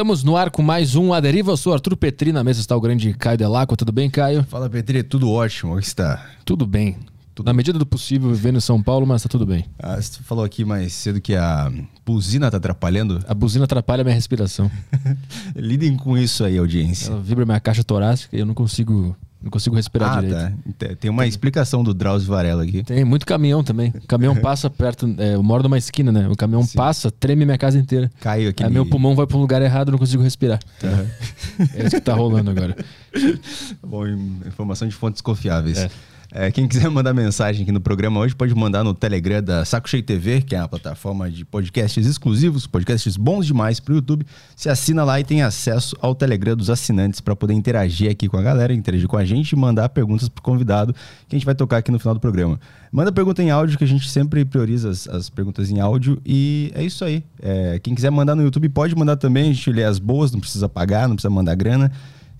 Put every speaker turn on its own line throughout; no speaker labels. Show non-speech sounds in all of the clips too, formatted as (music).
Estamos no ar com mais um A Deriva. Eu sou Arthur Petri, na mesa está o grande Caio Delacqua. Tudo bem, Caio?
Fala, Petri, tudo ótimo. Como está?
Tudo bem. Tudo na medida do possível, vivendo em São Paulo, mas está tudo bem.
Ah, você falou aqui mais cedo que a buzina está atrapalhando.
A buzina atrapalha a minha respiração. (laughs)
Lidem com isso aí, audiência.
Ela vibra minha caixa torácica e eu não consigo não consigo respirar
ah,
direito.
Tá. Tem uma explicação do Drauzio Varela aqui.
Tem muito caminhão também. O caminhão (laughs) passa perto. É, eu moro numa esquina, né? O caminhão Sim. passa, treme minha casa inteira.
Caiu aqui.
Aí meu pulmão vai para um lugar errado, não consigo respirar. Uhum. é isso que tá rolando agora. (laughs)
Bom, informação de fontes confiáveis. É. É, quem quiser (laughs) mandar mensagem aqui no programa hoje pode mandar no Telegram da Saco Cheio TV, que é a plataforma de podcasts exclusivos, podcasts bons demais para o YouTube. Se assina lá e tem acesso ao Telegram dos assinantes para poder interagir aqui com a galera, interagir com a gente e mandar perguntas para o convidado que a gente vai tocar aqui no final do programa. Manda pergunta em áudio, que a gente sempre prioriza as, as perguntas em áudio. E é isso aí. É, quem quiser mandar no YouTube pode mandar também, a gente lê as boas, não precisa pagar, não precisa mandar grana.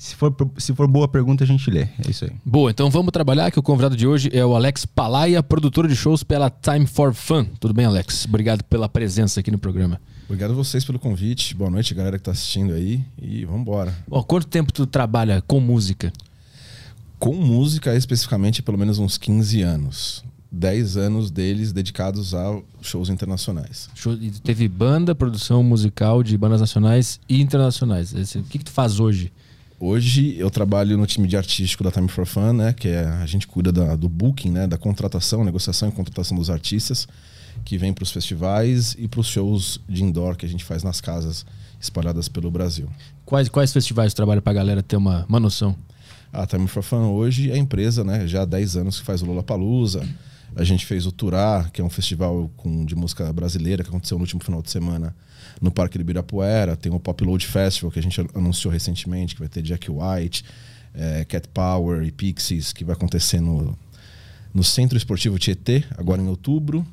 Se for, se for boa pergunta, a gente lê. É isso aí.
Boa, então vamos trabalhar, que o convidado de hoje é o Alex Palaia, produtor de shows pela Time for Fun. Tudo bem, Alex? Obrigado pela presença aqui no programa.
Obrigado a vocês pelo convite. Boa noite, galera que está assistindo aí. E vamos embora.
Bom, quanto tempo tu trabalha com música?
Com música, especificamente, pelo menos uns 15 anos. 10 anos deles dedicados a shows internacionais.
Show, e teve banda, produção musical de bandas nacionais e internacionais. Esse, o que, que tu faz hoje?
Hoje eu trabalho no time de artístico da Time for Fun, né? Que é a gente cuida da, do booking, né? Da contratação, negociação e contratação dos artistas que vêm para os festivais e para os shows de indoor que a gente faz nas casas espalhadas pelo Brasil.
Quais, quais festivais trabalha para a galera ter uma, uma noção?
A Time for Fun hoje é a empresa, né? Já há 10 anos que faz o Lollapalooza. A gente fez o Turá, que é um festival com, de música brasileira que aconteceu no último final de semana no Parque do Ibirapuera. Tem o Pop Load Festival, que a gente anunciou recentemente, que vai ter Jack White, é, Cat Power e Pixies, que vai acontecer no, no Centro Esportivo Tietê, agora em outubro.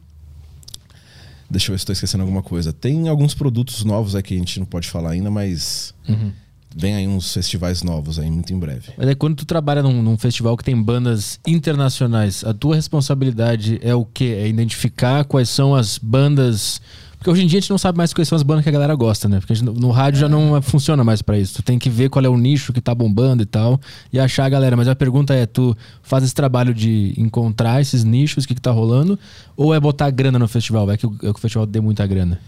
Deixa eu ver se estou esquecendo alguma coisa. Tem alguns produtos novos aqui que a gente não pode falar ainda, mas uhum. vem aí uns festivais novos aí muito em breve.
Mas aí quando tu trabalha num, num, festival que tem bandas internacionais, a tua responsabilidade é o quê? É identificar quais são as bandas porque hoje em dia a gente não sabe mais quais são as bandas que a galera gosta, né? Porque gente, no rádio já não funciona mais para isso. Tu tem que ver qual é o nicho que tá bombando e tal e achar a galera. Mas a pergunta é: tu faz esse trabalho de encontrar esses nichos, o que, que tá rolando, ou é botar grana no festival? Vai que o, é que o festival dê muita grana?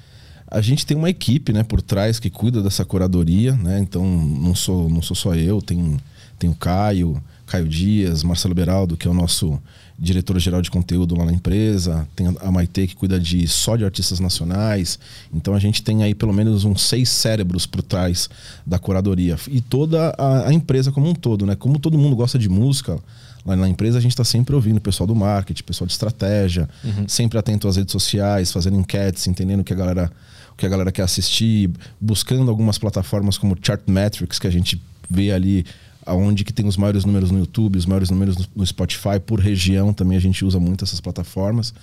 A gente tem uma equipe, né, por trás que cuida dessa curadoria, né? Então não sou, não sou só eu, tem, tem o Caio, Caio Dias, Marcelo Beraldo, que é o nosso diretora-geral de conteúdo lá na empresa, tem a Maite que cuida de só de artistas nacionais. Então a gente tem aí pelo menos uns seis cérebros por trás da curadoria. E toda a, a empresa como um todo, né? Como todo mundo gosta de música, lá na empresa a gente está sempre ouvindo o pessoal do marketing, pessoal de estratégia, uhum. sempre atento às redes sociais, fazendo enquetes, entendendo o que a galera, o que a galera quer assistir, buscando algumas plataformas como Chartmetrics, que a gente vê ali aonde que tem os maiores números no YouTube, os maiores números no Spotify, por região também a gente usa muito essas plataformas.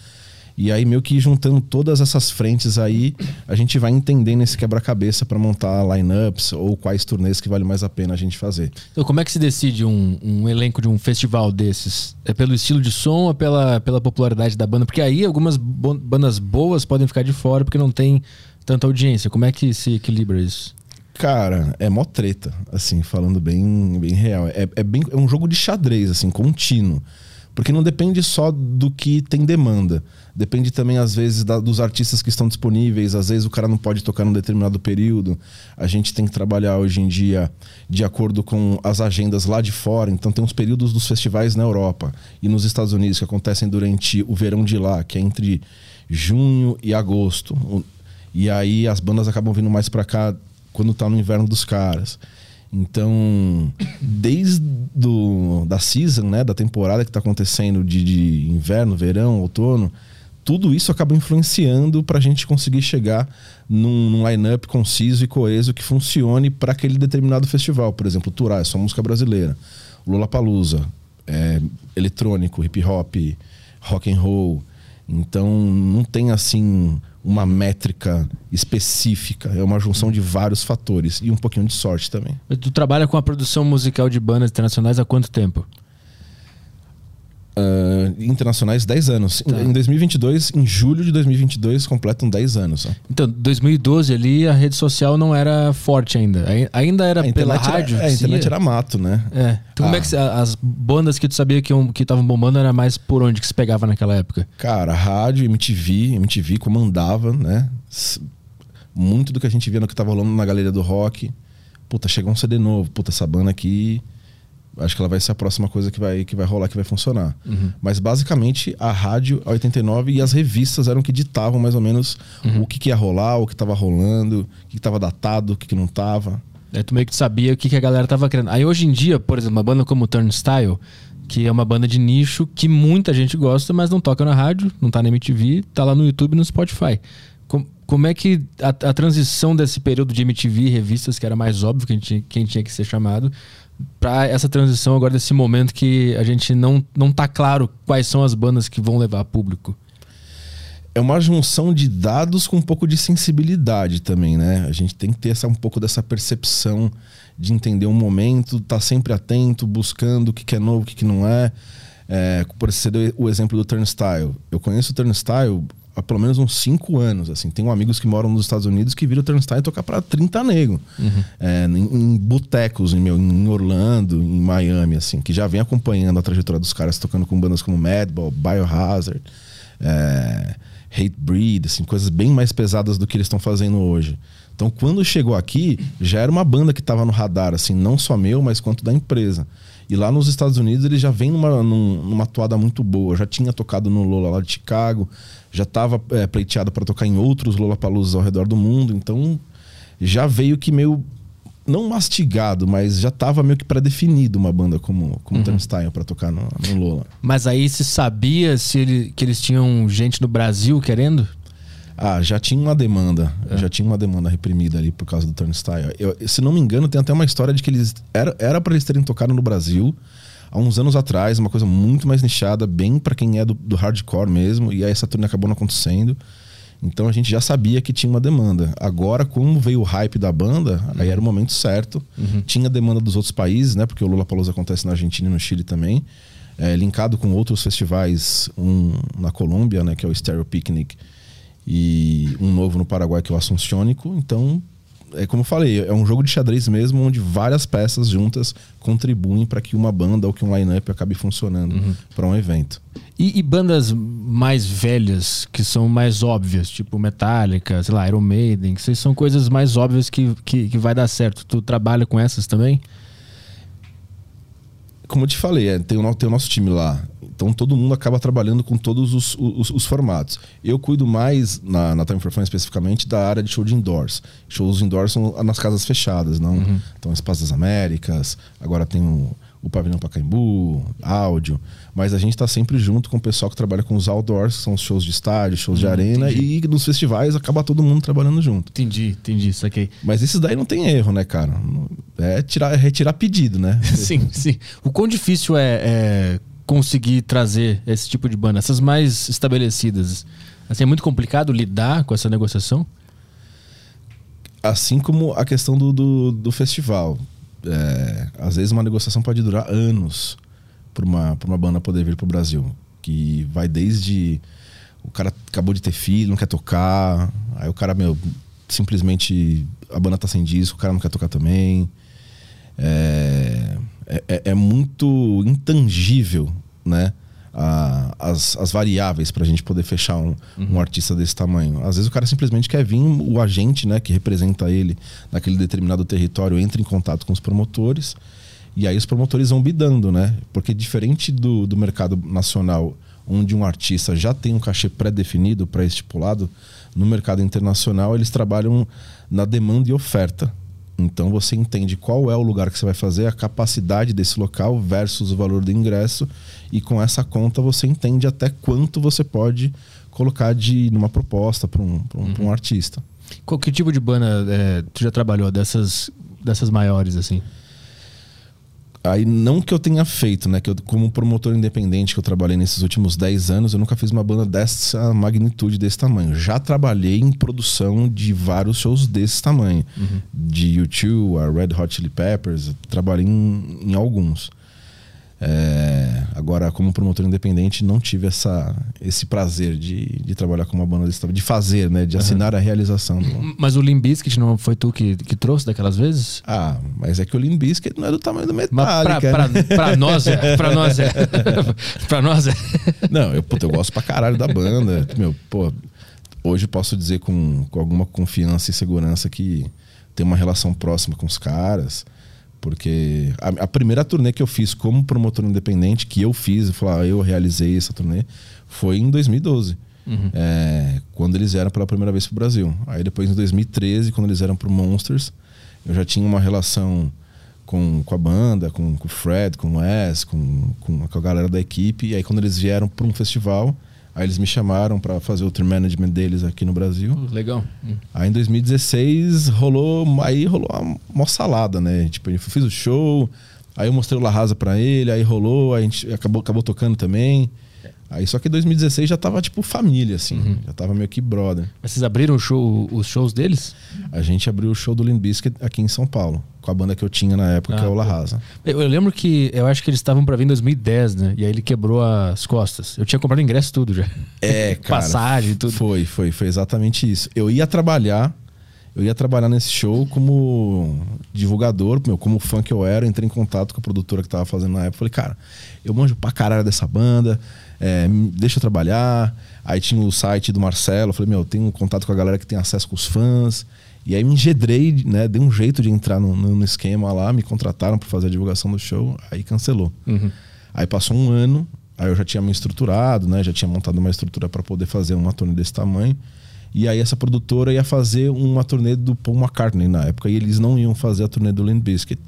E aí, meio que juntando todas essas frentes aí, a gente vai entendendo esse quebra-cabeça para montar lineups ou quais turnês que vale mais a pena a gente fazer.
Então, como é que se decide um, um elenco de um festival desses? É pelo estilo de som ou pela, pela popularidade da banda? Porque aí algumas bandas boas podem ficar de fora porque não tem tanta audiência. Como é que se equilibra isso?
Cara, é mó treta, assim, falando bem, bem real. É, é, bem, é um jogo de xadrez, assim, contínuo. Porque não depende só do que tem demanda. Depende também, às vezes, da, dos artistas que estão disponíveis. Às vezes o cara não pode tocar num determinado período. A gente tem que trabalhar hoje em dia de acordo com as agendas lá de fora. Então tem uns períodos dos festivais na Europa e nos Estados Unidos que acontecem durante o verão de lá, que é entre junho e agosto. E aí as bandas acabam vindo mais para cá quando tá no inverno dos caras. Então, desde do, da season, né, da temporada que está acontecendo de, de, inverno, verão, outono, tudo isso acaba influenciando para a gente conseguir chegar num, num line-up conciso e coeso que funcione para aquele determinado festival. Por exemplo, Turá, é só música brasileira. Lollapalooza, é eletrônico, hip hop, rock and roll. Então, não tem assim uma métrica específica, é uma junção de vários fatores e um pouquinho de sorte também.
Tu trabalha com a produção musical de bandas internacionais há quanto tempo?
Uh, internacionais 10 anos. Tá. Em 2022, em julho de 2022, completam 10 anos. Ó.
Então, 2012 ali, a rede social não era forte ainda. Ainda era pela rádio.
Era, é, a internet era mato, né?
É. Então, ah. como é que ah. as bandas que tu sabia que estavam bombando era mais por onde que se pegava naquela época?
Cara, rádio, MTV, MTV comandava, né? Muito do que a gente via no que tava rolando na galeria do rock. Puta, chegou um CD novo. Puta, essa banda aqui acho que ela vai ser a próxima coisa que vai, que vai rolar, que vai funcionar. Uhum. Mas basicamente a rádio, a 89 e as revistas eram que ditavam mais ou menos uhum. o que, que, ia rolar, o que estava rolando, o que estava datado, o que, que não estava.
Aí tu meio que sabia o que, que a galera tava querendo. Aí hoje em dia, por exemplo, uma banda como Turnstile, que é uma banda de nicho que muita gente gosta, mas não toca na rádio, não tá na MTV, tá lá no YouTube e no Spotify. Como, como é que a, a, transição desse período de MTV e revistas, que era mais óbvio quem tinha, quem tinha que ser chamado, para essa transição agora desse momento que a gente não não tá claro quais são as bandas que vão levar público.
É uma junção de dados com um pouco de sensibilidade também, né? A gente tem que ter essa, um pouco dessa percepção de entender um momento, tá sempre atento, buscando o que, que é novo, o que, que não é. é por deu o exemplo do Turnstile. Eu conheço o Turnstile há pelo menos uns 5 anos. Assim. Tenho amigos que moram nos Estados Unidos que viram o Turnstile tocar para 30 negros. Uhum. É, em, em botecos em, em Orlando, em Miami, assim, que já vem acompanhando a trajetória dos caras tocando com bandas como Madball, Biohazard, é, Hate Breed, assim, coisas bem mais pesadas do que eles estão fazendo hoje. Então, quando chegou aqui, já era uma banda que estava no radar, assim, não só meu, mas quanto da empresa. E lá nos Estados Unidos ele já vem numa, numa atuada muito boa. Já tinha tocado no Lola lá de Chicago, já estava é, pleiteado para tocar em outros Lollapaloozas ao redor do mundo. Então já veio que meio não mastigado, mas já estava meio que pré-definido uma banda como, como uhum. Turnstile para tocar no, no, Lola.
Mas aí se sabia se ele, que eles tinham gente no Brasil querendo?
Ah, já tinha uma demanda. É. Já tinha uma demanda reprimida ali por causa do Turnstile. Eu, se não me engano, tem até uma história de que eles. Era para eles terem tocado no Brasil há uns anos atrás, uma coisa muito mais nichada, bem para quem é do, do, hardcore mesmo. E aí essa turnê acabou não acontecendo. Então a gente já sabia que tinha uma demanda. Agora, como veio o hype da banda, uhum. aí era o momento certo. Uhum. Tinha demanda dos outros países, né? Porque o Lula Palusa acontece na Argentina e no Chile também. É, linkado com outros festivais, um na Colômbia, né? Que é o Stereo Picnic e um novo no Paraguai que é o Assunciónico. Então, é como eu falei, é um jogo de xadrez mesmo, onde várias peças juntas contribuem para que uma banda ou que um line-up acabe funcionando uhum. para um evento.
E, e, bandas mais velhas, que são mais óbvias, tipo Metallica, sei lá, Iron Maiden, que são coisas mais óbvias que, que, que vai dar certo. Tu trabalha com essas também?
Como eu te falei, é, tem, o, tem o nosso time lá. Então todo mundo acaba trabalhando com todos os, os, os formatos. Eu cuido mais, na, na Time for Fun especificamente, da área de show de indoors. Shows indoors são nas casas fechadas, não? Uhum. Então, Espaço das Américas, agora tem o, o Pavilhão Pacaembu, áudio. Mas a gente está sempre junto com o pessoal que trabalha com os outdoors, que são os shows de estádio, shows de hum, arena, entendi. e nos festivais acaba todo mundo trabalhando junto.
Entendi, entendi, isso aqui.
Mas esses daí não tem erro, né, cara? É tirar, é retirar pedido, né? (laughs)
sim, sim. O quão difícil é, é conseguir trazer esse tipo de banda, essas mais estabelecidas? Assim, é muito complicado lidar com essa negociação?
Assim como a questão do, do, do festival. É, às vezes uma negociação pode durar anos para uma, uma banda poder vir para o Brasil. Que vai desde. O cara acabou de ter filho, não quer tocar. Aí o cara, meu, simplesmente. A banda tá sem disco, o cara não quer tocar também. É, é, é, é muito intangível, né? A, as, as variáveis para a gente poder fechar um, uhum. um, artista desse tamanho. Às vezes o cara simplesmente quer vir, o agente né, que representa ele naquele determinado território entra em contato com os promotores e aí os promotores vão bidando, né? Porque diferente do, do mercado nacional, onde um artista já tem um cachê pré-definido, pré-estipulado, no mercado internacional eles trabalham na demanda e oferta. Então você entende qual é o lugar que você vai fazer, a capacidade desse local versus o valor do ingresso, e com essa conta você entende até quanto você pode colocar de numa proposta para um, um, uhum. um, artista.
Qual que tipo de banda é, tu já trabalhou dessas dessas maiores assim?
Aí, não que eu tenha feito, né? Que eu, como promotor independente que eu trabalhei nesses últimos 10 anos, eu nunca fiz uma banda dessa magnitude, desse tamanho. Já trabalhei em produção de vários shows desse tamanho. Uhum. De U2, a Red Hot Chili Peppers, trabalhei em, em alguns. É, agora, como promotor independente, não tive essa, esse prazer de, de trabalhar com uma banda desse de fazer, né? De assinar uhum. a realização. Do...
Mas o Limbiskit não foi tu que, que trouxe daquelas vezes?
Ah, mas é que o Limbiskit não é do tamanho do Metallica.
Pra,
né?
pra, pra, nós é. Pra nós é. (laughs) pra nós é.
Não, eu, puta, eu gosto pra caralho da banda. Meu, pô, hoje posso dizer com, com alguma confiança e segurança que tem uma relação próxima com os caras. Porque a, a, primeira turnê que eu fiz como promotor independente, que eu fiz, falar, ah, eu realizei essa turnê, foi em 2012. Uhum. É, quando eles vieram pela primeira vez para o Brasil. Aí depois, em 2013, quando eles vieram para o Monsters, eu já tinha uma relação com, com a banda, com, com o Fred, com o Wes, com, com, com a galera da equipe. E aí, quando eles vieram para um festival, Aí eles me chamaram para fazer o tour management deles aqui no Brasil.
Uh, legal. Hum.
Aí em 2016 rolou, aí rolou uma salada, né? Tipo, eu fiz o show, aí eu mostrei o La Rasa para ele, aí rolou, aí a gente acabou, acabou tocando também. Aí só que em 2016 já tava tipo família, assim. Uhum. Já tava meio que brother.
Mas vocês abriram show, os shows deles?
A gente abriu o show do Limp Bizkit aqui em São Paulo. Com a banda que eu tinha na época, ah, que é o La Rasa.
Eu, eu lembro que eu acho que eles estavam para vir em 2010, né? E aí ele quebrou as costas. Eu tinha comprado ingresso tudo já.
É, (laughs) cara.
Passagem, tudo.
Foi, foi, foi exatamente isso. Eu ia trabalhar eu ia trabalhar nesse show como divulgador, meu, como fã que eu era, entrei em contato com a produtora que tava fazendo na época. Falei, cara, eu manjo pra caralho dessa banda, é, deixa eu trabalhar. Aí tinha o site do Marcelo, falei, meu, tenho um contato com a galera que tem acesso com os fãs. E aí me engedrei, né? Dei um jeito de entrar no, no esquema lá, me contrataram para fazer a divulgação do show, aí cancelou. Uhum. Aí passou um ano, aí eu já tinha me estruturado, né? Já tinha montado uma estrutura para poder fazer uma turnê desse tamanho. E aí essa produtora ia fazer uma turnê do Paul McCartney na época, e eles não iam fazer a turnê do Limp Bizkit.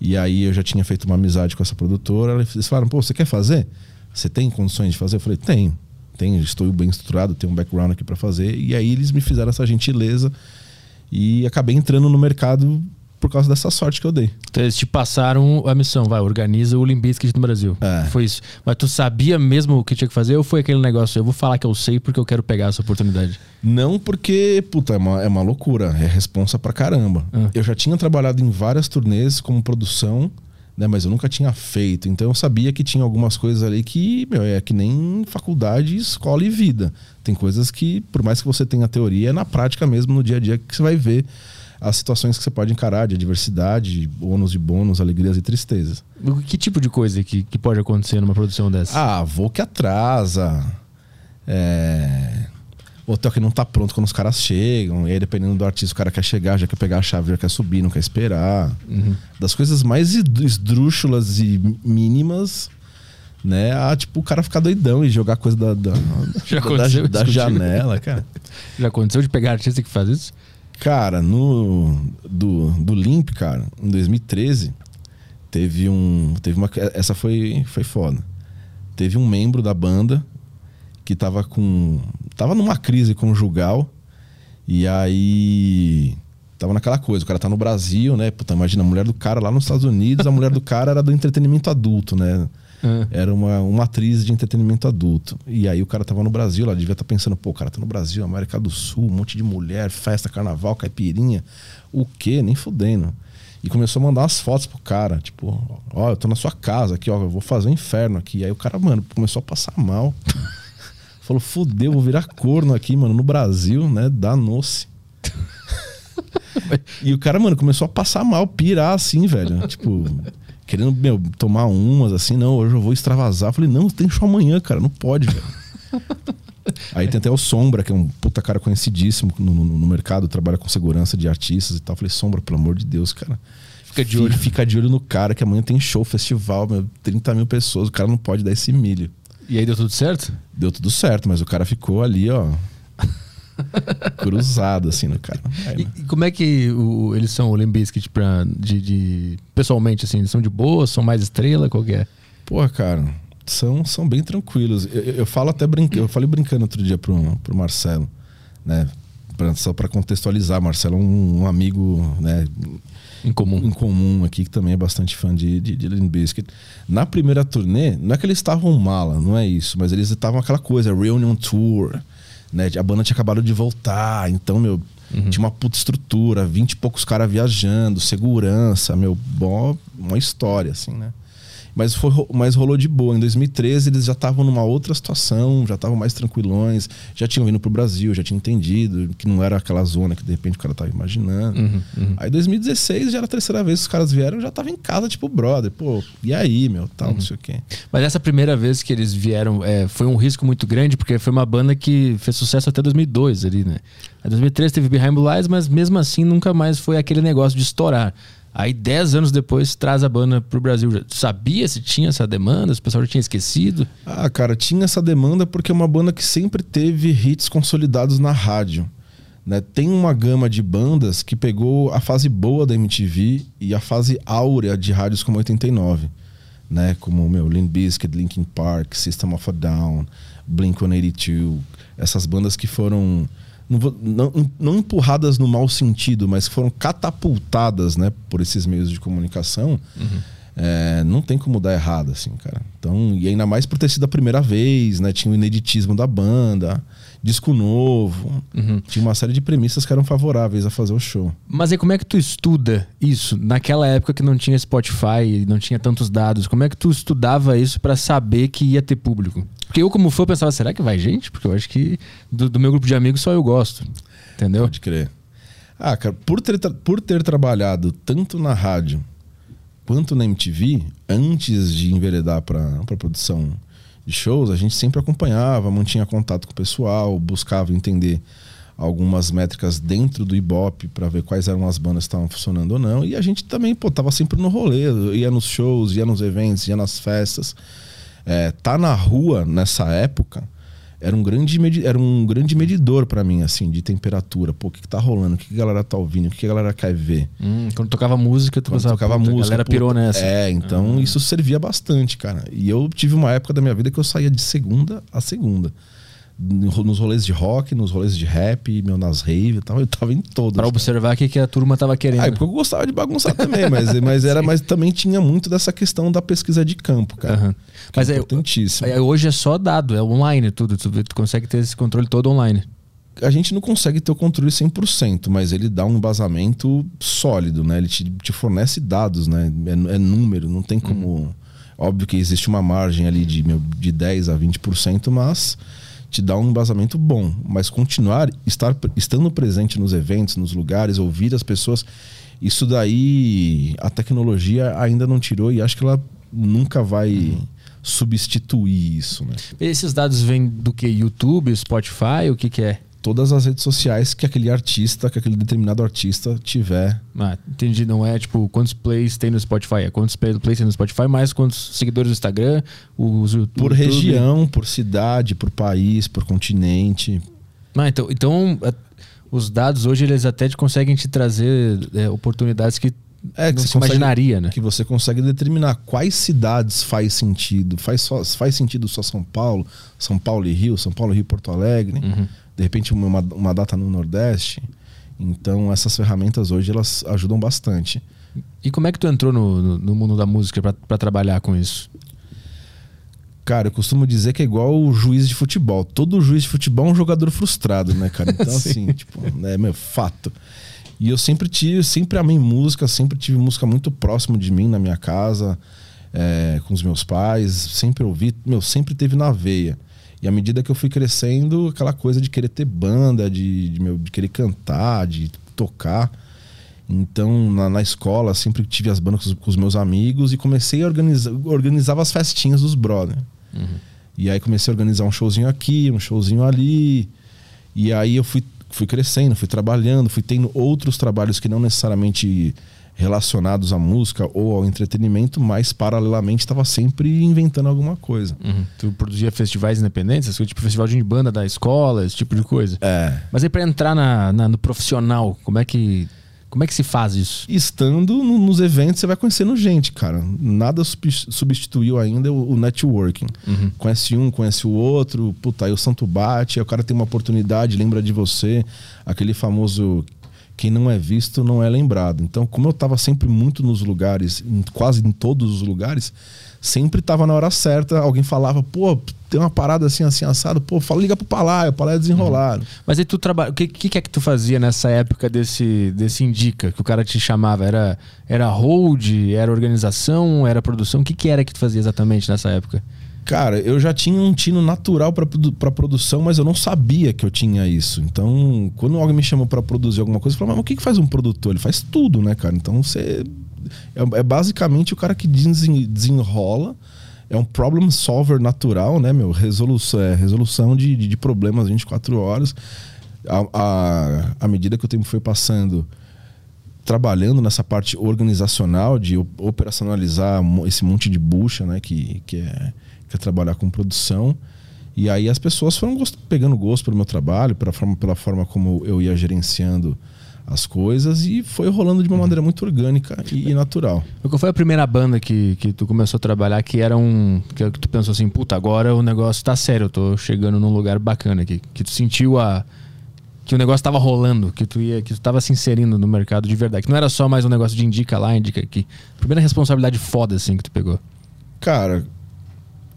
E aí eu já tinha feito uma amizade com essa produtora, eles falaram, pô, você quer fazer? Você tem condições de fazer? Eu falei, tenho. Tenho, estou bem estruturado, tenho um background aqui para fazer. E aí eles me fizeram essa gentileza e acabei entrando no mercado por causa dessa sorte que eu dei.
Então eles te passaram a missão, vai, organiza o Limbiskit no Brasil. É. Foi isso. Mas tu sabia mesmo o que tinha que fazer ou foi aquele negócio, eu vou falar que eu sei porque eu quero pegar essa oportunidade?
Não, porque, puta, é uma, é uma loucura, é responsa pra caramba. Ah. Eu já tinha trabalhado em várias turnês como produção né? Mas eu nunca tinha feito. Então eu sabia que tinha algumas coisas ali que, meu, é que nem faculdade, escola e vida. Tem coisas que, por mais que você tenha teoria, é na prática mesmo, no dia a dia, que você vai ver as situações que você pode encarar de adversidade, ônus e bônus, alegrias e tristezas.
Que tipo de coisa que, que pode acontecer numa produção dessa?
Ah, voo que atrasa. É hotel que não tá pronto quando os caras chegam. E aí, dependendo do artista, o cara quer chegar, já quer pegar a chave, já quer subir, não quer esperar. Uhum. Das coisas mais esdrúxulas e mínimas, né? A, tipo, o cara ficar doidão e jogar coisa da, da, (laughs) da, da janela, cara. (laughs)
Já aconteceu de pegar artista que faz isso?
Cara, no. Do, do Limp, cara, em 2013, teve um. Teve uma. Essa foi, foi foda. Teve um membro da banda que tava com. Tava numa crise conjugal. E aí. Tava naquela coisa, o cara tá no Brasil, né? Puta, imagina, a mulher do cara lá nos Estados Unidos, a mulher do cara era do entretenimento adulto, né? (laughs) É. Era uma, uma atriz de entretenimento adulto. E aí o cara tava no Brasil, ela devia estar tá pensando, pô, o cara tá no Brasil, América do Sul, um monte de mulher, festa, carnaval, caipirinha. O quê? Nem fudendo. E começou a mandar umas fotos pro cara, tipo, ó, eu tô na sua casa aqui, ó, eu vou fazer um inferno aqui. E aí o cara, mano, começou a passar mal. (laughs) Falou, fudeu, vou virar corno aqui, mano, no Brasil, né? Danou-se. (laughs) e o cara, mano, começou a passar mal, pirar assim, velho. tipo, querendo, meu, tomar umas, assim, não, hoje eu vou extravasar. Eu falei, não, tem show amanhã, cara, não pode, velho. (laughs) Aí tem até o Sombra, que é um puta cara conhecidíssimo no, no, no, mercado, trabalha com segurança de artistas e tal. Eu falei, Sombra, pelo amor de Deus, cara. Fica de olho. Fica de olho no cara, que amanhã tem show, festival, meu, 30 mil pessoas, o cara não pode dar esse milho.
E aí deu tudo certo?
Deu tudo certo, mas o cara ficou ali, ó. (laughs) cruzado, assim, no cara.
Aí, e, e, como é que o, eles são, o Limbiskit, pra, de, de, pessoalmente, assim, eles são de boa, são mais estrela, qual que é?
Pô, cara, são, são bem tranquilos. Eu, eu falo até brincando, eu falei brincando outro dia pro, pro Marcelo, né? Pra, só para contextualizar, Marcelo é um, um amigo, né?
Em comum.
Em comum aqui, que também é bastante fã de, de, de Limp Bizkit. Na primeira turnê, não é que eles estavam mala, não é isso, mas eles estavam aquela coisa, Reunion Tour, né? A banda tinha acabado de voltar, então, meu, uhum. tinha uma puta estrutura, vinte e poucos caras viajando, segurança, meu, bom, uma história, assim, né? Mas, foi, mas rolou de boa. Em 2013 eles já estavam numa outra situação, já estavam mais tranquilões, já tinham vindo pro Brasil, já tinham entendido que não era aquela zona que de repente o cara tava imaginando. Uhum, uhum. Aí 2016 já era a terceira vez que os caras vieram, já tava em casa, tipo, brother, pô, e aí, meu, tal, uhum. não sei o quê.
Mas essa primeira vez que eles vieram é, foi um risco muito grande, porque foi uma banda que fez sucesso até 2002 ali, né? Em 2013 teve Behind Blue Eyes, mas mesmo assim nunca mais foi aquele negócio de estourar. Aí, dez anos depois, traz a banda pro Brasil. Sabia se tinha essa demanda? Se o pessoal já tinha esquecido?
Ah, cara, tinha essa demanda porque é uma banda que sempre teve hits consolidados na rádio. Né? Tem uma gama de bandas que pegou a fase boa da MTV e a fase áurea de rádios como 89. Né? Como meu, Limp Bizkit, Linkin Park, System of a Down, Blink-182. Essas bandas que foram não, não, não, empurradas no mau sentido, mas foram catapultadas né, por esses meios de comunicação, uhum. é, não tem como dar errado, assim, cara. Então, e ainda mais por ter sido a primeira vez, né? Tinha o ineditismo da banda, disco novo, uhum. tinha uma série de premissas que eram favoráveis a fazer o show.
Mas aí como é que tu estuda isso? Naquela época que não tinha Spotify, não tinha tantos dados, como é que tu estudava isso para saber que ia ter público? Porque eu, como fã, pensava, será que vai gente? Porque eu acho que do, do meu grupo de amigos só eu gosto. Entendeu?
Pode crer. Ah, cara, por ter, por ter trabalhado tanto na rádio quanto na MTV, antes de enveredar para produção de shows, a gente sempre acompanhava, mantinha contato com o pessoal, buscava entender algumas métricas dentro do Ibope para ver quais eram as bandas que estavam funcionando ou não. E a gente também, pô, tava sempre no rolê, ia nos shows, ia nos eventos, ia nas festas. É, tá na rua nessa época era um grande, era um grande medidor para mim, assim, de temperatura. Pô, o que, que tá rolando? O que, que a galera tá ouvindo? O que, que a galera quer ver?
Hum, quando tocava música, tu
quando pensava, tocava música. A
galera pirou nessa.
É, então isso servia bastante, cara. E eu tive uma época da minha vida que eu saía de segunda a segunda nos rolês de rock, nos rolês de rap, meu, nas rave e tal, eu tava em todos.
Pra observar o que, que a turma tava querendo. Ah,
porque eu gostava de bagunçar também, mas, (laughs) mas, era, mas também tinha muito dessa questão da pesquisa de campo, cara. Uhum.
Mas é importantíssimo. É, hoje é só dado, é online tudo, tu, tu consegue ter esse controle todo online.
A gente não consegue ter o controle 100%, mas ele dá um embasamento sólido, né? Ele te, te fornece dados, né? É, é número, não tem como... Uhum. Óbvio que existe uma margem ali de, de 10 a 20%, mas te dá um embasamento bom, mas continuar estar estando presente nos eventos, nos lugares, ouvir as pessoas, isso daí a tecnologia ainda não tirou e acho que ela nunca vai uhum. substituir isso, né?
Esses dados vêm do que YouTube, Spotify, o que que é?
Todas as redes sociais que aquele artista, que aquele determinado artista tiver.
Ah, entendi. Não é tipo quantos plays tem no Spotify, é quantos plays tem no Spotify, mais quantos seguidores no Instagram, os
YouTube. Por região, por cidade, por país, por continente.
Ah, então, então os dados hoje eles até conseguem te trazer é, oportunidades que é, que você consegue, imaginaria, né?
Que você consegue determinar quais cidades faz sentido. Faz, só, faz sentido só São Paulo, São Paulo e Rio, São Paulo e Rio Porto Alegre. Uhum de repente uma, uma data no Nordeste. Então essas ferramentas hoje elas ajudam bastante.
E como é que tu entrou no, no mundo da música para trabalhar com isso?
Cara, eu costumo dizer que é igual o juiz de futebol. Todo juiz de futebol é um jogador frustrado, né, cara? Então, (laughs) assim, tipo, é meu fato. E eu sempre tive, sempre amei música, sempre tive música muito próximo de mim na minha casa, é, com os meus pais, sempre ouvi, meu, sempre teve na veia. E à medida que eu fui crescendo, aquela coisa de querer ter banda, de, de, meu, de querer cantar, de tocar. Então, na, na, escola, sempre tive as bandas com os, meus amigos e comecei a organizar organizava as festinhas dos brothers. Uhum. E aí comecei a organizar um showzinho aqui, um showzinho ali. E aí eu fui, fui crescendo, fui trabalhando, fui tendo outros trabalhos que não necessariamente relacionados à música ou ao entretenimento, mas paralelamente estava sempre inventando alguma coisa.
Uhum. Tu produzia festivais independentes, tipo festival de banda da escola, esse tipo de coisa.
É.
Mas aí para entrar na, na, no profissional, como é que como é que se faz isso?
Estando no, nos eventos, você vai conhecendo gente, cara. Nada substituiu ainda o, o networking. Uhum. Conhece um, conhece o outro, puta, aí o santo bate, aí o cara tem uma oportunidade, lembra de você, aquele famoso quem não é visto não é lembrado. Então, como eu estava sempre muito nos lugares, em, quase em todos os lugares, sempre estava na hora certa, alguém falava, pô, tem uma parada assim, assim, assado, pô, fala, liga pro Palá, o Palá é desenrolado. Uhum.
Mas aí tu trabalha. O que, que, é que tu fazia nessa época desse, desse Indica, que o cara te chamava? Era, era hold, era organização, era produção? O que, que era que tu fazia exatamente nessa época?
Cara, eu já tinha um tino natural para produção, mas eu não sabia que eu tinha isso. Então, quando alguém me chamou para produzir alguma coisa, eu falava, mas o que, que faz um produtor? Ele faz tudo, né, cara? Então, você. É, é basicamente o cara que desenrola. É um problem solver natural, né, meu? Resolução, é, resolução de, de, de problemas 24 horas. À, a, a medida que o tempo foi passando, trabalhando nessa parte organizacional de operacionalizar esse monte de bucha, né, que, que é quer trabalhar com produção. E aí as pessoas foram gost pegando gosto pelo meu trabalho, pela forma, pela forma como eu ia gerenciando as coisas e foi rolando de uma uhum. maneira muito orgânica e, e, natural.
Qual foi a primeira banda que, que tu começou a trabalhar que era um. que tu pensou assim, puta, agora o negócio tá sério, eu tô chegando num lugar bacana aqui. Que tu sentiu a. que o negócio tava rolando, que tu ia, que tu tava se inserindo no mercado de verdade. Que não era só mais um negócio de indica lá, indica aqui. Primeira responsabilidade foda, assim, que tu pegou.
Cara,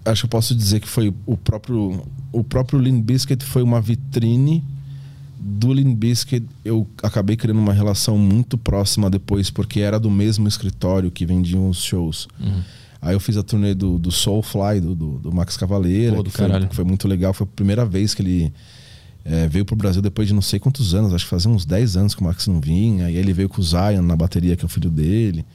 acho que eu posso dizer que foi o próprio o próprio Lean Biscuit foi uma vitrine do Lean Biscuit eu acabei criando uma relação muito próxima depois porque era do mesmo escritório que vendiam os shows. Uhum. aí eu fiz a turnê do, do Soulfly do, do, do Max Cavaleira que, foi, que foi muito legal. Foi a primeira vez que ele é, veio pro Brasil depois de não sei quantos anos. Acho que fazia uns 10 anos que o Max não vinha. E aí ele veio com o Zion na bateria que é o filho dele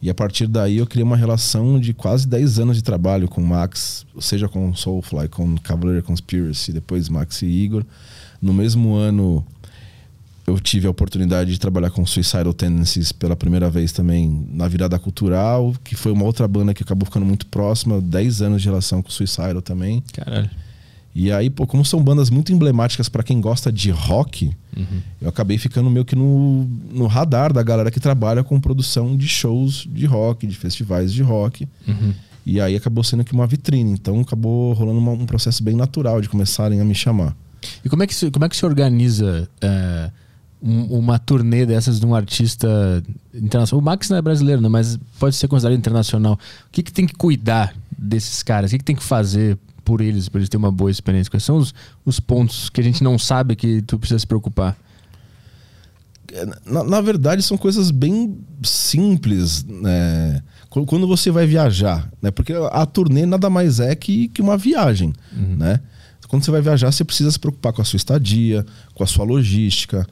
e a partir daí eu criei uma relação de quase 10 anos de trabalho com Max, seja com Soulfly, com Cavalier Conspiracy, depois Max e Igor. No mesmo ano eu tive a oportunidade de trabalhar com Suicidal Tendencies pela primeira vez também na virada cultural, que foi uma outra banda que acabou ficando muito próxima, 10 anos de relação com Suicidal também.
Caralho.
E aí, pô, como são bandas muito emblemáticas para quem gosta de rock, uhum. eu acabei ficando meio que no, no radar da galera que trabalha com produção de shows de rock, de festivais de rock. Uhum. E aí acabou sendo que uma vitrine. Então acabou rolando uma, um processo bem natural de começarem a me chamar.
E como é que se, como é que se organiza é, um, uma turnê dessas de um artista internacional? O Max não é brasileiro, né? mas pode ser considerado internacional. O que, que tem que cuidar desses caras? O que, que tem que fazer por eles, para eles terem uma boa experiência? Quais são os, os pontos que a gente não sabe que tu precisa se preocupar?
É, na, na verdade, são coisas bem simples, né? Quando você vai viajar, né? Porque a turnê nada mais é que, que uma viagem, uhum. né? Quando você vai viajar, você precisa se preocupar com a sua estadia, com a sua logística,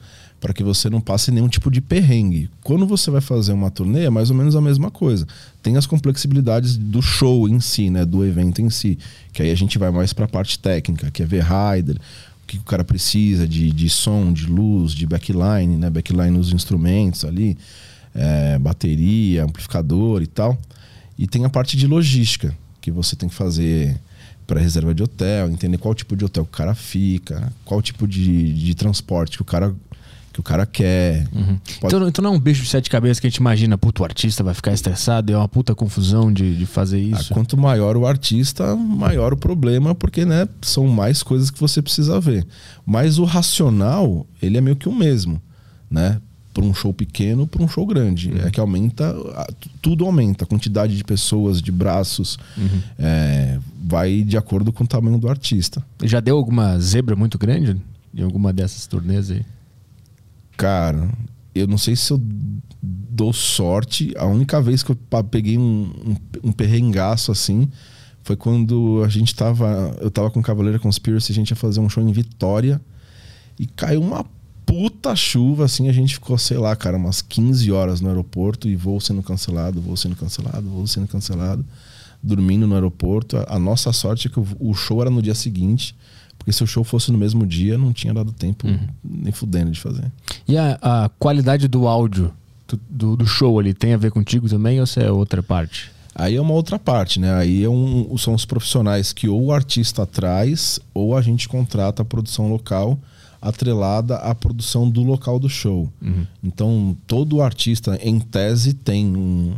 para que você não passe nenhum tipo de perrengue. Quando você vai fazer uma turnê, é mais ou menos a mesma coisa. Tem as complexibilidades do show em si, né, do evento em si, que aí a gente vai mais para a parte técnica, que é ver rider, o que o cara precisa de, de som, de luz, de backline, né, backline nos instrumentos ali, é, bateria, amplificador e tal. E tem a parte de logística, que você tem que fazer para reserva de hotel, entender qual tipo de hotel que o cara fica, qual tipo de, de transporte que o cara que o cara quer.
Uhum. Pode... Então, então, não é um bicho de sete cabeças que a gente imagina, puto, o artista vai ficar estressado, é uma puta confusão de, de fazer ah, isso.
Ah, quanto maior o artista, maior o problema, porque né, são mais coisas que você precisa ver. Mas o racional, ele é meio que o mesmo, né? Para um show pequeno, para um show grande. Uhum. É que aumenta, tudo aumenta. A quantidade de pessoas, de braços, uhum. é, vai de acordo com o tamanho do artista.
Já deu alguma zebra muito grande em alguma dessas turnês aí?
Cara, eu não sei se eu dou sorte. A única vez que eu peguei um, um, um perrengaço assim foi quando a gente tava. Eu tava com o Cavaleiro Conspiracy, a gente ia fazer um show em Vitória e caiu uma puta chuva, assim, a gente ficou, sei lá, cara, umas 15 horas no aeroporto e voo sendo cancelado, voo sendo cancelado, voo sendo cancelado, dormindo no aeroporto. A, a nossa sorte é que o, o show era no dia seguinte. Porque se o show fosse no mesmo dia, não tinha dado tempo uhum. nem fudendo de fazer.
E a, a qualidade do áudio do, do, show ali tem a ver contigo também ou você é outra parte?
Aí é uma outra parte, né? Aí é um, são os profissionais que ou o artista traz ou a gente contrata a produção local atrelada à produção do local do show. Uhum. Então, todo artista, em tese, tem um,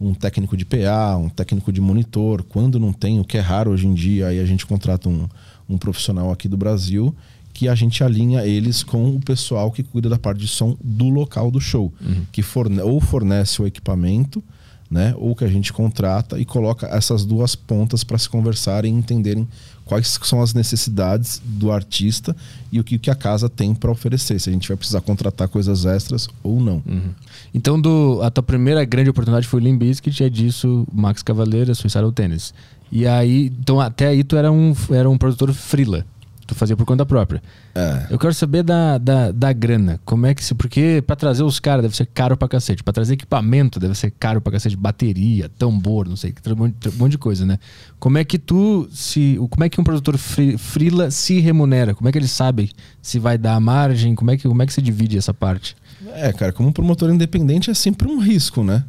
um técnico de PA, um técnico de monitor. Quando não tem, o que é raro hoje em dia, aí a gente contrata um, um profissional aqui do Brasil que a gente alinha eles com o pessoal que cuida da parte de som do local do show, uhum. que forne ou fornece o equipamento, né, ou que a gente contrata e coloca essas duas pontas para se conversarem e entenderem quais são as necessidades do artista e o que, que a casa tem para oferecer, se a gente vai precisar contratar coisas extras ou não.
Uhum. Então, do, a tua primeira grande oportunidade foi o Limp Bizkit, é disso Max Cavaleira, Suicidal Tennis. E aí, então até aí tu era um, era um produtor frila. Tu fazia por conta própria. É. Eu quero saber da, da, da grana. Como é que se. Porque para trazer os caras deve ser caro pra cacete. Pra trazer equipamento deve ser caro pra cacete. Bateria, tambor, não sei. Um monte, um monte de coisa, né? Como é que tu. se Como é que um produtor free, frila se remunera? Como é que ele sabe se vai dar margem? Como é que, como é que se divide essa parte?
É, cara, como promotor independente é sempre um risco, né?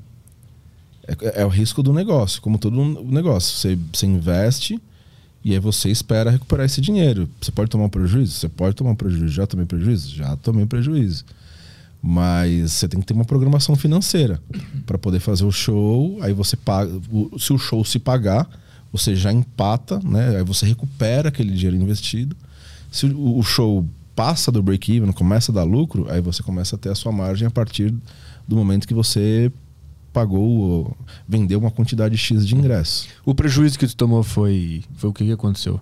É, é o risco do negócio, como todo negócio. Você, você investe e aí você espera recuperar esse dinheiro. Você pode tomar um prejuízo? Você pode tomar um prejuízo. Já tomei prejuízo? Já tomei prejuízo. Mas você tem que ter uma programação financeira para poder fazer o show. Aí você paga. Se o show se pagar, você já empata, né? Aí você recupera aquele dinheiro investido. Se o show passa do break-even, começa a dar lucro, aí você começa a ter a sua margem a partir do momento que você pagou, vendeu uma quantidade X de ingressos.
O prejuízo que tu tomou foi, foi o que, que aconteceu?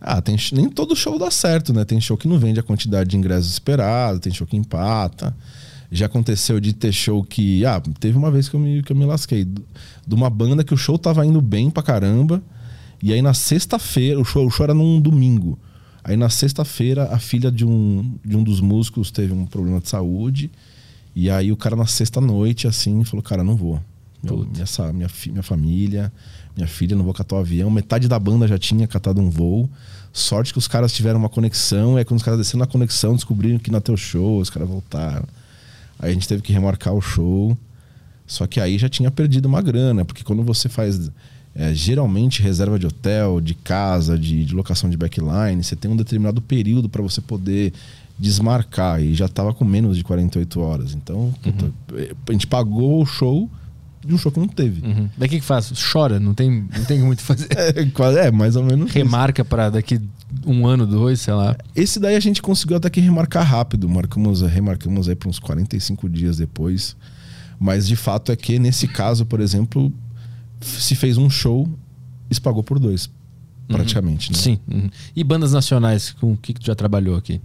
Ah, tem, nem todo show dá certo, né? Tem show que não vende a quantidade de ingressos esperado, tem show que empata. Já aconteceu de ter show que. Ah, teve uma vez que eu me, que eu me lasquei. De uma banda que o show tava indo bem pra caramba. E aí na sexta-feira, o show, o show era num domingo. Aí na sexta-feira, a filha de um, de um dos músicos teve um problema de saúde. E aí o cara na sexta-noite, assim, falou, cara, não vou. Meu, minha, minha, minha família, minha filha, não vou catar o avião. Metade da banda já tinha catado um voo. Sorte que os caras tiveram uma conexão. E aí quando os caras desceram na conexão, descobriram que não o show, os caras voltaram. Aí a gente teve que remarcar o show. Só que aí já tinha perdido uma grana, porque quando você faz é, geralmente reserva de hotel, de casa, de, de, locação de backline, você tem um determinado período para você poder desmarcar e já estava com menos de 48 horas. Então, puta, uhum. a gente pagou o show de um show que não teve.
Uhum. Daí o que, que faz? Chora, não tem, não tem muito fazer. (laughs)
é, é, mais ou menos.
Remarca para daqui um ano, dois, sei lá.
Esse daí a gente conseguiu até que remarcar rápido. Marcamos, remarcamos aí para uns 45 dias depois. Mas de fato é que nesse caso, por exemplo, se fez um show, se pagou por dois. Uhum. Praticamente,
uhum. né? Sim. Uhum. E bandas nacionais, com o que, que tu já trabalhou aqui?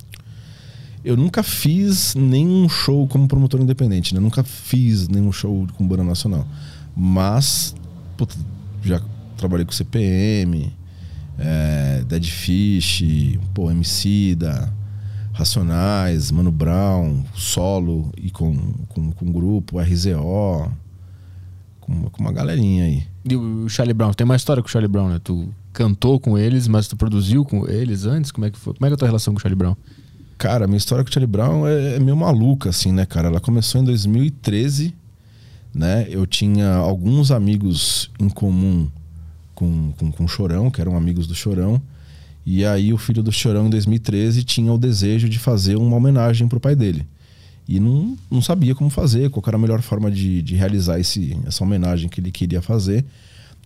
Eu nunca fiz nenhum show como promotor independente, né? Nunca fiz nenhum show com banda nacional. Mas, puta, já trabalhei com CPM, é, Dead Fish, pô, MC da Racionais, Mano Brown, solo e com, com, com grupo, RZO, com, com uma galerinha aí.
E o Charlie Brown, tem uma história com o Charlie Brown, né? Tu cantou com eles, mas tu produziu com eles antes? Como é que foi? Como é que é a tua relação com o Charlie Brown?
Cara, minha história com o Charlie Brown é, é meio maluca, assim, né, cara? Ela começou em 2013, né? Eu tinha alguns amigos em comum com, com, com o Chorão, que eram amigos do Chorão. E aí o filho do Chorão, em 2013, tinha o desejo de fazer uma homenagem pro pai dele. E não, não sabia como fazer, qual era a melhor forma de, de realizar esse, essa homenagem que ele queria fazer.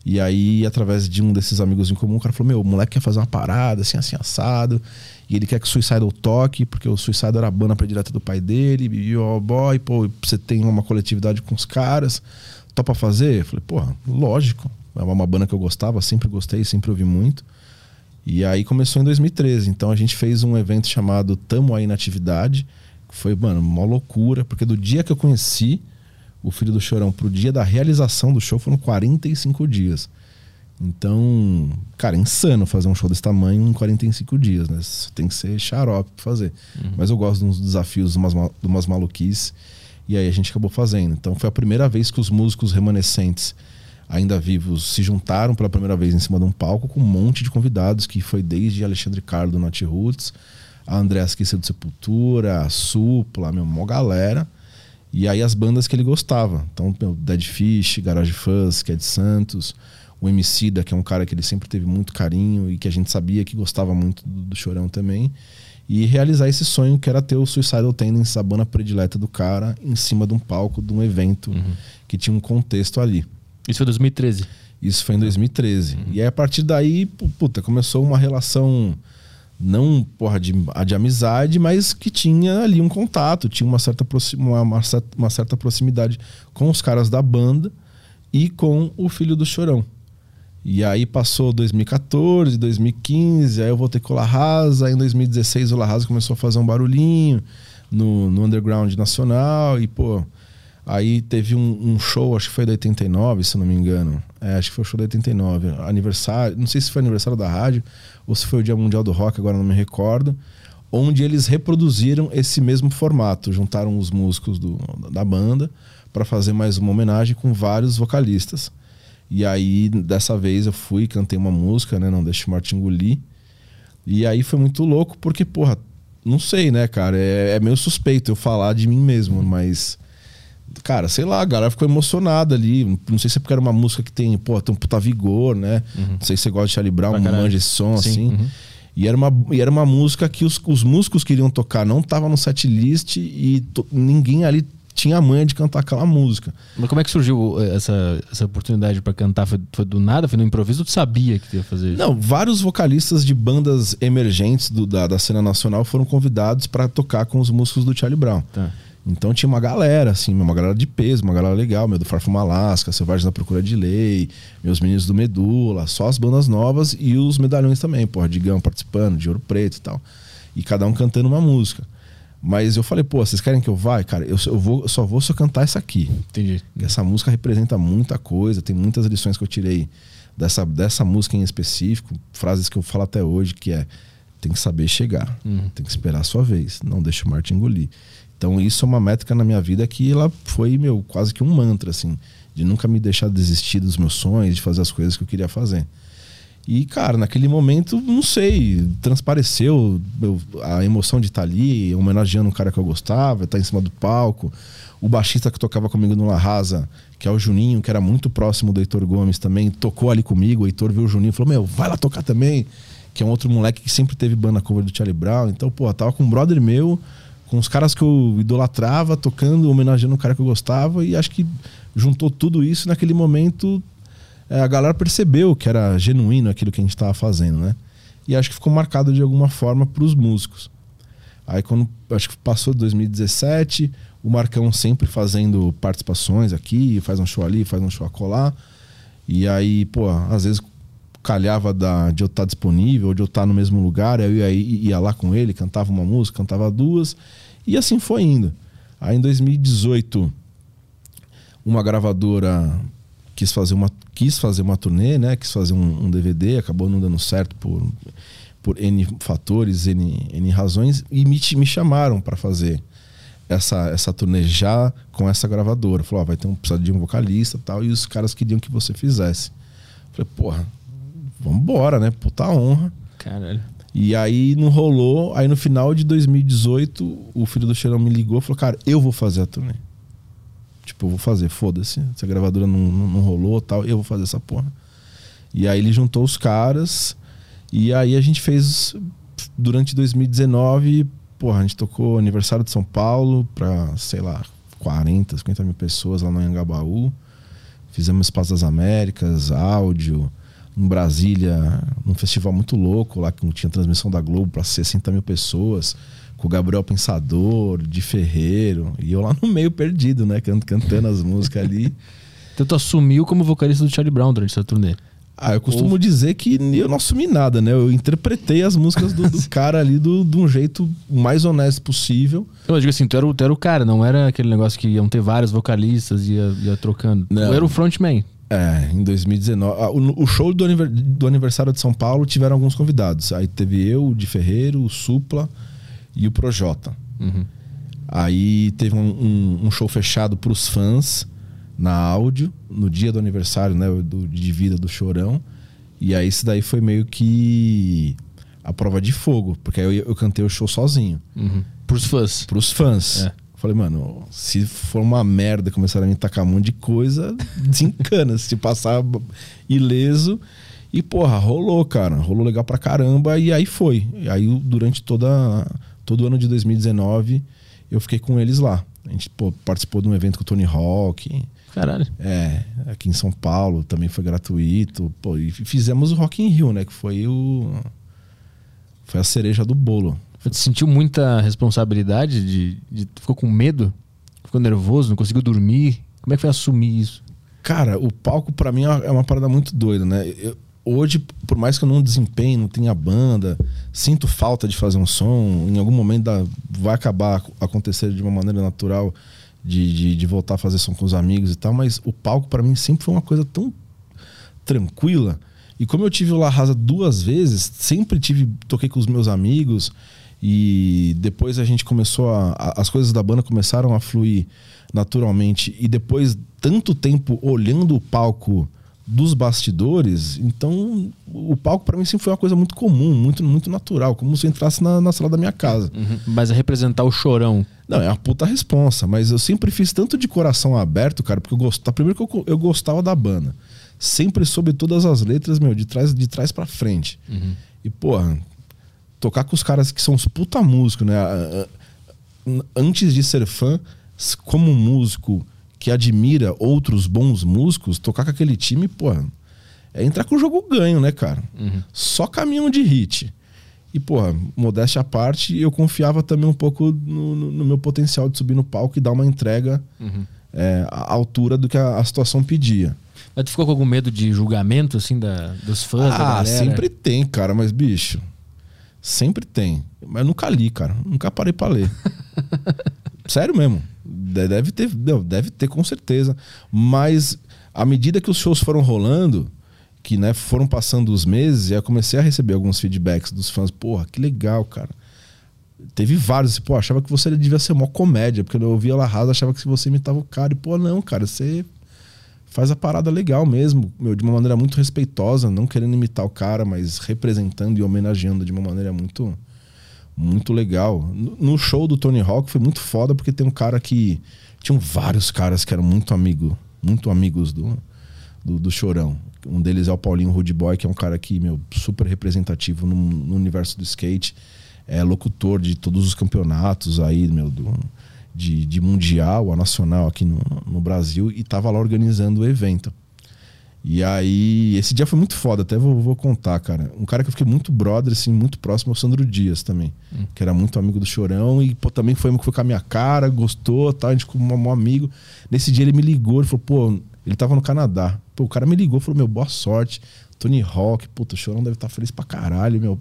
E aí, através de um desses amigos em comum, o cara falou: Meu, o moleque quer fazer uma parada assim, assim, assado. E ele quer que o Suicidal toque, porque o Suicidal era a banda predileta do pai dele. E o boy, pô, você tem uma coletividade com os caras. Topa fazer? Eu falei, porra, lógico. É uma banda que eu gostava, sempre gostei, sempre ouvi muito. E aí começou em 2013. Então a gente fez um evento chamado Tamo Aí na Atividade. Que foi, mano, uma loucura, porque do dia que eu conheci o Filho do Chorão pro dia da realização do show foram 45 dias. Então, cara, é insano fazer um show desse tamanho em 45 dias, né? Tem que ser xarope pra fazer. Uhum. Mas eu gosto dos desafios, de umas, de umas maluquices. E aí a gente acabou fazendo. Então foi a primeira vez que os músicos remanescentes, ainda vivos, se juntaram pela primeira vez em cima de um palco com um monte de convidados, que foi desde Alexandre Carlo do Nat Roots, a André Asquissa do Sepultura, a Supla, meu, uma galera. E aí as bandas que ele gostava. Então, Dead Fish, Garage Fuzz, Ed Santos o Emicida, que é um cara que ele sempre teve muito carinho e que a gente sabia que gostava muito do, do Chorão também. E realizar esse sonho que era ter o Suicidal Tendencies, a banda predileta do cara, em cima de um palco, de um evento uhum. que tinha um contexto ali.
Isso foi 2013?
Isso foi em 2013. Uhum. E aí, a partir daí, puta, começou uma relação não porra, de, de amizade, mas que tinha ali um contato, tinha uma certa, uma, uma, certa proximidade com os caras da banda e com o filho do Chorão. E aí passou 2014, 2015, aí eu voltei com o La Rasa, aí em 2016 o La Rasa começou a fazer um barulhinho no, no underground nacional e, pô, aí teve um, um, show, acho que foi da 89, se não me engano. É, acho que foi o show da 89, aniversário, não sei se foi aniversário da rádio ou se foi o Dia Mundial do Rock, agora não me recordo, onde eles reproduziram esse mesmo formato, juntaram os músicos do, da banda para fazer mais uma homenagem com vários vocalistas. E aí, dessa vez, eu fui, cantei uma música, né? Não deixe Martin engolir. E aí foi muito louco, porque, porra, não sei, né, cara? É, é meio suspeito eu falar de mim mesmo, mas. Cara, sei lá, a galera ficou emocionada ali. Não sei se é porque era uma música que tem, pô, tem um puta vigor, né? Uhum. Não sei se você gosta de Charlie Brown, manja esse som, Sim, assim. Uhum. E era, uma, e era uma música que os, os músicos queriam tocar, não tava no set list e to, ninguém ali tinha a manha de cantar aquela música.
Mas como é que surgiu eh, essa, essa oportunidade para cantar? Foi, foi, do nada? Foi no improviso ou tu sabia que ia fazer isso?
Não, vários vocalistas de bandas emergentes do, da, da cena nacional foram convidados para tocar com os músicos do Charlie Brown. Tá. Então tinha uma galera, assim, uma galera de peso, uma galera legal, meu do Farfuma Alaska, Selvagens da Procura de Lei, meus meninos do Medula, só as bandas novas e os medalhões também, porra, Digão participando, de Ouro Preto e tal. E cada um cantando uma música. Mas eu falei, pô, vocês querem que eu vá? Cara, eu, eu, vou, eu só vou se eu cantar essa aqui.
Entendi.
Essa música representa muita coisa, tem muitas lições que eu tirei dessa, dessa música em específico, frases que eu falo até hoje, que é tem que saber chegar, uhum. tem que esperar a sua vez, não deixa o Marte engolir. Então isso é uma métrica na minha vida que ela foi, meu, quase que um mantra, assim, de nunca me deixar desistir dos meus sonhos, de fazer as coisas que eu queria fazer. E, cara, naquele momento, não sei, transpareceu a emoção de estar ali, homenageando um cara que eu gostava, estar em cima do palco. O baixista que tocava comigo no La Rasa, que é o Juninho, que era muito próximo do Heitor Gomes também, tocou ali comigo. O Heitor viu o Juninho e falou: Meu, vai lá tocar também. Que é um outro moleque que sempre teve banda cover do Charlie Brown. Então, pô, tava com um brother meu, com os caras que eu idolatrava, tocando, homenageando um cara que eu gostava. E acho que juntou tudo isso naquele momento é, a galera percebeu que era genuíno aquilo que a gente estava fazendo, né? E acho que ficou marcado de alguma forma para os músicos. Aí quando acho que passou 2017, o Marcão sempre fazendo participações aqui, faz um show ali, faz um show acolá. E aí, pô, às vezes calhava da, de eu estar disponível, ou de eu estar no mesmo lugar, eu ia, ia lá com ele, cantava uma música, cantava duas, e assim foi indo. Aí em 2018, uma gravadora quis fazer uma, quis fazer uma turnê, né? Quis fazer um, um DVD, acabou não dando certo por, por N fatores, N, N razões, e me, me chamaram para fazer essa, essa turnê já com essa gravadora. Falou, oh, vai ter um, precisa de um vocalista tal, e os caras queriam que você fizesse. Falei, porra, vambora, né? Puta honra.
Caralho.
E aí não rolou. Aí no final de 2018, o filho do Cheirão me ligou e falou: Cara, eu vou fazer a turnê. Tipo, eu vou fazer, foda-se. Se a gravadora não, não, não rolou tal, eu vou fazer essa porra. E aí ele juntou os caras. E aí a gente fez durante 2019, porra, a gente tocou aniversário de São Paulo pra, sei lá, 40, 50 mil pessoas lá no Anhangabaú. Fizemos Espaço das Américas, áudio. Em Brasília, num festival muito louco lá que tinha transmissão da Globo para 60 mil pessoas com o Gabriel Pensador, de Ferreiro, e eu lá no meio perdido, né? Cantando as músicas ali. (laughs)
Então tu assumiu como vocalista do Charlie Brown durante essa turnê?
Ah, eu costumo Ou... dizer que eu não assumi nada, né? Eu interpretei as músicas do, do (laughs) cara ali do, de um jeito mais honesto possível.
Eu digo assim, tu era, o, tu era o cara, não era aquele negócio que iam ter vários vocalistas e ia, ia trocando. Não. Tu era o frontman.
É, em 2019. Ah, o, show do, do aniversário de São Paulo tiveram alguns convidados. Aí teve eu, o de Ferreiro, o Supla e o Projota. Uhum. Aí teve um, um, um show fechado para os fãs na áudio, no dia do aniversário né, do, de vida do Chorão. E aí isso daí foi meio que a prova de fogo, porque aí eu, eu cantei o show sozinho.
Uhum. Pros fãs.
Pros fãs. É. Falei, mano, se for uma merda começar a me tacar um monte de coisa, desencana. se passar ileso. E, porra, rolou, cara. Rolou legal pra caramba. E aí foi. E aí, durante toda todo ano de 2019 eu fiquei com eles lá. A gente pô, participou de um evento com o Tony Hawk.
Caralho.
É, aqui em São Paulo também foi gratuito. Pô, e fizemos o Rock in Rio, né? Que foi o. Foi a cereja do bolo.
Sentiu muita responsabilidade? De, de, ficou com medo? Ficou nervoso? Não conseguiu dormir? Como é que foi assumir isso?
Cara, o palco para mim é uma parada muito doida, né? Eu, hoje, por mais que eu não desempenhe, não tenha banda, sinto falta de fazer um som, em algum momento da, vai acabar acontecer de uma maneira natural de, de, de, voltar a fazer som com os amigos e tal, mas o palco para mim sempre foi uma coisa tão tranquila. E como eu tive o La Rasa duas vezes, sempre tive toquei com os meus amigos e depois a gente começou a, a as coisas da banda começaram a fluir naturalmente e depois tanto tempo olhando o palco dos bastidores, então o palco para mim sempre foi uma coisa muito comum, muito, muito natural, como se eu entrasse na, na sala da minha casa.
Uhum. Mas é representar o chorão.
Não, é uma puta responsa, mas eu sempre fiz tanto de coração aberto, cara, porque eu gostava. Primeiro que eu, eu gostava da banda. Sempre soube todas as letras, meu, de trás, de trás para frente. Uhum. E, porra, tocar com os caras que são os puta músicos, né? Antes de ser fã, como músico que admira outros bons músicos, tocar com aquele time, pô, é entrar com o jogo ganho, né, cara? Uhum. Só caminhão de hit. E, pô, modéstia à parte, eu confiava também um pouco no, no, no, meu potencial de subir no palco e dar uma entrega uhum. é, à altura do que a, a, situação pedia.
Mas tu ficou com algum medo de julgamento, assim, da, dos fãs?
Ah, sempre tem, cara, mas, bicho, sempre tem. Mas nunca li, cara. Nunca parei pra ler. (laughs) Sério mesmo. Deve ter, deve ter com certeza. Mas à medida que os shows foram rolando, que né, foram passando os meses, eu comecei a receber alguns feedbacks dos fãs. Porra, que legal, cara. Teve vários, assim, pô, achava que você devia ser uma comédia, porque eu ouvia La Rasa, achava que você imitava o cara. E, pô, não, cara, você faz a parada legal mesmo, meu, de uma maneira muito respeitosa, não querendo imitar o cara, mas representando e homenageando de uma maneira muito muito legal. No show do Tony Hawk foi muito foda porque tem um cara que. Tinham vários caras que eram muito amigo, muito amigos do, do, do Chorão. Um deles é o Paulinho Rude Boy, que é um cara que, meu, super representativo no, no, universo do skate. É locutor de todos os campeonatos aí, meu, do, de, de mundial a nacional aqui no, no Brasil e tava lá organizando o evento. E aí, esse dia foi muito foda, até vou, vou, contar, cara. Um cara que eu fiquei muito brother, assim, muito próximo é o Sandro Dias também. Hum. Que era muito amigo do Chorão e pô, também foi, foi com a minha cara, gostou, tá? A gente ficou um, um amigo. Nesse dia ele me ligou, ele falou, pô, ele tava no Canadá. Pô, o cara me ligou, falou, meu, boa sorte. Tony Hawk, puta, o Chorão deve estar tá feliz pra caralho, meu.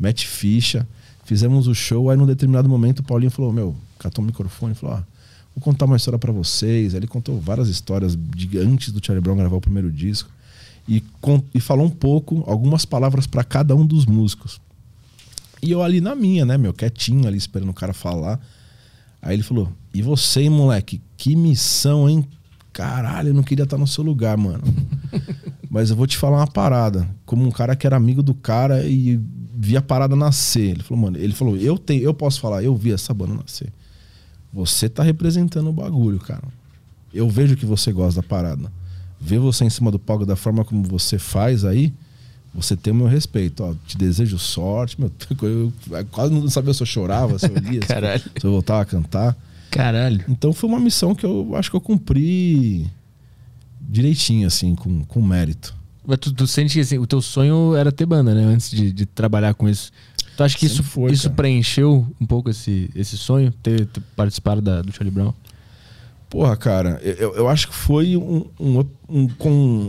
Mete ficha. Fizemos o show, aí num determinado momento o Paulinho falou, meu, catou o microfone e falou, ó. Ah, Vou contar uma história para vocês. Ele contou várias histórias de antes do Charlie Brown gravar o primeiro disco. E, e falou um pouco, algumas palavras para cada um dos músicos. E eu ali na minha, né, meu, quietinho ali esperando o cara falar. Aí ele falou: E você, moleque? Que missão, hein? Caralho, eu não queria estar no seu lugar, mano. (laughs) Mas eu vou te falar uma parada. Como um cara que era amigo do cara e via a parada nascer. Ele falou, mano, ele falou, eu tenho, eu posso falar, eu vi essa banda nascer. Você tá representando o bagulho, cara. Eu vejo que você gosta da parada. Ver você em cima do palco da forma como você faz aí, você tem o meu respeito. Ó, te desejo sorte. Meu, (laughs) eu quase não sabia se eu chorava, se eu (laughs) lia, se, se eu voltava a cantar.
Caralho.
Então foi uma missão que eu acho que eu cumpri direitinho, assim, com, com mérito.
Mas tu, tu sente que assim, o teu sonho era ter banda, né? Antes de, de trabalhar com isso. Tu acha que isso, foi, isso preencheu um pouco esse, esse sonho, ter, ter participado da, do Charlie Brown?
Porra, cara, eu, eu acho que foi um, um, um,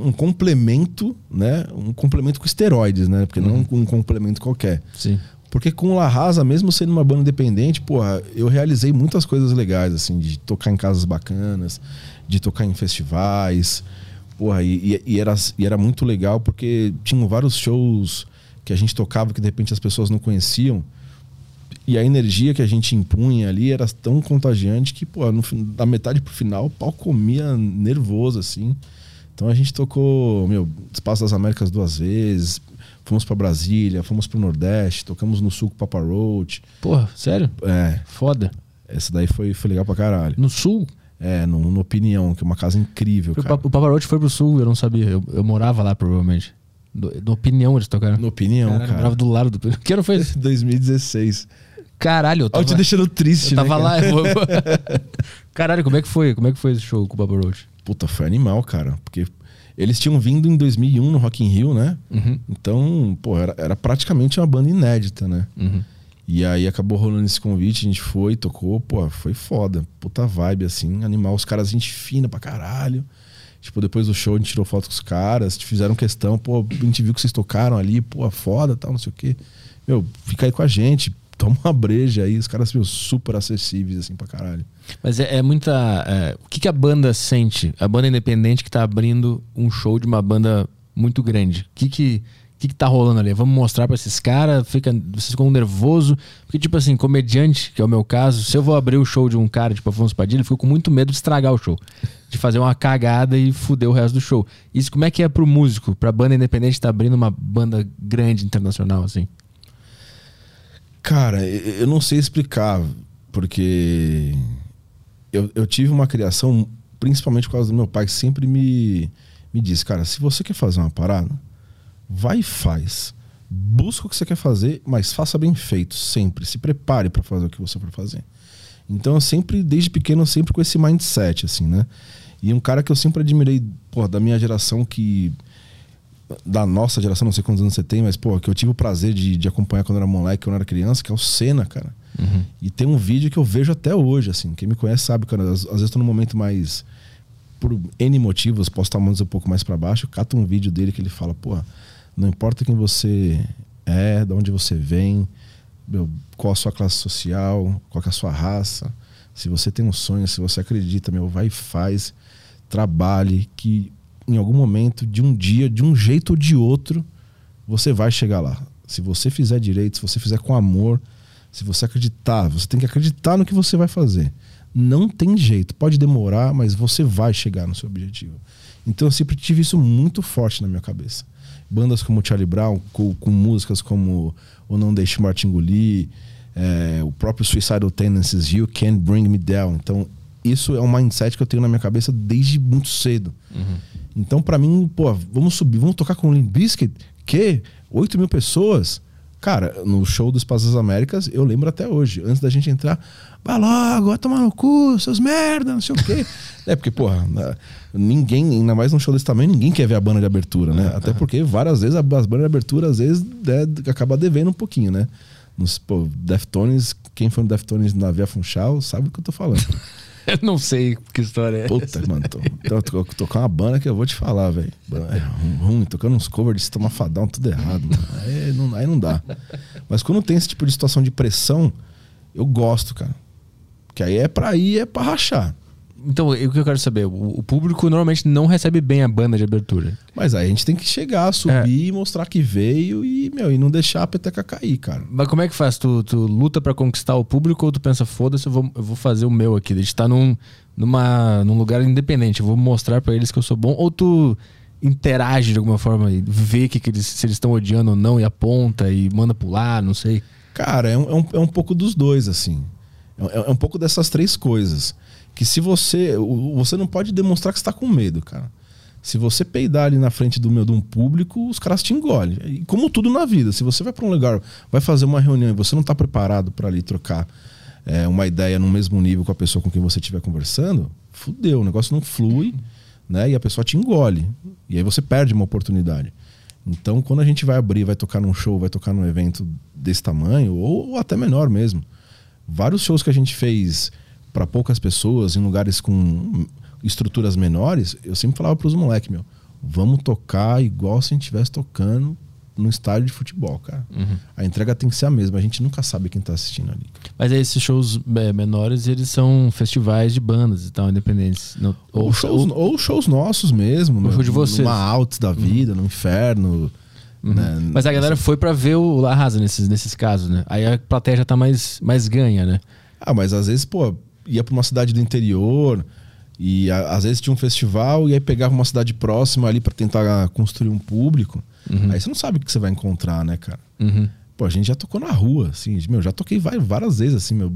um, complemento, né? Um complemento com esteroides, né? Porque uhum. não um complemento qualquer.
Sim.
Porque com La Rasa, mesmo sendo uma banda independente, porra, eu realizei muitas coisas legais, assim, de tocar em casas bacanas, de tocar em festivais. Porra, e, e, era, e era muito legal porque tinham vários shows que a gente tocava que de repente as pessoas não conheciam. E a energia que a gente impunha ali era tão contagiante que, pô, no, da metade pro final, o pau comia nervoso, assim. Então a gente tocou, meu, Espaço das Américas duas vezes, fomos para Brasília, fomos pro Nordeste, tocamos no Sul com Papa Roach.
Porra, sério?
É.
Foda.
Essa daí foi, foi legal pra caralho.
No Sul?
É, no, no Opinião, que é uma casa incrível,
o, cara. O Papa Roach foi pro Sul, eu não sabia. Eu, eu morava lá, provavelmente. No Opinião eles tocaram.
No Opinião, Caralho, cara.
Eu do lado do (laughs) Que ano foi (laughs) esse?
2016.
Caralho, eu
tava... Ó, te deixando triste,
eu
né?
Tava lá. Eu... (laughs) Caralho, como é que foi? Como é que foi esse show com o Baba Roach?
Puta, foi animal, cara. Porque Eles tinham vindo em 2001 no Rock in Rio, né? Uhum. Então, pô, era, era praticamente uma banda inédita, né? Uhum. E aí acabou rolando esse convite, a gente foi, tocou, pô, foi foda. Puta vibe, assim, animal. Os caras, gente fina pra caralho. Tipo, depois do show a gente tirou foto com os caras, fizeram questão, pô, a gente viu que vocês tocaram ali, pô, foda, tal, não sei o quê. Meu, fica aí com a gente, toma uma breja aí, os caras, meu, super acessíveis, assim, pra caralho.
Mas é, é muita. É, o que, que a banda sente? A banda independente que tá abrindo um show de uma banda muito grande. O que que. O que, que tá rolando ali? Vamos mostrar para esses caras? Fica, vocês ficam nervoso? Porque, tipo assim, comediante, que é o meu caso, se eu vou abrir o show de um cara, tipo Afonso Padilha, eu fico com muito medo de estragar o show. De fazer uma cagada e fuder o resto do show. Isso como é que é pro músico, pra banda independente que tá abrindo uma banda grande internacional, assim?
Cara, eu não sei explicar, porque eu, eu tive uma criação, principalmente por causa do meu pai, que sempre me, me disse, cara, se você quer fazer uma parada, vai e faz. Busca o que você quer fazer, mas faça bem feito, sempre. Se prepare para fazer o que você for fazer. Então, eu sempre, desde pequeno, sempre com esse mindset, assim, né? E um cara que eu sempre admirei, pô, da minha geração, que. Da nossa geração, não sei quantos anos você tem, mas, pô, que eu tive o prazer de, de acompanhar quando eu era moleque, quando eu era criança, que é o Senna, cara. Uhum. E tem um vídeo que eu vejo até hoje, assim. Quem me conhece sabe, cara, às, às vezes tô num momento mais. Por N motivos, posso estar um pouco mais para baixo. Cato um vídeo dele que ele fala, pô, não importa quem você é, de onde você vem, qual a sua classe social, qual é a sua raça. Se você tem um sonho, se você acredita, meu, vai e faz. Trabalhe, que em algum momento, de um dia, de um jeito ou de outro, você vai chegar lá. Se você fizer direito, se você fizer com amor, se você acreditar, você tem que acreditar no que você vai fazer. Não tem jeito, pode demorar, mas você vai chegar no seu objetivo. Então eu sempre tive isso muito forte na minha cabeça. Bandas como Charlie Brown, com, com músicas como O Não Deixe Martin Engolir, é, o próprio Suicidal Tendencies, You Can't Bring Me Down. Então isso é um mindset que eu tenho na minha cabeça desde muito cedo. Uhum. Então para mim, pô, vamos subir, vamos tocar com o Limp Bizkit, que 8 mil pessoas Cara, no show do Espaço das Américas, eu lembro até hoje, antes da gente entrar, vai logo, vai tomar no cu, seus merda, não sei o quê. (laughs) é porque, porra, ninguém, ainda mais num show desse tamanho, ninguém quer ver a banda de abertura, né? Até porque várias vezes as bandas de abertura, às vezes, é, acaba devendo um pouquinho, né? Nos, pô, Deftones, quem foi no Deftones na Via Funchal sabe o que eu tô falando. (laughs)
Eu não sei que história é
Puta, essa. mano. Tô, tô, tô, tocar uma banda que eu vou te falar, velho. É ruim, tocando uns covers de tomar fadão, tudo errado. Mano. Aí, não, aí não dá. Mas quando tem esse tipo de situação de pressão, eu gosto, cara. Que aí é pra ir, é pra rachar.
Então, o que eu quero saber? O, público normalmente não recebe bem a banda de abertura.
Mas aí a gente tem que chegar, subir, é. mostrar que veio e, meu, e não deixar a peteca cair, cara.
Mas como é que faz? Tu, tu luta para conquistar o público ou tu pensa, foda-se, eu vou, eu vou fazer o meu aqui? A gente tá num, numa, num lugar independente, eu vou mostrar para eles que eu sou bom. Ou tu interage de alguma forma e vê que, que eles, se eles estão odiando ou não e aponta e manda pular, não sei.
Cara, é um, é um, é um pouco dos dois, assim. É, é um pouco dessas três coisas que se você. Você não pode demonstrar que está com medo, cara. Se você peidar ali na frente do meu de um público, os caras te engolem. E como tudo na vida, se você vai para um lugar, vai fazer uma reunião e você não está preparado para ali trocar é, uma ideia no mesmo nível com a pessoa com quem você estiver conversando, fudeu, o negócio não flui, né? E a pessoa te engole. E aí você perde uma oportunidade. Então, quando a gente vai abrir, vai tocar num show, vai tocar num evento desse tamanho, ou, ou até menor mesmo. Vários shows que a gente fez para poucas pessoas, em lugares com estruturas menores, eu sempre falava para os moleques, meu, vamos tocar igual se a gente estivesse tocando no estádio de futebol, cara. Uhum. A entrega tem que ser a mesma, a gente nunca sabe quem está assistindo ali.
Mas aí esses shows é, menores, eles são festivais de bandas e tal, independentes.
No, ou, ou, shows, ou, ou, shows nossos mesmo.
No, show de vocês.
Numa altos da vida, uhum. no inferno.
Uhum. Né? Mas a galera foi para ver o La Rasa nesses, nesses casos, né? Aí a plateia já tá mais, mais ganha, né?
Ah, mas às vezes, pô, ia para uma cidade do interior e a, às vezes tinha um festival e aí pegava uma cidade próxima ali para tentar construir um público. Uhum. Aí você não sabe o que você vai encontrar, né, cara? Uhum. Pô, a gente já tocou na rua, assim, meu, já toquei várias, várias vezes, assim, meu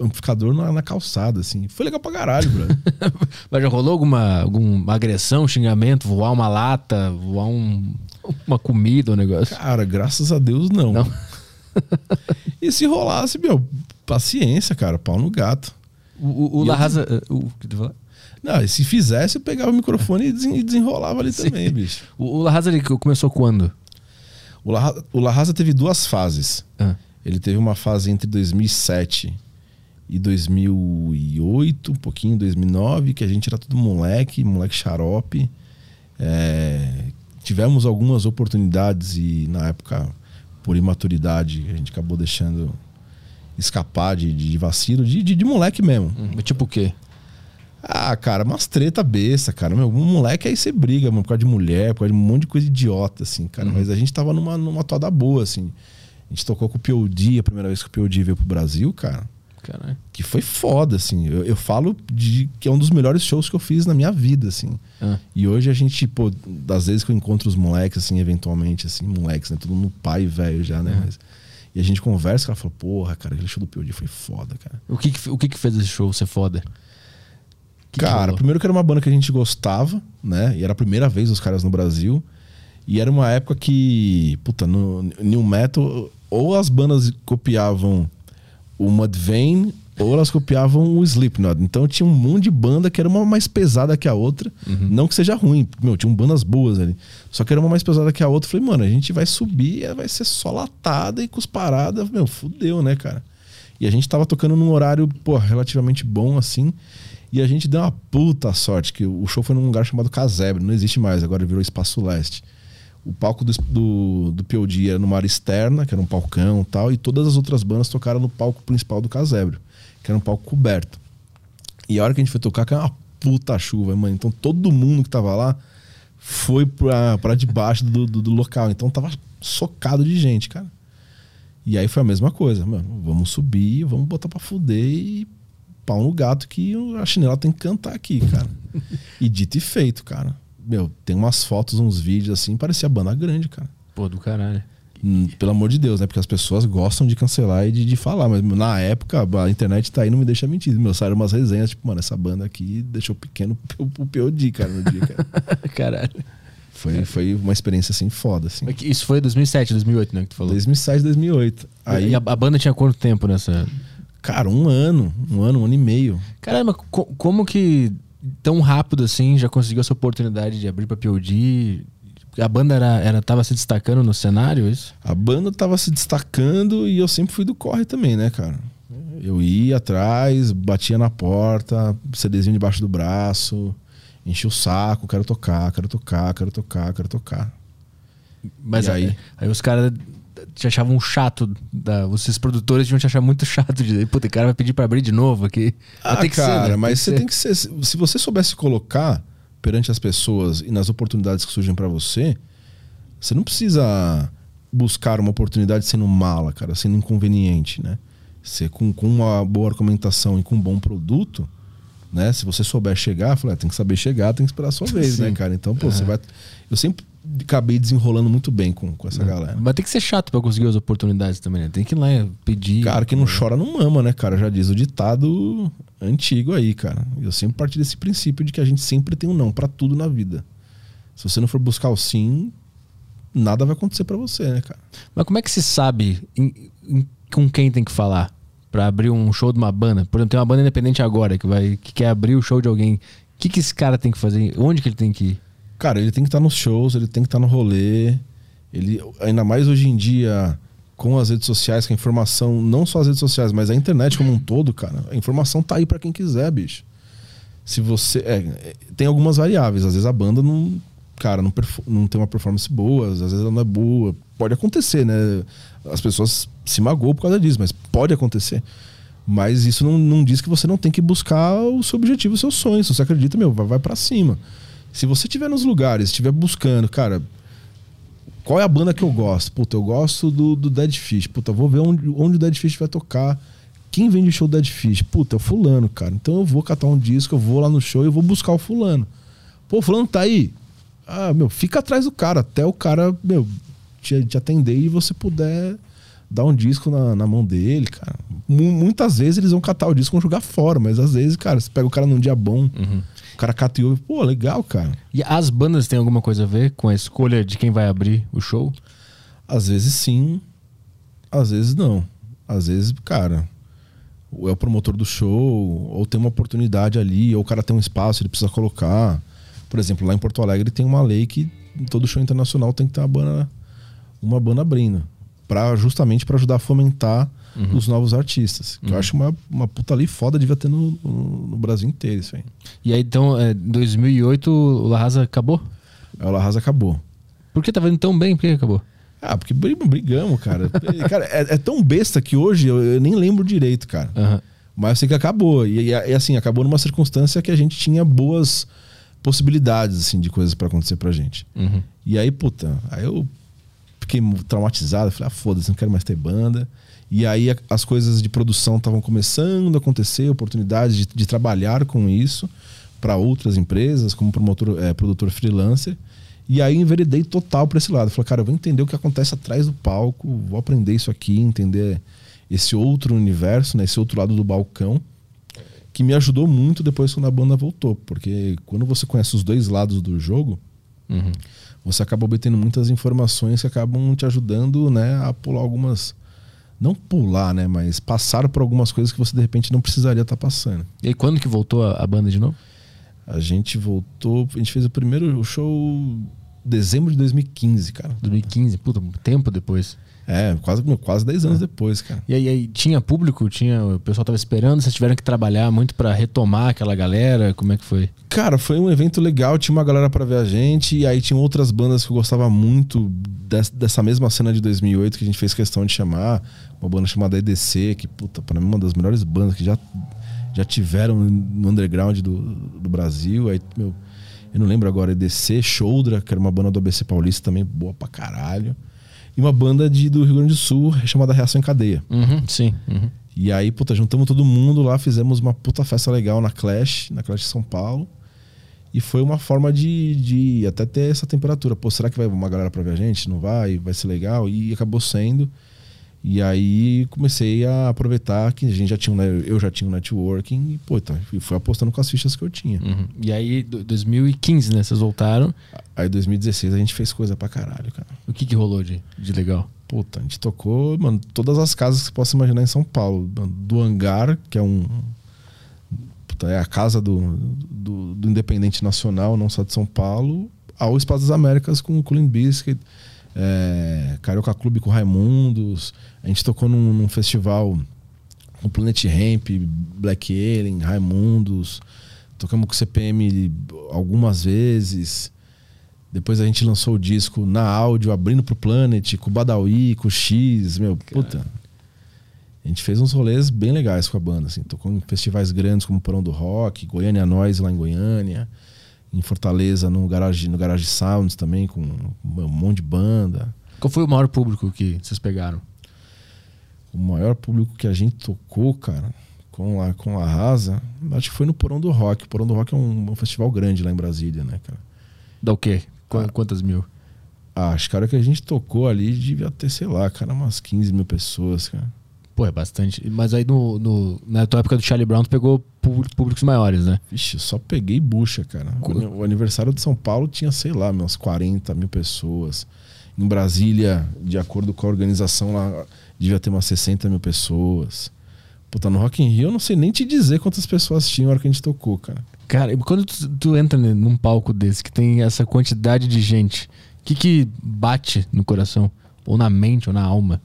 amplificador na, na, calçada, assim. Foi legal pra caralho, brother. (laughs)
Mas já rolou alguma, alguma agressão, xingamento, voar uma lata, voar um, uma comida, um negócio?
Cara, graças a Deus não. não? (laughs) e se rolasse, meu, paciência, cara, pau no gato.
O, o La Rasa. O que tu falar?
Não, e se fizesse, eu pegava o microfone e desen- desenrolava ali (laughs)
Sim.
também, bicho.
O, o Raza, ele começou quando?
O La, o teve duas fases.
Ah,
Ele teve uma fase entre 2007 e 2008, um pouquinho, 2009, que a gente era tudo moleque, moleque xarope. É, tivemos algumas oportunidades e na época, por imaturidade, a gente acabou deixando escapar de, de vacilo, de, de, de moleque mesmo.
hum, tipo o quê?
Ah, cara, umas treta besta, cara. Meu, um moleque aí você briga, mano, por causa de mulher, por causa de um monte de coisa idiota, assim, cara. Mas a gente tava numa, numa toda boa, assim. A gente tocou com o POD, a primeira vez que o POD veio pro Brasil, cara.
Caralho.
Que foi foda, assim. Eu, eu falo de que é um dos melhores shows que eu fiz na minha vida, assim.
Ah,
E hoje a gente, pô, das vezes que eu encontro os moleques, assim, eventualmente, assim, moleques, né? Todo mundo pai velho já, né? Mas- e a gente conversa, ela fala, porra, cara, aquele show do POD foi foda, cara.
o que, que- o que, que fez esse show ser foda? Que que
Cara,
rolou?
primeiro que era uma banda que a gente gostava, né? E era a primeira vez os caras no Brasil. E era uma época que, puta, no New Metal, ou as bandas copiavam o Mudvayne, ou elas copiavam o Slipknot. Então tinha um monte de banda que era uma mais pesada que a outra. Não que seja ruim, meu, tinham bandas boas ali. Só que era uma mais pesada que a outra. Falei, mano, a gente vai subir, vai ser só latada e cusparada. Meu, fudeu, né, cara? E a gente tava tocando num horário, pô, relativamente bom, assim. E a gente deu uma puta sorte, que o show foi num lugar chamado Casebre, não existe mais, agora virou Espaço Leste. O palco do, do, do POD era numa área externa, que era um palcão e tal, e todas as outras bandas tocaram no palco principal do Casebre, que era um palco coberto. E a hora que a gente foi tocar, caiu uma puta chuva, mano. Então todo mundo que tava lá foi pra, pra debaixo do, do, do local. Então tava socado de gente, cara. E aí foi a mesma coisa, mano. Vamos subir, vamos botar pra fuder e pau no gato que a chinela tem que cantar aqui, cara. e dito e feito, cara. Meu, tem umas fotos, uns vídeos assim, parecia banda grande, cara.
Pô, do caralho.
Hum, Pelo amor de Deus, né? Porque as pessoas gostam de cancelar e de, de falar. Mas na época, a internet tá aí, não me deixa mentir. Meu, saíram umas resenhas, tipo, mano, essa banda aqui deixou pequeno (laughs) o, o POD, cara, no dia, cara. (laughs)
caralho.
Foi, foi uma experiência, assim, foda, assim.
Isso foi 2007, 2008, né? Que tu falou.
2007, 2008. Aí,
E a, a banda tinha quanto tempo nessa.
cara, um ano, um ano, um ano e meio.
Caramba, co- como que tão rápido assim já conseguiu essa oportunidade de abrir pra POD? A banda era, era, tava se destacando no cenário, isso?
A banda tava se destacando e eu sempre fui do corre também, né, cara? Eu ia atrás, batia na porta, CDzinho debaixo do braço, enchia o saco, quero tocar, quero tocar, quero tocar, quero tocar.
Mas aí,
aí?
aí os caras te achavam chato. Da, vocês produtores deviam te achar muito chato de. Puta, o cara vai pedir pra abrir de novo aqui.
Ah,
que ser,
cara,
né?
mas
que
você
ser.
tem que ser. Se você soubesse se colocar perante as pessoas e nas oportunidades que surgem pra você, você não precisa buscar uma oportunidade sendo mala, cara, sendo inconveniente, né? Você com, com uma boa argumentação e com um bom produto, né? Se você souber chegar, fala, "Ah, tem que saber chegar, tem que esperar a sua vez,
Sim.
né, cara? Então, pô, você vai. Eu sempre acabei desenrolando muito bem com, com essa galera.
Mas tem que ser chato pra conseguir as oportunidades também, né? Tem que ir lá pedir.
Cara, que não chora não mama, né, cara? Já diz o ditado antigo aí, cara. Eu sempre parti desse princípio de que a gente sempre tem um não pra tudo na vida. Se você não for buscar o sim, nada vai acontecer pra você, né, cara?
Mas como é que se sabe em- em- com quem tem que falar pra abrir um show de uma banda? Por exemplo, tem uma banda independente agora que vai que quer abrir o show de alguém. O que, que esse cara tem que fazer? Onde que ele tem que ir?
Cara, ele tem que estar nos shows, ele tem que estar no rolê. Ele, ainda mais hoje em dia, com as redes sociais, com a informação, não só as redes sociais, mas a internet como um todo, cara. A informação tá aí pra quem quiser, bicho. Se você. é, tem algumas variáveis. Às vezes a banda não. Cara, não, não tem uma performance boa, às vezes ela não é boa. Pode acontecer, né? As pessoas se magoam por causa disso, mas pode acontecer. Mas isso não, não diz que você não tem que buscar o seu objetivo, o seu sonho. Se você acredita, meu, vai, vai para cima. Se você estiver nos lugares, estiver buscando, cara, qual é a banda que eu gosto? Puta, eu gosto do, do Dead Fish. Puta, vou ver onde, onde o Dead Fish vai tocar. Quem vende o show do Dead Fish? Puta, é o fulano, cara. Então eu vou catar um disco, eu vou lá no show e eu vou buscar o fulano. Pô, o fulano tá aí. Ah, meu, fica atrás do cara, até o cara, meu, te, te atender e você puder dar um disco na, na mão dele, cara. Mu- muitas vezes eles vão catar o disco e vão jogar fora, mas às vezes, cara, você pega o cara num dia bom, o cara cata e ouve, pô, legal, cara.
E as bandas têm alguma coisa a ver com a escolha de quem vai abrir o show?
Às vezes sim, às vezes não. Às vezes, cara, ou é o promotor do show, ou tem uma oportunidade ali, ou o cara tem um espaço, ele precisa colocar. Por exemplo, lá em Porto Alegre tem uma lei que todo show internacional tem que ter uma banda, uma banda abrindo. Pra, justamente para ajudar a fomentar uhum. os novos artistas. Que uhum. eu acho uma, uma puta lei foda, devia ter no, no, no Brasil inteiro isso aí.
E aí, então, em é, 2008, o La Raza acabou?
É, o La Raza acabou.
Por que tava indo tão bem? Por que acabou?
Ah, porque brigamos, cara. (laughs) cara, é, é, tão besta que hoje eu, eu nem lembro direito, cara. Uhum. Mas eu sei que acabou. E, e, assim, acabou numa circunstância que a gente tinha boas possibilidades, assim, de coisas para acontecer pra gente. Uhum. E aí, puta, aí eu fiquei traumatizado. Falei, ah, foda-se, não quero mais ter banda. E aí as coisas de produção estavam começando a acontecer, oportunidades de, de trabalhar com isso para outras empresas, como promotor, é, produtor freelancer. E aí enveredei total para esse lado. Falei, cara, eu vou entender o que acontece atrás do palco, vou aprender isso aqui, entender esse outro universo, né, esse outro lado do balcão, que me ajudou muito depois quando a banda voltou. Porque quando você conhece os dois lados do jogo, uhum. você acaba obtendo muitas informações que acabam te ajudando né, a pular algumas. Não pular, né? Mas passar por algumas coisas que você de repente não precisaria estar tá passando.
E aí, quando que voltou a, a banda de novo?
A gente voltou. A gente fez o primeiro show dezembro de 2015, cara.
2015, puta, tempo depois.
É, quase, quase 10 anos é. depois, cara.
E aí, aí, tinha público? Tinha, o pessoal tava esperando? Vocês tiveram que trabalhar muito para retomar aquela galera? Como é que foi?
Cara, foi um evento legal, tinha uma galera para ver a gente, e aí tinha outras bandas que eu gostava muito dessa mesma cena de 2008 que a gente fez questão de chamar. Uma banda chamada EDC, que, puta, pra mim é uma das melhores bandas que já, já tiveram no underground do, do Brasil. Aí, meu eu não lembro agora, EDC, Shoulder, que era uma banda do ABC Paulista também, boa pra caralho. E uma banda de, do Rio Grande do Sul chamada Reação em Cadeia.
Uhum, sim. Uhum.
E aí, puta, juntamos todo mundo lá, fizemos uma puta festa legal na Clash, na Clash São Paulo. E foi uma forma de, de até ter essa temperatura. Pô, será que vai uma galera pra ver a gente? Não vai? Vai ser legal? E acabou sendo. E aí comecei a aproveitar que a gente já tinha, eu já tinha um networking e pô, então, fui apostando com as fichas que eu tinha. Uhum.
E aí, 2015, né? Vocês voltaram.
Aí 2016 a gente fez coisa pra caralho, cara.
O que que rolou de, de legal?
Puta, a gente tocou, mano, todas as casas que você possa imaginar em São Paulo. Do Hangar, que é um. Puta, é a casa do, do, do Independente Nacional, não só de São Paulo, ao Espaço das Américas com o Clean Biscuit é, Carioca Clube com Raimundos. A gente tocou num, num festival com Planet Ramp, Black Alien, Raimundos. Tocamos com o CPM algumas vezes. Depois a gente lançou o disco na áudio, abrindo pro Planet, com o Badawi, com o X, meu, puta. A gente fez uns rolês bem legais com a banda, assim. Tocou em festivais grandes como Porão do Rock, Goiânia Nós lá em Goiânia em Fortaleza, no Garage, no Garage Sounds também, com um monte de banda.
Qual foi o maior público que vocês pegaram?
O maior público que a gente tocou, cara, com a, com a Rasa, acho que foi no Porão do Rock. O Porão do Rock é um, um festival grande lá em Brasília, né, cara?
Dá o quê? Qu ah, quantas mil?
Ah, acho, cara, que a gente tocou ali devia ter, sei lá, cara, umas 15 mil pessoas, cara.
Pô, é bastante. Mas aí no, no, na tua época do Charlie Brown, tu pegou públicos maiores, né?
Vixe, só peguei bucha, cara. O, o aniversário de São Paulo tinha, sei lá, umas 40 mil pessoas. Em Brasília, de acordo com a organização lá, devia ter umas 60 mil pessoas. Puta, no Rock in Rio eu não sei nem te dizer quantas pessoas tinham na hora que a gente tocou, cara.
Cara, quando tu, tu entra num palco desse que tem essa quantidade de gente, o que que bate no coração? Ou na mente, ou na alma?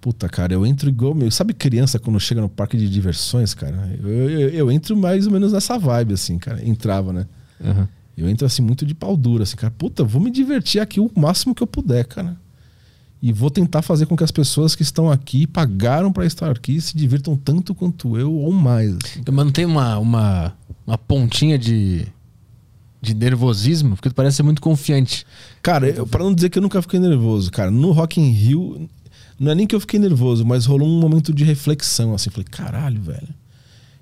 Puta, cara, eu entro igual. Meu, sabe criança quando chega no parque de diversões, cara? Eu, eu, eu entro mais ou menos nessa vibe, assim, cara. Entrava, né? Uhum. Eu entro assim muito de pau duro, assim, cara. Puta, vou me divertir aqui o máximo que eu puder, cara. E vou tentar fazer com que as pessoas que estão aqui, pagaram para estar aqui, se divirtam tanto quanto eu ou mais. Assim.
Mas não tem uma, uma, uma pontinha de, de nervosismo? Porque tu parece ser muito confiante.
Cara, para não dizer que eu nunca fiquei nervoso, cara, no Rock in Rio não é nem que eu fiquei nervoso, mas rolou um momento de reflexão, assim. Falei, caralho, velho.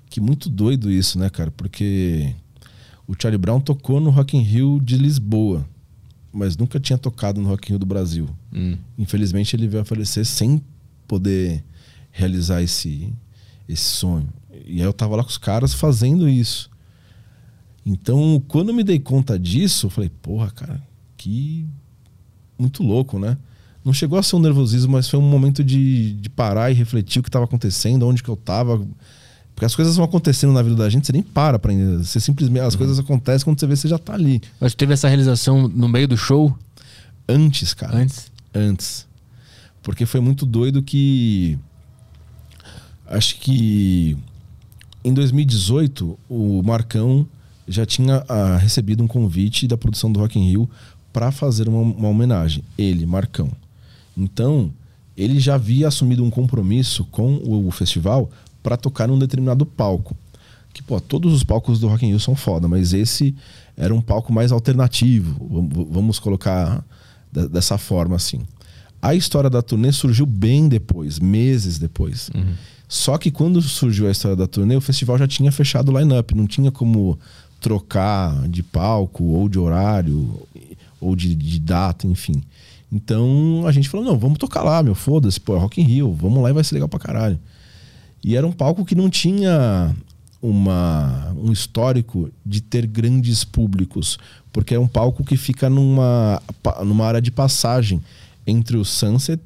Que muito doido isso, né, cara? Porque o Charlie Brown tocou no Rock in Rio de Lisboa, mas nunca tinha tocado no Rock in Rio do Brasil. Hum. Infelizmente ele veio a falecer sem poder realizar esse, esse sonho. E aí eu tava lá com os caras fazendo isso. Então, quando eu me dei conta disso, eu falei, porra, cara, que muito louco, né? Não chegou a ser um nervosismo, mas foi um momento de, de parar e refletir o que estava acontecendo, onde que eu estava. Porque as coisas vão acontecendo na vida da gente, você nem para pra Você simplesmente. As uhum. coisas acontecem quando você vê, você já tá ali.
Mas teve essa realização no meio do show?
Antes, cara.
Antes?
Antes. Porque foi muito doido que. Acho que em 2018 o Marcão já tinha ah, recebido um convite da produção do Rock in Rio para fazer uma, uma, homenagem. Ele, Marcão. Então, ele já havia assumido um compromisso com o, o festival para tocar num determinado palco. Que, pô, todos os palcos do Rock in Rio são foda, mas esse era um palco mais alternativo. Vamos colocar dessa forma assim. A história da turnê surgiu bem depois, meses depois. Uhum. Só que quando surgiu a história da turnê, o festival já tinha fechado o line-up, não tinha como trocar de palco ou de horário ou de, de data, enfim. Então a gente falou: não, vamos tocar lá, meu, foda-se, pô, é Rock in Rio, vamos lá e vai ser legal pra caralho. E era um palco que não tinha uma, um histórico de ter grandes públicos, porque é um palco que fica numa, numa área de passagem entre o Sunset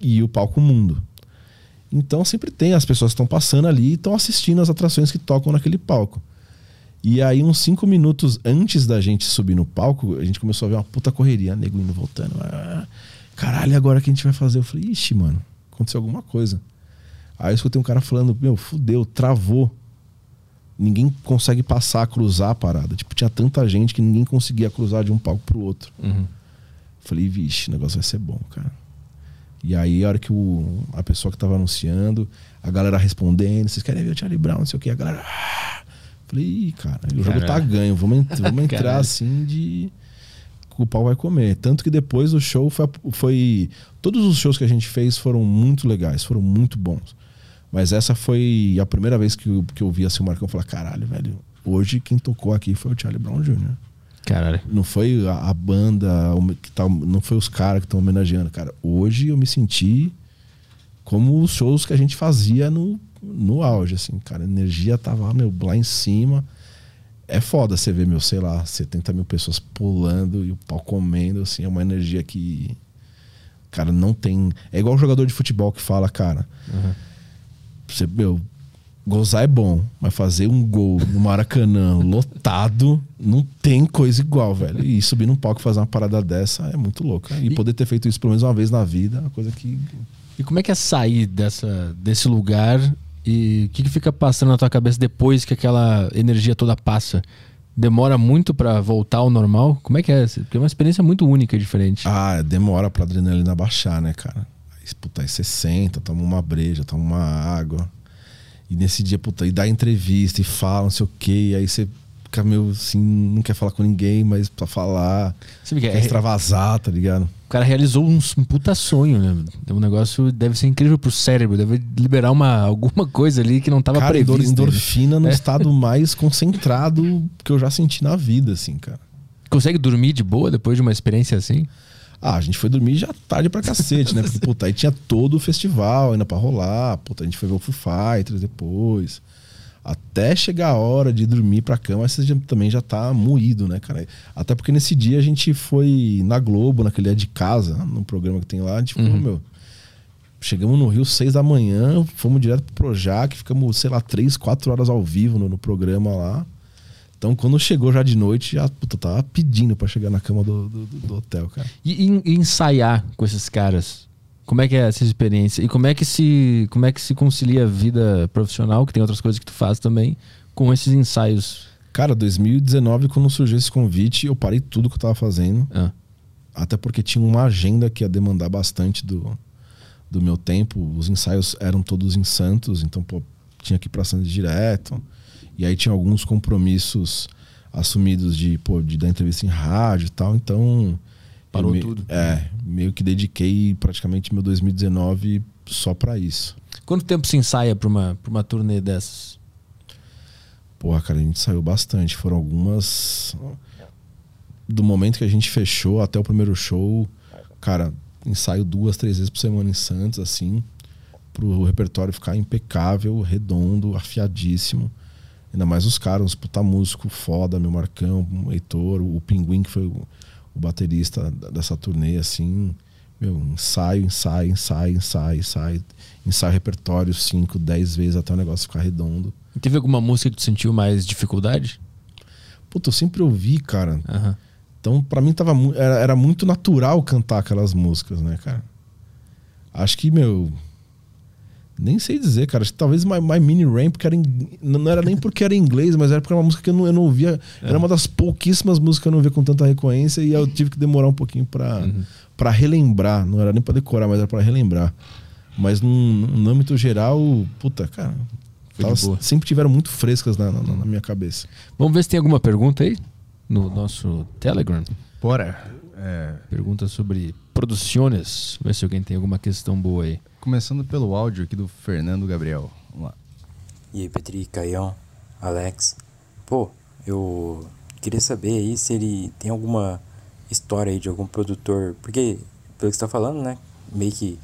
e o palco Mundo. Então sempre tem as pessoas estão passando ali e estão assistindo as atrações que tocam naquele palco. E aí, uns cinco minutos antes da gente subir no palco, a gente começou a ver uma puta correria, nego indo voltando. Ah, caralho, agora que a gente vai fazer? Eu falei, ixi, mano, aconteceu alguma coisa. Aí eu escutei um cara falando, meu, fudeu, travou. Ninguém consegue passar, cruzar a parada. Tipo, tinha tanta gente que ninguém conseguia cruzar de um palco pro outro. Uhum. Falei, vixe, o negócio vai ser bom, cara. E aí, a hora que o, a pessoa que tava anunciando, a galera respondendo, vocês querem ver o Charlie Brown, não sei o que, a galera. Ah! Falei, Ih, cara, o jogo tá ganho, vamos, vamos (laughs) entrar assim de. O pau vai comer. Tanto que depois o show foi, foi. Todos os shows que a gente fez foram muito legais, foram muito bons. Mas essa foi a primeira vez que eu, que eu vi assim o Marcão falar: caralho, velho, hoje quem tocou aqui foi o Charlie Brown Jr.
Caralho.
Não foi a, a banda, que tá, não foi os caras que estão homenageando, cara. Hoje eu me senti como os shows que a gente fazia no, no auge, assim, cara. A energia tava, meu, lá em cima. É foda você ver, meu, sei lá, 70 mil pessoas pulando e o pau comendo, assim, é uma energia que. Cara, não tem. É igual o jogador de futebol que fala, cara. Uhum. Você, meu, gozar é bom, mas fazer um gol no Maracanã (laughs) lotado não tem coisa igual, velho. E subir num palco e fazer uma parada dessa é muito louco. E, e, poder ter feito isso pelo menos uma vez na vida é uma coisa que.
E como é que é sair dessa, desse lugar e o que, que fica passando na tua cabeça depois que aquela energia toda passa? Demora muito para voltar ao normal? Como é que é? Porque é uma experiência muito única e diferente.
Ah, demora pra adrenalina baixar, né, cara? Puta, aí você senta, toma uma breja, toma uma água e nesse dia, puta, e dá entrevista e fala, não sei o quê, e aí você fica meio assim, não quer falar com ninguém, mas pra falar. Você quer é, extravasar, tá ligado?
O cara realizou um, um puta sonho, né? Um negócio deve ser incrível pro cérebro, deve liberar uma, (laughs) alguma coisa ali que não tava cara, previsto.
endorfina no é. estado mais concentrado que eu já senti na vida, assim, cara.
Consegue dormir de boa depois de uma experiência assim?
Ah, a gente foi dormir já tarde pra cacete, né? Porque, puta, aí tinha todo o festival ainda pra rolar. Puta, a gente foi ver o Foo Fighters depois. Até chegar a hora de dormir pra cama, você já, também já tá moído, né, cara? Até porque nesse dia a gente foi na Globo, naquele dia de casa, no programa que tem lá, a gente falou, uhum. meu. Chegamos no Rio seis da manhã, fomos direto pro Projac, ficamos, sei lá, três, quatro horas ao vivo no, no programa lá. Então, quando chegou já de noite, já puta, tava pedindo para chegar na cama do, do, do hotel, cara.
E, e, ensaiar com esses caras? Como é que é essa experiência? E como é que se, como é que se concilia a vida profissional, que tem outras coisas que tu faz também, com esses ensaios?
Cara, 2019, quando surgiu esse convite, eu parei tudo que eu tava fazendo. Ah. Até porque tinha uma agenda que ia demandar bastante do, do meu tempo. Os ensaios eram todos em Santos, então, pô, tinha que ir pra Santos direto. E aí tinha alguns compromissos assumidos de, pô, de dar entrevista em rádio e tal. Então.
Parou me, tudo.
É, meio que dediquei praticamente meu 2019 só para isso.
Quanto tempo se ensaia pra uma, pra uma turnê dessas?
Porra, cara, a gente saiu bastante. Foram algumas. Do momento que a gente fechou até o primeiro show, cara, ensaio duas, três vezes por semana em Santos, assim, pro repertório ficar impecável, redondo, afiadíssimo. Ainda mais os caras, uns puta músico foda, meu Marcão, o Heitor, o Pinguim, que foi o, o baterista dessa turnê, assim. meu, ensaio, ensaio, ensaio, ensaio, ensaio, ensaio repertório 5, 10 vezes até o negócio ficar redondo.
E teve alguma música que tu sentiu mais dificuldade?
Puta, eu sempre ouvi, cara. Então, pra mim, tava, era, era muito natural cantar aquelas músicas, né, cara? Acho que, meu. Nem sei dizer, cara. Acho que talvez My, My Mini Rain, porque era em- não era nem porque era em inglês, mas era porque era uma música que eu não, eu não ouvia. Era uma das pouquíssimas músicas que eu não via com tanta recorrência e eu tive que demorar um pouquinho pra, pra relembrar. Não era nem pra decorar, mas era pra relembrar. Mas num, num âmbito geral, puta, cara.
Boa.
sempre tiveram muito frescas na, na- na minha cabeça.
Vamos ver se tem alguma pergunta aí no nosso Telegram.
Bora. É,
Pergunta sobre produções. Ver se alguém tem alguma questão boa aí.
Começando pelo áudio aqui do Fernando Gabriel. Vamos lá.
E aí, Petri, Caião, Alex. Pô, eu queria saber aí se ele tem alguma história aí de algum produtor. Porque, pelo que você tá falando, né? Meio que.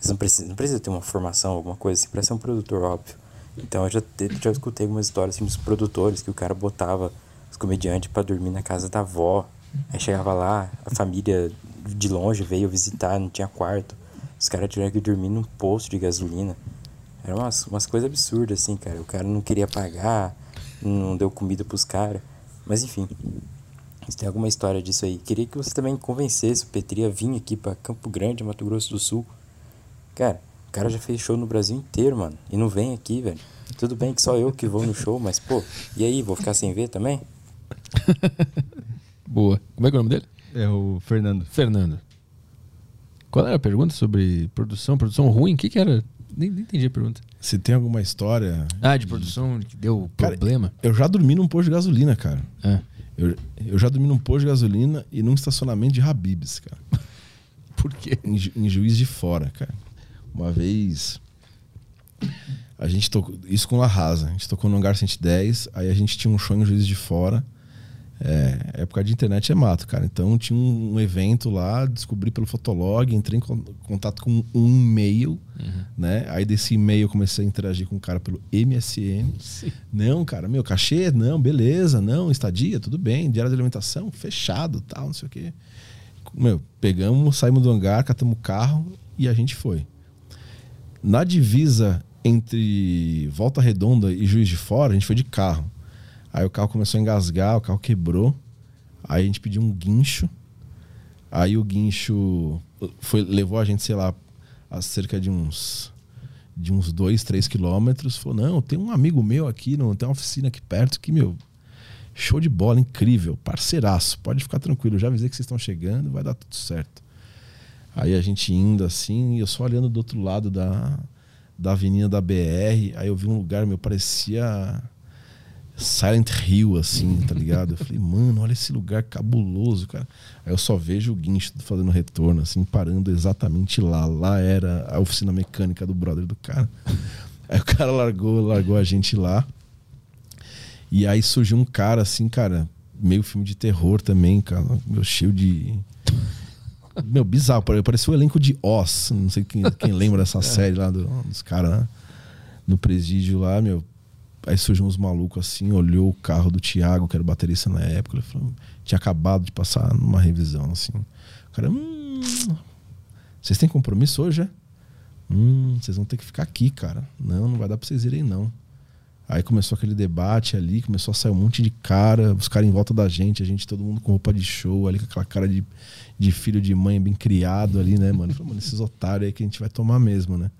Você não precisa, não precisa ter uma formação, alguma coisa assim, pra ser um produtor, óbvio. Então eu já, já escutei algumas histórias assim, dos produtores que o cara botava os comediantes pra dormir na casa da avó. Aí chegava lá, a família de longe veio visitar, não tinha quarto. Os caras tiveram que dormir num posto de gasolina. Era umas, umas coisas absurdas, assim, cara. O cara não queria pagar, não deu comida pros caras. Mas enfim, se tem alguma história disso aí. Queria que você também convencesse o Petri a vir aqui pra Campo Grande, Mato Grosso do Sul. Cara, o cara já fez show no Brasil inteiro, mano. E não vem aqui, velho. Tudo bem que só eu que vou no show, mas, pô, e aí, vou ficar sem ver também? (laughs)
Boa. Como é que é o nome dele?
É o Fernando.
Fernando. Qual era a pergunta sobre produção? Produção ruim? O que, que era? Nem, nem entendi a pergunta.
Se tem alguma história.
Ah, de produção que deu
Cara,
problema?
Eu já dormi num posto de gasolina, cara.
É.
Eu, eu já dormi num posto de gasolina e num estacionamento de Habibs, cara. (laughs)
Por quê?
Em, em Juiz de Fora, cara. Uma vez. A gente tocou. Isso com La Rasa. A gente tocou no Hangar 110. Aí a gente tinha um show em Juiz de Fora. É, época de internet é mato, cara. Então tinha um, um evento lá, descobri pelo Fotolog, entrei em con- contato com um e-mail, né? Aí desse e-mail eu comecei a interagir com o cara pelo MSN. Não, cara, meu cachê, não, beleza, não, estadia, tudo bem, diário de alimentação, fechado, tal, não sei o quê. Meu, pegamos, saímos do hangar, catamos o carro e a gente foi. Na divisa entre Volta Redonda e Juiz de Fora, a gente foi de carro. Aí o carro começou a engasgar, o carro quebrou. Aí a gente pediu um guincho. Aí o guincho foi, levou a gente, sei lá, a cerca de uns de uns dois, três quilômetros. Falou, não, tem um amigo meu aqui, não, tem uma oficina aqui perto que, meu, show de bola, incrível, parceiraço. Pode ficar tranquilo, já avisei que vocês estão chegando, vai dar tudo certo. Aí a gente indo assim, e eu só olhando do outro lado da, da avenida da BR, aí eu vi um lugar, meu, parecia Silent Hill, assim, tá ligado? Eu falei, mano, olha esse lugar cabuloso, cara. Aí eu só vejo o guincho fazendo retorno, assim, parando exatamente lá. Lá era a oficina mecânica do brother do cara. Aí o cara largou, largou a gente lá. E aí surgiu um cara, assim, cara, meio filme de terror também, cara, meu cheio de. Meu, bizarro, pare- parecia o elenco de Oz. Não sei quem, quem lembra dessa (laughs) série lá do- dos caras, né? No presídio lá, meu. Aí surgiu uns malucos assim, olhou o carro do Thiago, que era o baterista na época. Ele falou, tinha acabado de passar numa revisão, assim. O cara, hum, vocês têm compromisso hoje, é? Hum, vocês vão ter que ficar aqui, cara. Não, não vai dar pra vocês irem, não. Aí começou aquele debate ali, começou a sair um monte de cara, os caras em volta da gente, a gente, todo mundo com roupa de show ali, com aquela cara de, de filho de mãe bem criado ali, né, mano? Falei, mano, esses otários aí que a gente vai tomar mesmo, né?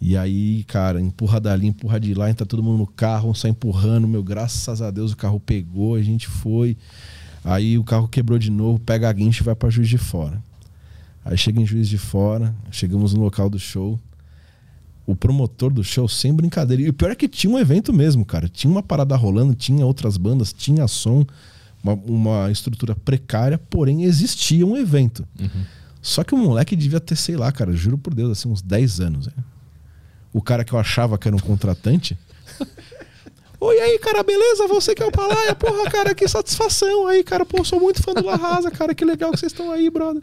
E aí, cara, empurra dali, empurra de lá, entra todo mundo no carro, um sai empurrando, meu, graças a Deus o carro pegou, a gente foi. Aí o carro quebrou de novo, pega a guincha e vai pra Juiz de Fora. Aí chega em Juiz de Fora, chegamos no local do show. O promotor do show, sem brincadeira. E o pior é que tinha um evento mesmo, cara. Tinha uma parada rolando, tinha outras bandas, tinha som, uma, uma estrutura precária, porém existia um evento. Só que o moleque devia ter, sei lá, cara, juro por Deus, assim, uns 10 anos. né? O cara que eu achava que era um contratante. (laughs) Oi, aí, cara, beleza? Você que é o Palaia? Porra, cara, que satisfação aí, cara. Pô, sou muito fã do La Rasa, cara. Que legal que vocês estão aí, brother.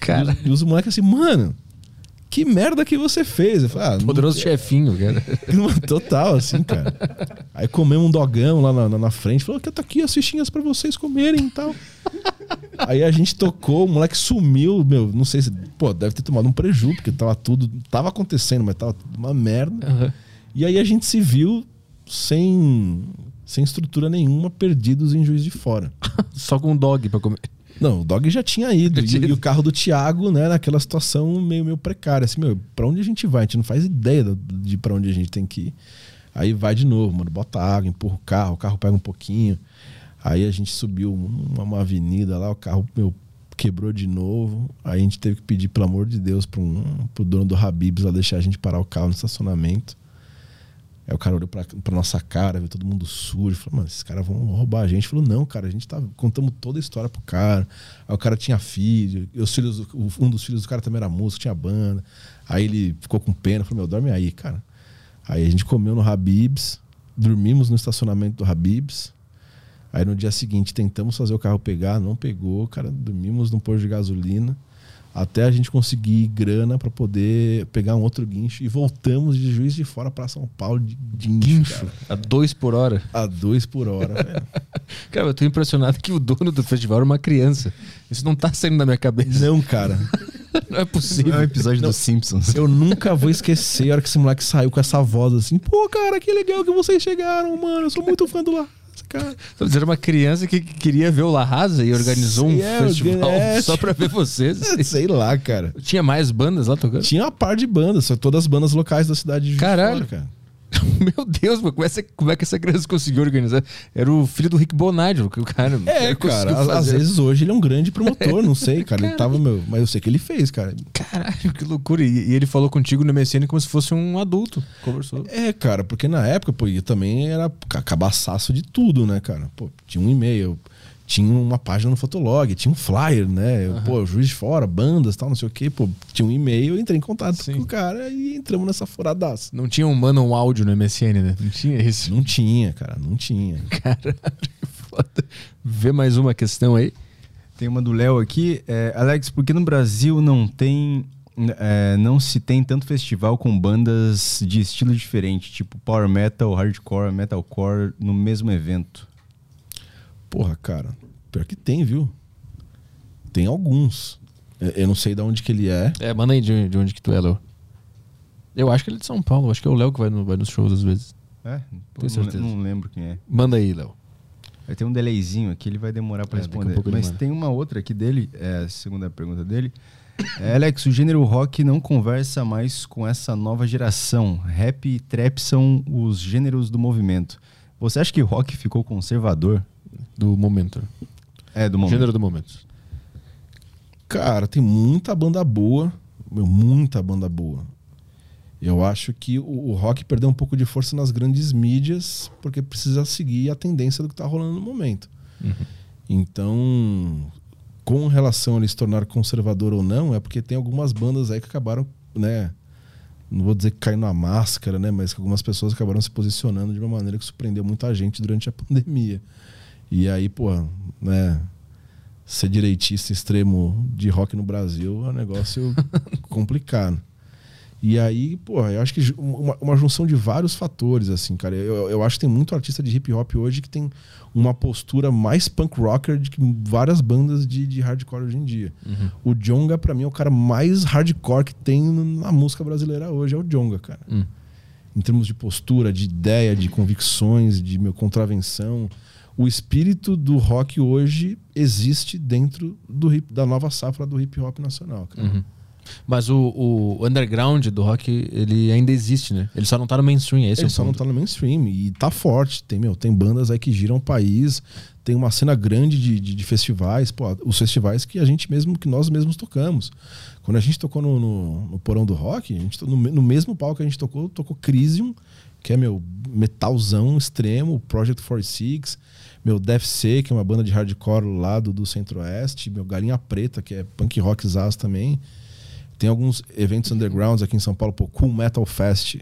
Cara,
E os, e os moleques assim, mano, que merda que você fez? Eu falei, ah, não-
poderoso chefinho, cara.
Total, assim, cara. Aí comemos um dogão lá na, na- frente. Falou que tá aqui as fichinhas pra vocês comerem e tal. Aí a gente tocou, o moleque sumiu, meu, não sei se. Pô, deve ter tomado um preju, porque tava tudo. Tava acontecendo, mas tava uma merda.
Aham.
E aí a gente se viu sem, sem estrutura nenhuma, perdidos em Juiz de Fora. (laughs)
Só com um dog pra comer.
Não, o Dog já tinha ido. E, (laughs) e o carro do Thiago, né, naquela situação meio, meio precária. Assim, meu, pra onde a gente vai? A gente não faz ideia de pra onde a gente tem que ir. Aí vai de novo, mano, bota água, empurra o carro, o carro pega um pouquinho. Aí a gente subiu uma, uma avenida lá, o carro, meu, quebrou de novo. Aí a gente teve que pedir, pelo amor de Deus, pro, um, pro dono do Habibs lá deixar a gente parar o carro no estacionamento. Aí o cara olhou pra, pra nossa cara, viu todo mundo sujo. Falou, mano, esses caras vão roubar a gente. Falou, não, cara, a gente tá. Contamos toda a história pro cara. Aí o cara tinha filho, os filhos, um dos filhos do cara também era músico, tinha banda. Aí ele ficou com pena, falou, meu, dorme aí, cara. Aí a gente comeu no Habibs, dormimos no estacionamento do Habibs. Aí no dia seguinte tentamos fazer o carro pegar, não pegou, cara, dormimos num posto de gasolina até a gente conseguir grana pra poder pegar um outro guincho e voltamos de Juiz de Fora pra São Paulo de guincho, cara,
A dois por hora.
a dois por hora, velho. (laughs)
Cara, eu tô impressionado que o dono do festival era uma criança. Isso não tá saindo da minha cabeça.
Não, cara, (laughs)
Não é
É
possível.
um episódio dos Simpsons.
eu nunca vou esquecer a hora que esse moleque saiu com essa voz assim, pô, cara, que legal que vocês chegaram, mano, eu sou muito fã do Larraça, cara.
Então, Era uma criança que queria ver o La Rasa e organizou um
é,
festival
é, (laughs)
só pra ver vocês. (laughs)
Sei lá, cara.
Tinha mais bandas lá tocando?
Tinha uma par de bandas, só todas as bandas locais da cidade de
Caralho.
Fora, cara. (laughs)
Meu Deus, mano, como é, essa- como é que essa criança conseguiu organizar? Era o filho do Rick Bonadio, que o cara.
É, cara, às- às
fazer.
vezes hoje ele é um grande promotor, (laughs) não sei, cara. Ele tava, meu, mas eu sei que ele fez, cara.
Caralho, que loucura. E, e ele falou contigo no MSN como se fosse um adulto. Conversou.
É, cara, porque na época, pô, eu também era ca- cabaçaço de tudo, né, cara? Pô, tinha um e-mail, tinha uma página no Fotolog, tinha um flyer, né? Eu, Pô, juiz de fora, bandas tal, não sei o quê. Pô, tinha um e-mail, eu entrei em contato
Sim.
com o cara e entramos nessa furadaça.
Não tinha um mano um áudio no MSN, né? Não tinha isso.
Não tinha, cara, não tinha. (laughs)
Caralho, que foda. Vê mais uma questão aí.
Tem uma do Léo aqui. É, Alex, por que no Brasil não tem. é, não se tem tanto festival com bandas de estilo diferente, tipo power metal, hardcore, metalcore, no mesmo evento?
Porra, cara, pior que tem, viu? Tem alguns. Eu- não sei de onde que ele é.
É, manda aí de, de onde que tu é, Léo. Eu acho que ele é de São Paulo. Acho que é o Léo que vai, no- vai nos shows às vezes.
É? Pô,
Tenho
não,
certeza.
não lembro quem é.
Manda aí, Léo.
Vai ter um delayzinho aqui, ele vai demorar pra
É,
responder.
ele
Mas tem uma outra aqui dele, é a segunda pergunta dele. É, Alex, o gênero rock não conversa mais com essa nova geração. Rap e trap são os gêneros do movimento. Você acha que o rock ficou conservador?
Do momento.
É, do momento.
Gênero do momento.
Cara, tem muita banda boa, meu, muita banda boa. Eu acho que o, o rock perdeu um pouco de força nas grandes mídias porque precisa seguir a tendência do que tá rolando no momento. Então, com relação a ele se tornar conservador ou não, é porque tem algumas bandas aí que acabaram, né? Não vou dizer que caiu na máscara, né? Mas que algumas pessoas acabaram se posicionando de uma maneira que surpreendeu muita gente durante a (laughs) pandemia. E aí, pô, né? Ser direitista extremo de rock no Brasil é um negócio (laughs) complicado. E aí, pô, eu acho que uma, uma junção de vários fatores, assim, cara. Eu, eu acho que tem muito artista de hip hop hoje que tem uma postura mais punk rocker de que várias bandas de, de hardcore hoje em dia. O Jonga, pra mim, é o cara mais hardcore que tem na música brasileira hoje, é o Jonga, cara.
Hum.
Em termos de postura, de ideia, de convicções, de meu contravenção. O espírito do rock hoje existe dentro do hip, da nova safra do hip hop nacional, cara.
Uhum. Mas o, o underground do rock, ele ainda existe, né? Ele só não tá no mainstream, esse é
Ele
o
só não
ponto.
tá no mainstream e tá forte. Tem, meu, tem bandas aí que giram o país, tem uma cena grande de, de, de festivais, pô, os festivais que a gente mesmo, que nós mesmos tocamos. Quando a gente tocou no, no, no Porão do Rock, a gente, no, no mesmo palco que a gente tocou, tocou Crisium, que é meu metalzão extremo, Project 46, meu Death C, que é uma banda de hardcore lá do, do Centro-Oeste, meu Galinha Preta, que é punk rock zaço também. Tem alguns eventos undergrounds aqui em São Paulo, pô, Cool Metal Fest,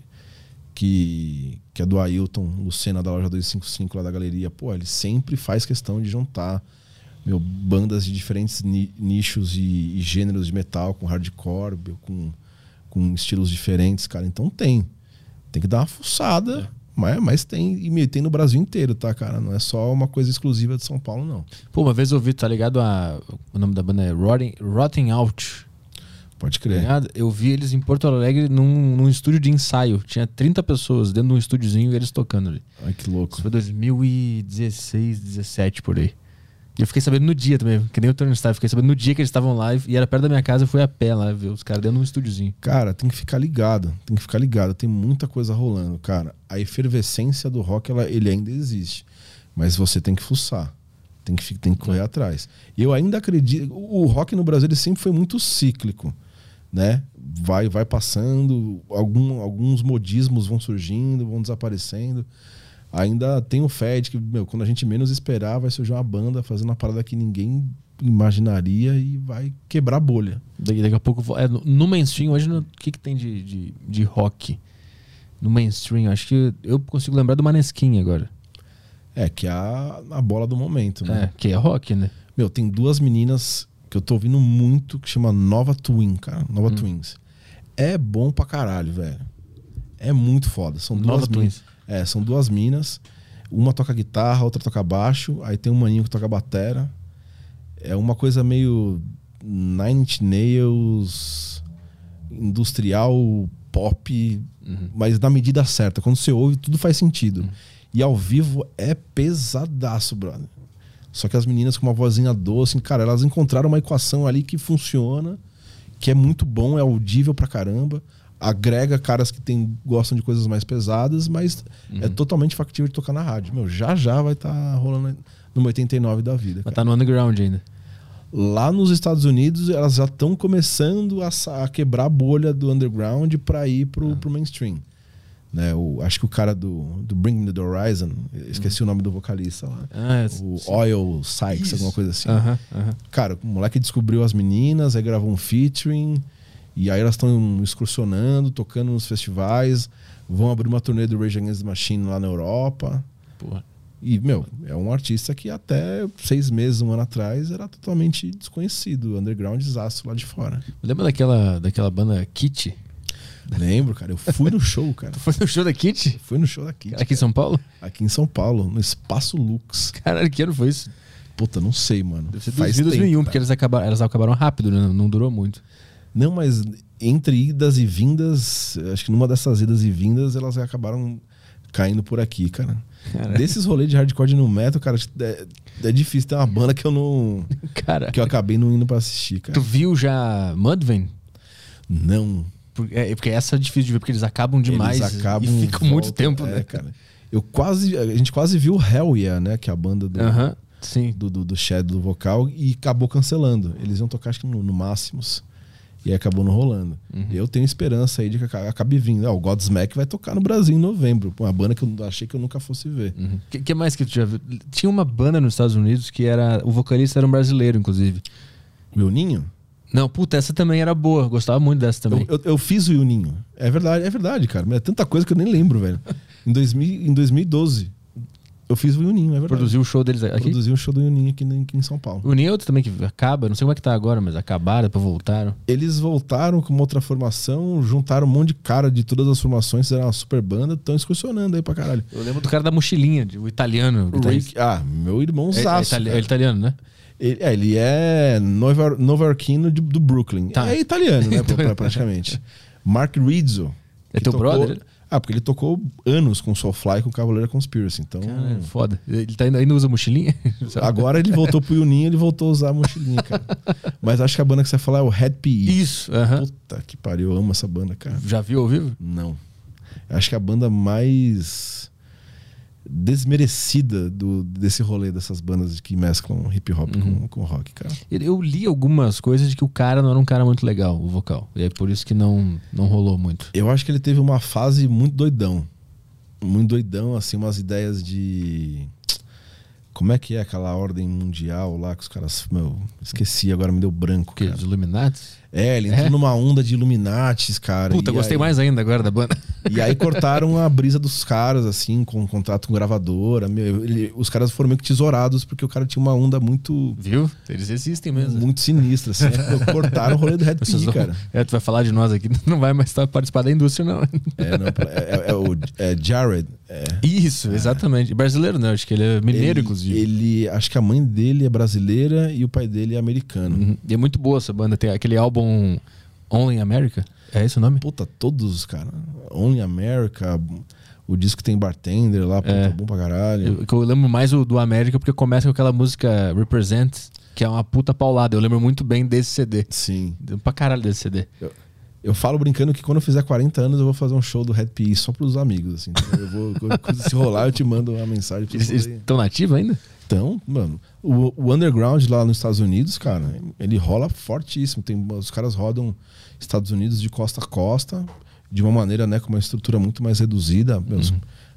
que, que é do Ailton Lucena da loja 255 lá da galeria. Pô, ele sempre faz questão de juntar meu, bandas de diferentes ni- nichos e, e gêneros de metal, com hardcore, meu, com, com estilos diferentes, cara. Então tem. Tem que dar uma fuçada, Mas, mas tem, e tem no Brasil inteiro, tá, cara? Não é só uma coisa exclusiva de São Paulo, não.
Pô, uma vez eu ouvi, tá ligado? A, o nome da banda é Rotting, Rotting Out.
Pode
tá
crer.
ligado? Eu vi eles em Porto Alegre num, num estúdio de ensaio. Tinha 30 pessoas dentro de um estúdiozinho e eles tocando ali.
Ai, que louco.
Isso foi 2016, 17 por aí. Eu fiquei sabendo no dia também, que nem o Stark, fiquei sabendo no dia que eles estavam lá e era perto da minha casa, eu fui a pé lá ver os caras dentro de um estúdiozinho.
Cara, tem que ficar ligado. Tem que ficar ligado. Tem muita coisa rolando, cara. A efervescência do rock, ela, ele ainda existe. Mas você tem que fuçar. Tem que, tem que correr atrás. Eu ainda acredito. O o rock no Brasil ele sempre foi muito cíclico. Né? Vai, vai passando, algum, alguns modismos vão surgindo, vão desaparecendo. Ainda tem o Fed, que meu, quando a gente menos esperar, vai surgir uma banda fazendo uma parada que ninguém imaginaria e vai quebrar a bolha.
Daqui, daqui a pouco. é, no, mainstream, hoje, no- o que, que tem de, de, de rock? No mainstream, acho que eu consigo lembrar do Maneskin agora.
É, que é a, a bola do momento, né?
É, que é rock, né?
Meu, tem duas meninas que eu tô ouvindo muito que chama Nova Twin, cara.
Hum.
Nova Twins. É bom pra caralho, velho. É muito foda. São
Nova
duas minas.
Twins.
É, são duas minas. Uma toca guitarra, outra toca baixo. Aí tem um maninho que toca batera. É uma coisa meio Nine Inch Nails, industrial, pop,
Uhum.
mas na medida certa. Quando você ouve, tudo faz sentido. E ao vivo é pesadaço, brother. Só que as meninas com uma vozinha doce, cara, elas encontraram uma equação ali que funciona, que é muito bom, é audível pra caramba. Agrega caras que tem, gostam de coisas mais pesadas, mas é totalmente factível de tocar na rádio. Meu, já já vai estar rolando no 89 da vida.
Mas
cara.
tá no underground ainda.
Lá nos Estados Unidos, elas já estão começando a, a quebrar a bolha do underground para ir pro, pro mainstream. Né, o, acho que o cara do, do Bring Me the Horizon, esqueci o nome do vocalista lá.
Ah, é,
o
sim.
Oil Sykes, alguma coisa assim. Cara, o moleque descobriu as meninas, aí gravou um featuring, e aí elas estão excursionando, tocando nos festivais, vão abrir uma turnê do Rage Against the Machine lá na Europa.
Porra.
E, meu, é um artista que até seis meses, um ano atrás, era totalmente desconhecido, underground desastre lá de fora.
Lembra daquela, daquela banda Kit?
Lembro, cara, eu fui no show, (laughs) cara.
Foi no show da Kit?
Fui no show daqui.
Aqui em São Paulo?
Aqui em São Paulo, no Espaço Lux.
Caralho, que ano foi isso?
Puta, não sei, mano.
Deve ser
Faz
2000, 2001,
tempo,
porque
cara.
eles acabaram, elas acabaram rápido, né? Não durou muito.
Não, mas entre idas e vindas, acho que numa dessas idas e vindas, elas acabaram caindo por aqui, cara. Desses rolês de hardcore no metal, cara, é, é difícil ter uma banda que eu não. (laughs)
Cara,
que eu acabei não indo pra assistir, cara.
tu viu já Mudvayne?
Não.
Porque, é, porque essa é difícil de ver, porque eles acabam demais
Eles acabam
e ficam muito
volta-
tempo,
é,
né?
cara. Eu quase. A gente quase viu Hell Yeah, né? Que é a banda do,
Aham, sim.
do, do, do Shadow do vocal, e acabou cancelando. Eles iam tocar, acho que no, no Máximos. E acabou não rolando.
Uhum.
Eu tenho esperança aí de que aca- acabe vindo. Ah, o Godsmack vai tocar no Brasil em novembro. Uma banda que eu achei que eu nunca fosse ver.
O Uhum. que, que mais que tu já viu? Tinha uma banda nos Estados Unidos que era. O vocalista era um brasileiro, inclusive.
O Yuninho?
Não, puta, essa também era boa. eu Gostava muito dessa também.
Eu, eu, eu fiz o Yuninho. É verdade, é verdade, cara. Mas É tanta coisa que eu nem lembro, velho. (laughs) Em, 2000, em 2012, eu fiz o Yuninho, é verdade.
Produziu o show deles aqui.
Produzi um show do Yuninho aqui, em- aqui em São Paulo.
O Ninho é outro também que acaba, não sei como é que tá agora, mas acabaram, depois voltaram.
Eles voltaram com uma outra formação, juntaram um monte de cara de todas as formações, fizeram uma super banda, estão excursionando aí pra caralho.
Eu lembro do cara da mochilinha, de- o italiano.
O. Rick, ah, meu irmão
É, é,
Zaço.
itali- é italiano, né?
Ele, é, ele é nova- nova-iorquino do Brooklyn.
Tá.
É italiano, né? (laughs)
Então-
pra- praticamente. Mark Rizzo.
É teu
tocou-
brother?
Ah, porque ele tocou anos com Soulfly e com Cavaleira Conspiracy. Então,
Cara, foda. Ele tá ainda, ainda usa mochilinha? (laughs)
agora ele voltou pro Yuninho, ele voltou a usar a mochilinha, cara. (laughs) Mas acho que a banda que você vai falar é o Red PE.
Isso, aham.
Puta que pariu, eu amo essa banda, cara.
Já viu ao vivo?
Não. Acho que é a banda mais desmerecida do, desse rolê dessas bandas que mesclam hip hop
Uhum.
com, com rock, cara.
Eu li algumas coisas de que o cara não era um cara muito legal, o vocal. E é por isso que não, não rolou muito.
Eu acho que ele teve uma fase muito doidão. Muito doidão, assim, umas ideias de. Como é que é aquela ordem mundial lá que os caras. Meu, esqueci, agora me deu branco.
Porque
Cara.
os Illuminati?
É, ele entrou
É?
numa onda de Illuminates, cara.
Puta, gostei
aí-
mais ainda agora da banda.
E aí (laughs) cortaram a brisa dos caras, assim, com um contrato com gravadora. Meu, ele- os caras foram meio que tesourados porque o cara tinha uma onda muito,
Viu? Eles existem mesmo.
muito sinistra, assim. (laughs) Aí cortaram o rolê do Red Pig,
vão-
cara.
É, tu vai falar de nós aqui, (laughs) não vai mais participar da indústria, não.
É, não, é, é- é o é Jared. É,
Isso, exatamente. Brasileiro, né? Acho que ele é mineiro,
ele,
inclusive.
Ele, acho que a mãe dele é brasileira e o pai dele é americano.
Uhum. E é muito boa essa banda. Tem aquele álbum Only in America. É esse o nome?
Puta, todos, cara. Only America, o disco tem bartender lá, puta,
É.
bom pra caralho.
Eu, eu lembro mais o do América porque começa com aquela música Represent, que é uma puta paulada. Eu lembro muito bem desse CD.
Sim.
Deu Pra caralho desse CD.
Eu falo brincando que quando eu fizer 40 anos eu vou fazer um show do Red PE só pros amigos, assim. Então, eu vou, se rolar, eu te mando uma mensagem
Eles estão nativos ainda?
Então, mano, o, o underground lá nos Estados Unidos, cara, ele rola fortíssimo. Tem, os caras rodam Estados Unidos de costa a costa, de uma maneira, né, com uma estrutura muito mais reduzida, meus-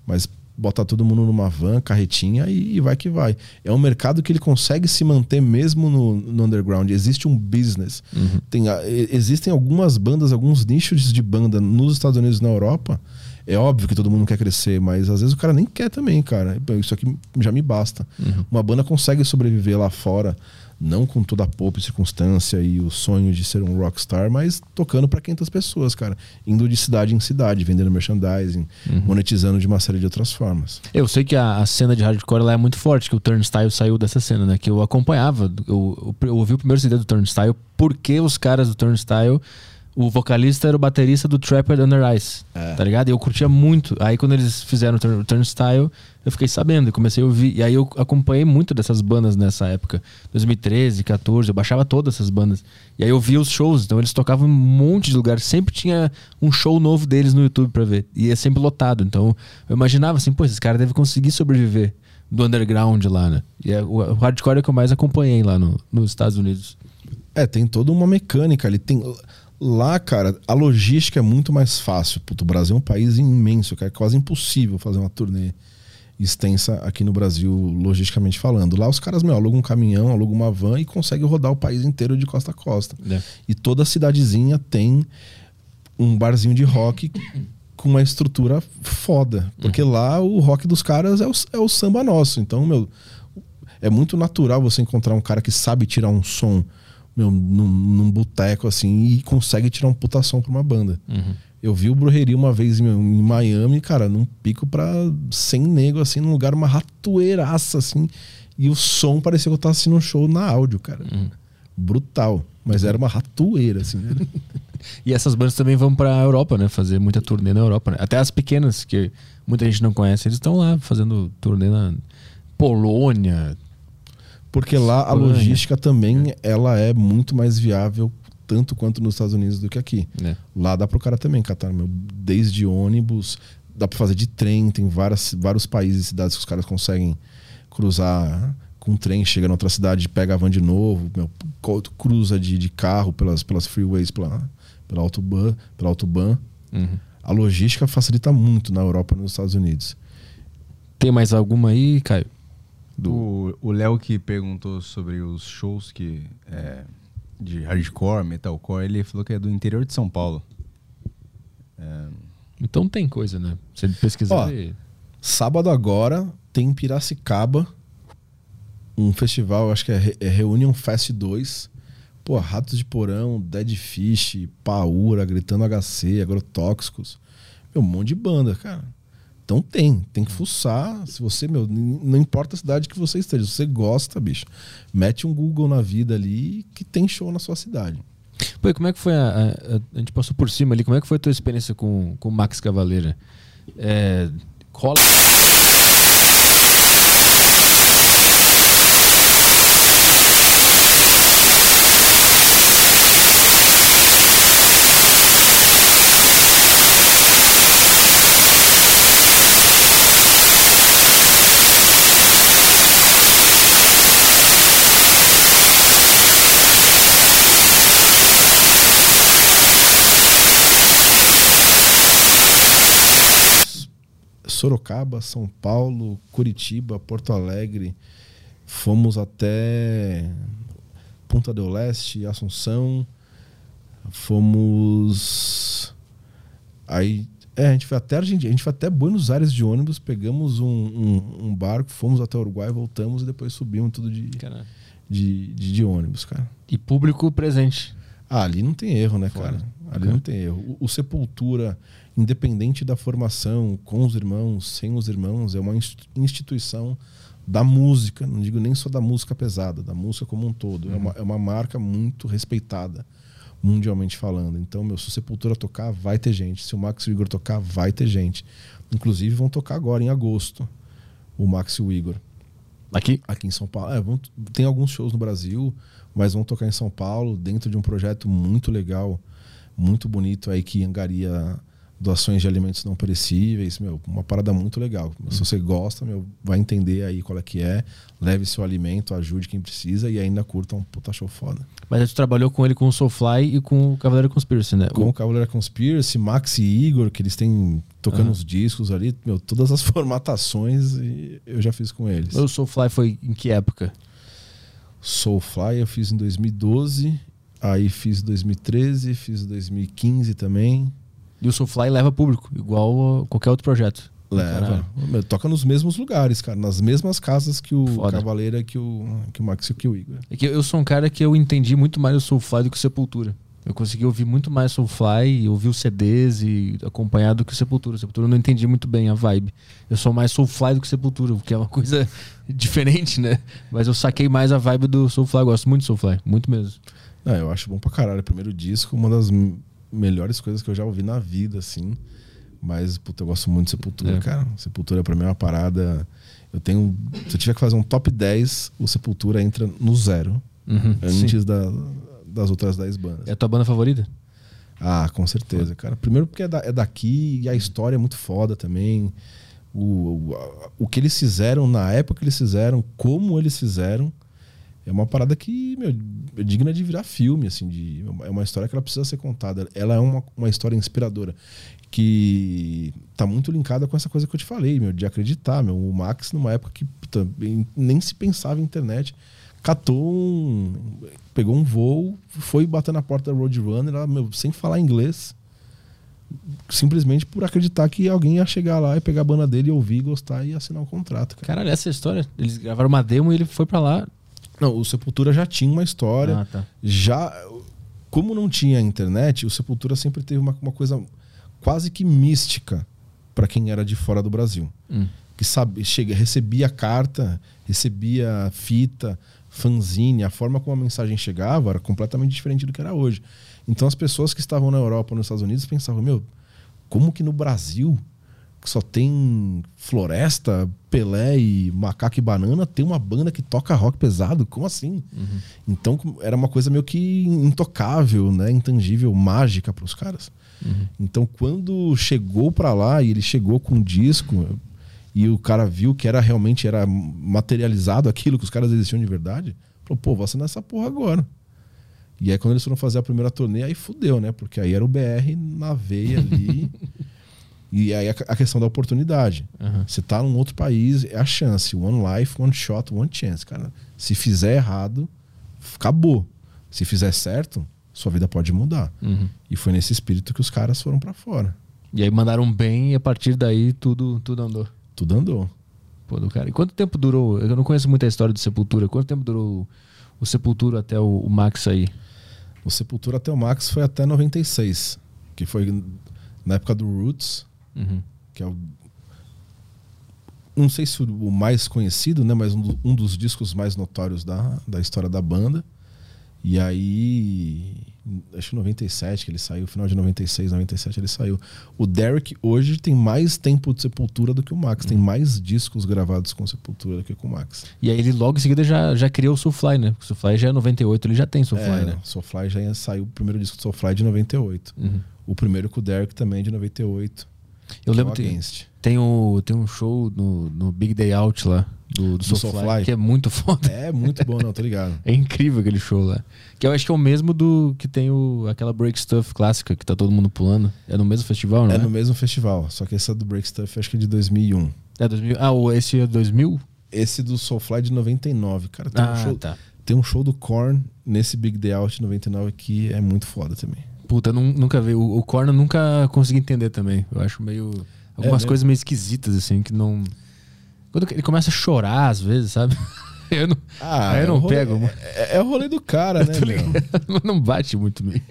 mas bota todo mundo numa van, carretinha e, e vai que vai. É um mercado que ele consegue se manter mesmo no, no underground. Existe um business. Tem, a- e- existem algumas bandas, alguns nichos de banda nos Estados Unidos e na Europa. É óbvio que todo mundo quer crescer, mas às vezes o cara nem quer também, cara. Isso aqui já me basta. Uma banda consegue sobreviver lá fora, não com toda a poupa e circunstância e o sonho de ser um rockstar, mas tocando para 500 pessoas, cara. Indo de cidade em cidade, vendendo merchandising, monetizando de uma série de outras formas.
Eu sei que a, a cena de hardcore é muito forte, que o Turnstile saiu dessa cena, né? Que eu acompanhava. Eu, eu, eu ouvi o primeiro CD do Turnstile porque os caras do Turnstile. O vocalista era o baterista do Trapper Under Ice,
É.
tá ligado? E eu curtia muito. Aí quando eles fizeram o Turn- o Turnstile, eu fiquei sabendo e comecei a ouvir. E aí eu acompanhei muito dessas bandas nessa época. 2013, 14, eu baixava todas essas bandas. E aí eu via os shows, então eles tocavam em um monte de lugar. Sempre tinha um show novo deles no YouTube pra ver. E é sempre lotado. Então eu imaginava assim, pô, esses caras devem conseguir sobreviver do underground lá, né? E é, o, o hardcore é o que eu mais acompanhei lá no- nos Estados Unidos.
É, tem toda uma mecânica ali. Tem... Lá, cara, a logística é muito mais fácil. Puto, o Brasil é um país imenso, cara. É quase impossível fazer uma turnê extensa aqui no Brasil, logisticamente falando. Lá os caras, meu, alugam um caminhão, alugam uma van e conseguem rodar o país inteiro de costa a costa.
É.
E toda cidadezinha tem um barzinho de rock com uma estrutura foda. Porque lá o rock dos caras é o, é o samba nosso. Então, meu, é muito natural você encontrar um cara que sabe tirar um som meu, num, num boteco assim e consegue tirar um puta som pra uma banda. Eu vi o Brujeria uma vez em, em Miami, cara, num pico pra 100 nego, assim, num lugar, uma ratoeiraça, assim. E o som parecia que eu tava assistindo um show na áudio, cara. Brutal. Mas era uma ratoeira, assim. né? (laughs)
E essas bandas também vão pra Europa, né? Fazer muita turnê na Europa, né? Até as pequenas, que muita gente não conhece, eles estão lá fazendo turnê na Polônia.
Porque lá a logística também, ela é muito mais viável, tanto quanto nos Estados Unidos do que aqui.
né?
Lá dá pro cara também catar, meu, desde ônibus, dá pra fazer de trem, tem várias, vários países e cidades que os caras conseguem cruzar com trem, chega na outra cidade, pega a van de novo, meu, cruza de, de carro pelas, pelas freeways, pela, pela autobahn, pela autobahn.
Uhum.
A logística facilita muito na Europa e nos Estados Unidos.
Tem mais alguma aí, Caio? Do...
O Léo que perguntou sobre os shows que é, de hardcore, metalcore, ele falou que é do interior de São Paulo. É,
Então tem coisa, né? Se ele pesquisar.
Ó,
ele-
Sábado agora tem em Piracicaba um festival, acho que é, é Reunion Fest 2. Pô, Ratos de Porão, Dead Fish, Paura, Gritando HC, Agrotóxicos. Meu, um monte de banda, cara. Então tem, tem que fuçar. Se você, meu, não importa a cidade que você esteja, se você gosta, bicho, mete um Google na vida ali que tem show na sua cidade.
Pô, como é que foi a, a, a- gente passou por cima ali, como é que foi a tua experiência com, com o Max Cavaleira? É, rola.
Sorocaba, São Paulo, Curitiba, Porto Alegre. Fomos até Punta del Leste, Assunção. Fomos. Aí É, a gente foi até Argentina, a gente foi até Buenos Aires de ônibus, pegamos um, um, um barco, fomos até o Uruguai, voltamos e depois subimos tudo de, de, de, de, ônibus, cara.
E público presente.
Ah, ali não tem erro, né, cara? Ali okay. não tem erro. O, o, Sepultura, independente da formação, com os irmãos, sem os irmãos, é uma instituição da música, não digo nem só da música pesada, da música como um todo. Uhum. É, uma, é uma marca muito respeitada mundialmente falando. Então, meu, se o Sepultura tocar, vai ter gente. Se o Max e o Igor tocar, vai ter gente. Inclusive, vão tocar agora, em agosto, o Max e o Igor.
Aqui?
Aqui em São Paulo. É, vão, tem alguns shows no Brasil, mas vão tocar em São Paulo, dentro de um projeto muito legal, muito bonito aí que angaria doações de alimentos não perecíveis, meu, uma parada muito legal. Se você gosta, meu, vai entender aí qual é que é, leve seu alimento, ajude quem precisa e ainda curta um puta show foda.
Mas você trabalhou com ele com o Soulfly e com o Cavaleiro Conspiracy, né?
Com o Cavaleiro Conspiracy, Max e Igor, que eles têm tocando uhum. os discos ali, meu, todas as (laughs) formatações eu já fiz com eles.
O Soulfly foi em que época?
Soulfly eu fiz em 2012, aí fiz 2013, fiz 2015 também.
E o Soulfly leva público, igual qualquer outro projeto.
Leva. Caralho. Toca nos mesmos lugares, cara. Nas mesmas casas que o Foda. Cavaleira, que o, que o Max e que o Igor.
É que eu sou um cara que eu entendi muito mais o Soulfly do que o Sepultura. Eu consegui ouvir muito mais Soulfly, ouvir os CDs e acompanhar do que o Sepultura. Sepultura eu não entendi muito bem a vibe. Eu sou mais Soulfly do que Sepultura, o que é uma coisa (laughs) diferente, né? Mas eu saquei mais a vibe do Soulfly. Eu gosto muito do Soulfly, muito mesmo.
Não, eu acho bom pra caralho. Primeiro disco, uma das melhores coisas que eu já ouvi na vida, assim. Mas, puta, eu gosto muito de Sepultura, é. cara. Sepultura pra mim é uma parada. Eu tenho. Se eu tiver que fazer um top 10, o Sepultura entra no zero. Uhum, antes da, das outras 10 bandas.
É a tua banda favorita?
Ah, com certeza, cara. Primeiro porque é, da, é daqui e a história é muito foda também. O, o, o que eles fizeram na época que eles fizeram, como eles fizeram é uma parada que meu, é digna de virar filme, assim, de, é uma história que ela precisa ser contada. Ela é uma, uma história inspiradora que tá muito linkada com essa coisa que eu te falei, meu, de acreditar, meu. O Max, numa época que também nem se pensava em internet, catou um. pegou um voo, foi bater na porta da Roadrunner, ela, meu, sem falar inglês, simplesmente por acreditar que alguém ia chegar lá e pegar a banda dele, ouvir, gostar e assinar o um contrato.
Cara. Caralho, essa história. Eles gravaram uma demo e ele foi para lá
não, o Sepultura já tinha uma história. Ah, tá. Já. Como não tinha internet, o Sepultura sempre teve uma, uma coisa quase que mística para quem era de fora do Brasil. Hum. Que sabe, chega, recebia carta, recebia fita, fanzine, a forma como a mensagem chegava era completamente diferente do que era hoje. Então as pessoas que estavam na Europa ou nos Estados Unidos pensavam, meu, como que no Brasil que só tem floresta, Pelé e macaco e banana, tem uma banda que toca rock pesado? Como assim? Uhum. Então era uma coisa meio que intocável, né? intangível, mágica para os caras. Uhum. Então quando chegou para lá e ele chegou com um disco e o cara viu que era realmente era materializado aquilo que os caras existiam de verdade, falou: pô, vou assinar essa porra agora. E aí quando eles foram fazer a primeira turnê, aí fudeu, né? Porque aí era o BR na veia ali. (laughs) E aí a, questão da oportunidade. Uhum. Você tá num outro país, é a chance. One life, one shot, one chance, cara. Se fizer errado, acabou. Se fizer certo, sua vida pode mudar. Uhum. E foi nesse espírito que os caras foram para fora.
E aí mandaram bem e a partir daí tudo, tudo andou.
Tudo andou.
Pô, do cara. E quanto tempo durou? Eu não conheço muito a história do Sepultura. Quanto tempo durou o Sepultura até o, o Max aí?
O Sepultura até o Max foi até 96, que foi na época do Roots. Uhum. Que é o. Não sei se o mais conhecido, né? Mas um, um dos discos mais notórios da, da história da banda. E aí, acho que 97 que ele saiu, final de 96, 97 ele saiu. O Derek hoje tem mais tempo de Sepultura do que o Max, uhum. tem mais discos gravados com Sepultura do que com o Max.
E aí ele logo em seguida já, já criou o Soulfly, né? O Soulfly já é 98, ele já tem Soulfly, é, né?
Soulfly já saiu o primeiro disco do Soulfly de 98. Uhum. O primeiro com o Derek também é de 98.
Eu lembro que tem, o, tem um show no, no Big Day Out lá, do, do, do Soulfly, que é muito (laughs) foda.
É muito bom, não, tô ligado.
é incrível aquele show lá. Que eu acho que é o mesmo do que tem o, aquela Break Stuff clássica, que tá todo mundo pulando. É no mesmo festival, não é?
É no mesmo festival, só que essa do Break Stuff acho que é de 2001.
É 2000? Ah, esse é 2000?
Esse do Soulfly é de 99. Cara, tem, ah, um show, tá. tem um show do Korn nesse Big Day Out de 99 que é muito foda também.
Puta, nunca vi. O, o Korn eu nunca consegui entender também. Eu acho meio. Algumas é coisas meio esquisitas, assim, que não. Quando ele começa a chorar, às vezes, sabe? (laughs) Eu não, ah, eu não é rolê, pego.
É, é, o rolê do cara, (laughs) né,
meu? (laughs) Não bate muito bem.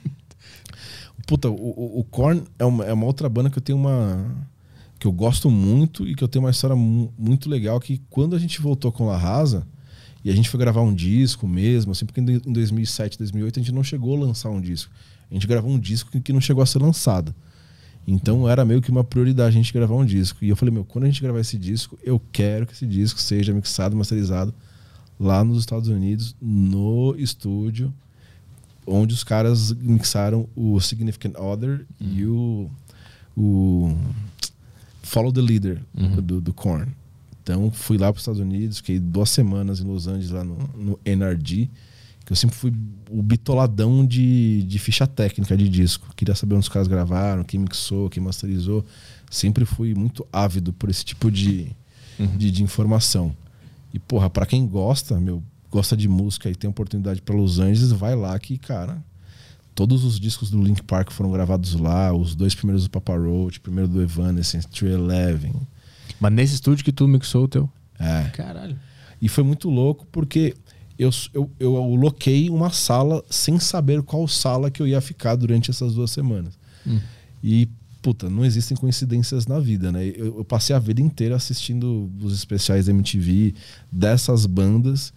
Puta, o, o, o Korn é uma, é uma outra banda que eu tenho uma. que eu gosto muito e que eu tenho uma história muito legal. Que quando a gente voltou com La Rasa e a gente foi gravar um disco mesmo, assim, porque em 2007, 2008 a gente não chegou a lançar um disco. A gente gravou um disco que não chegou a ser lançado. Então era meio que uma prioridade a gente gravar um disco. E eu falei, meu, quando a gente gravar esse disco, eu quero que esse disco seja mixado, masterizado lá nos Estados Unidos, no estúdio, onde os caras mixaram o Significant Other uhum. e o, o Follow the Leader uhum. do, do Korn. Então fui lá para os Estados Unidos, fiquei duas semanas em Los Angeles, lá no, no NRG, eu sempre fui o bitoladão de, de ficha técnica de disco. Queria saber onde os caras gravaram, quem mixou, quem masterizou. Sempre fui muito ávido por esse tipo de, uhum. de, de, informação. E, porra, para quem gosta, meu, gosta de música e tem oportunidade para Los Angeles, vai lá que, cara, todos os discos do Link Park foram gravados lá, os dois primeiros do Papa Roach, primeiro do Evanescence, Tree Eleven.
Mas nesse estúdio que tu mixou o teu?
É.
Caralho.
E foi muito louco porque eu, eu, eu loquei uma sala sem saber qual sala que eu ia ficar durante essas duas semanas. Hum. E, puta, não existem coincidências na vida, né? Eu, eu, passei a vida inteira assistindo os especiais da MTV dessas bandas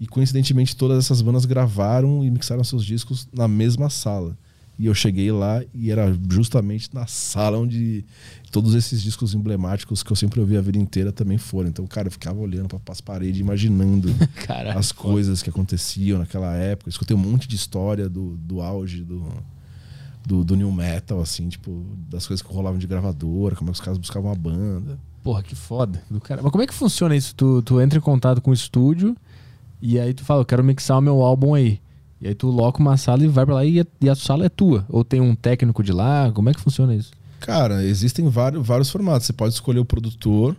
e, coincidentemente, todas essas bandas gravaram e mixaram seus discos na mesma sala. E eu cheguei lá e era justamente na sala onde todos esses discos emblemáticos que eu sempre ouvi a vida inteira também foram. Então, cara, eu ficava olhando para as paredes, imaginando (laughs) Caraca, as coisas que aconteciam naquela época. Escutei um monte de história do, do auge do, do, do new metal, assim, tipo, das coisas que rolavam de gravadora, como é que os caras buscavam a banda.
Porra, que foda do cara. Mas como é que funciona isso? Tu, tu entra em contato com o estúdio e aí tu fala, eu quero mixar o meu álbum aí. E aí tu loca uma sala e vai pra lá e a, e a sala é tua. Ou tem um técnico de lá? Como é que funciona isso?
Cara, existem vários, vários formatos. Você pode escolher o produtor,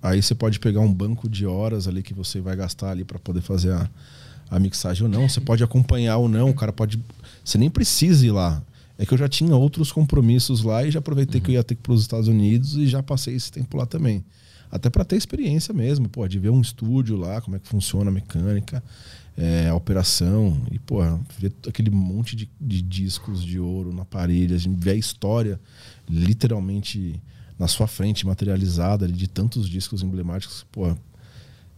aí você pode pegar um banco de horas ali que você vai gastar ali para poder fazer a, a mixagem ou não. Você pode acompanhar ou não. O cara pode. Você nem precisa ir lá. É que eu já tinha outros compromissos lá e já aproveitei uhum. que eu ia ter que ir para os Estados Unidos e já passei esse tempo lá também. Até para ter experiência mesmo, pô, de ver um estúdio lá, como é que funciona a mecânica é, a operação. E, pô, ver aquele monte de, de, discos de ouro na parede, a gente vê a história literalmente na sua frente, materializada ali, de tantos discos emblemáticos, pô,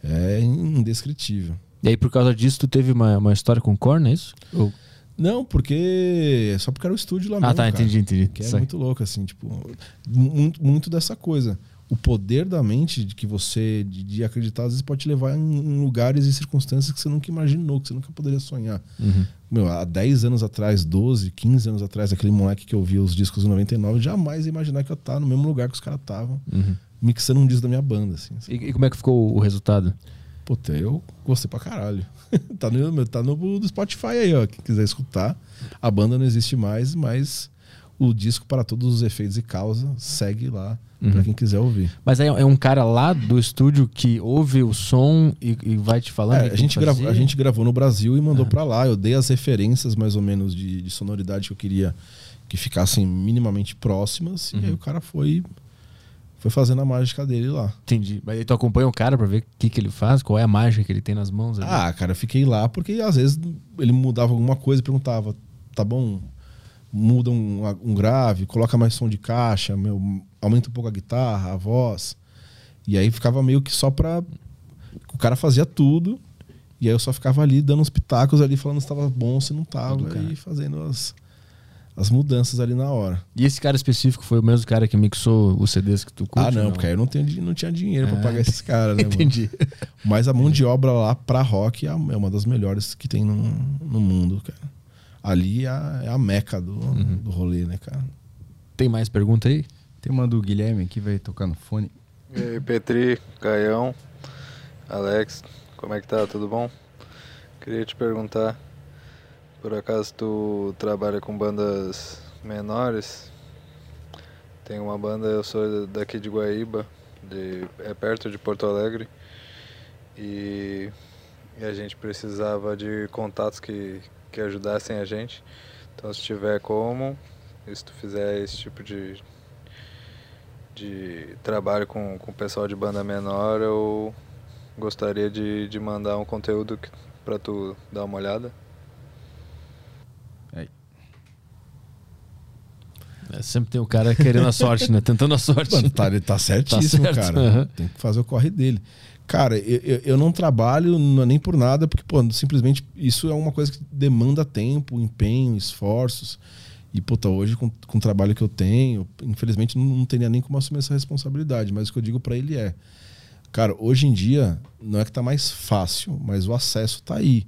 é indescritível.
E aí, por causa disso, tu teve uma, uma história com o Korn, é isso? Ou...
Não, porque. Só porque era o estúdio lá
ah,
mesmo.
Ah, tá,
cara,
entendi, entendi.
Que é muito louco, assim, tipo. Muito, muito dessa coisa o poder da mente de que você de, de, acreditar às vezes pode te levar em, lugares e circunstâncias que você nunca imaginou, que você nunca poderia sonhar. Uhum. Meu, há 10 anos atrás, 12, 15 anos atrás, aquele moleque que ouvia os discos em 99, jamais ia imaginar que eu tava no mesmo lugar que os caras estavam, uhum. mixando um disco da minha banda. Assim,
e, e, como é que ficou o resultado?
Puta, eu gostei pra caralho. (laughs) tá no, tá no, no Spotify aí, ó. Quem quiser escutar. A banda não existe mais, mas o disco para todos os efeitos e causa segue lá uhum. para quem quiser ouvir.
Mas é, é, um cara lá do estúdio que ouve o som e, e vai te falando?
É, a, gente gravou, a gente gravou no Brasil e mandou uhum. para lá. Eu dei as referências mais ou menos de, de sonoridade que eu queria que ficassem minimamente próximas. Uhum. E aí uhum. o cara foi foi fazendo a mágica dele lá.
Entendi. Mas aí tu acompanha o cara pra ver o que, que ele faz? Qual é a mágica que ele tem nas mãos? Ali?
Ah, cara, fiquei lá porque às vezes ele mudava alguma coisa e perguntava: tá bom, muda um, um, grave, coloca mais som de caixa, meu, aumenta um pouco a guitarra, a voz. E aí ficava meio que só pra. O cara fazia tudo. E aí eu só ficava ali dando uns pitacos ali, falando se estava bom, se não tava, e fazendo as, as mudanças ali na hora.
E esse cara específico foi o mesmo cara que mixou os CDs que tu curte?
Ah, não, não? porque aí eu não, tenho, não tinha dinheiro ah, para pagar esses caras, né? (laughs)
Entendi.
Mano? Mas a mão de obra lá pra rock é, é uma das melhores que tem no, no mundo, cara ali é a, é a meca do, uhum. do rolê, né, cara?
Tem mais pergunta aí?
Tem uma do Guilherme aqui, vai tocar no fone.
E aí, Petri, Caião, Alex, como é que tá? Tudo bom? Queria te perguntar, por acaso tu trabalha com bandas menores? Tem uma banda, eu sou daqui de Guaíba, de, é perto de Porto Alegre, e, e a gente precisava de contatos que, que ajudassem a gente. Então se tiver como, se tu fizer esse tipo de, de trabalho com, com o pessoal de banda menor, eu gostaria de, de mandar um conteúdo pra tu dar uma olhada.
É, sempre tem o cara querendo a sorte, né? Tentando a sorte.
Mano, tá, ele tá certíssimo,
Tá certo,
cara.
aham.
Tem que fazer o corre dele. Cara, eu, eu, não trabalho é nem por nada, porque, pô, simplesmente isso é uma coisa que demanda tempo, empenho, esforços. E, puta, hoje, com, com o trabalho que eu tenho, infelizmente não, não teria nem como assumir essa responsabilidade. Mas o que eu digo pra ele é: cara, hoje em dia, não é que tá mais fácil, mas o acesso tá aí.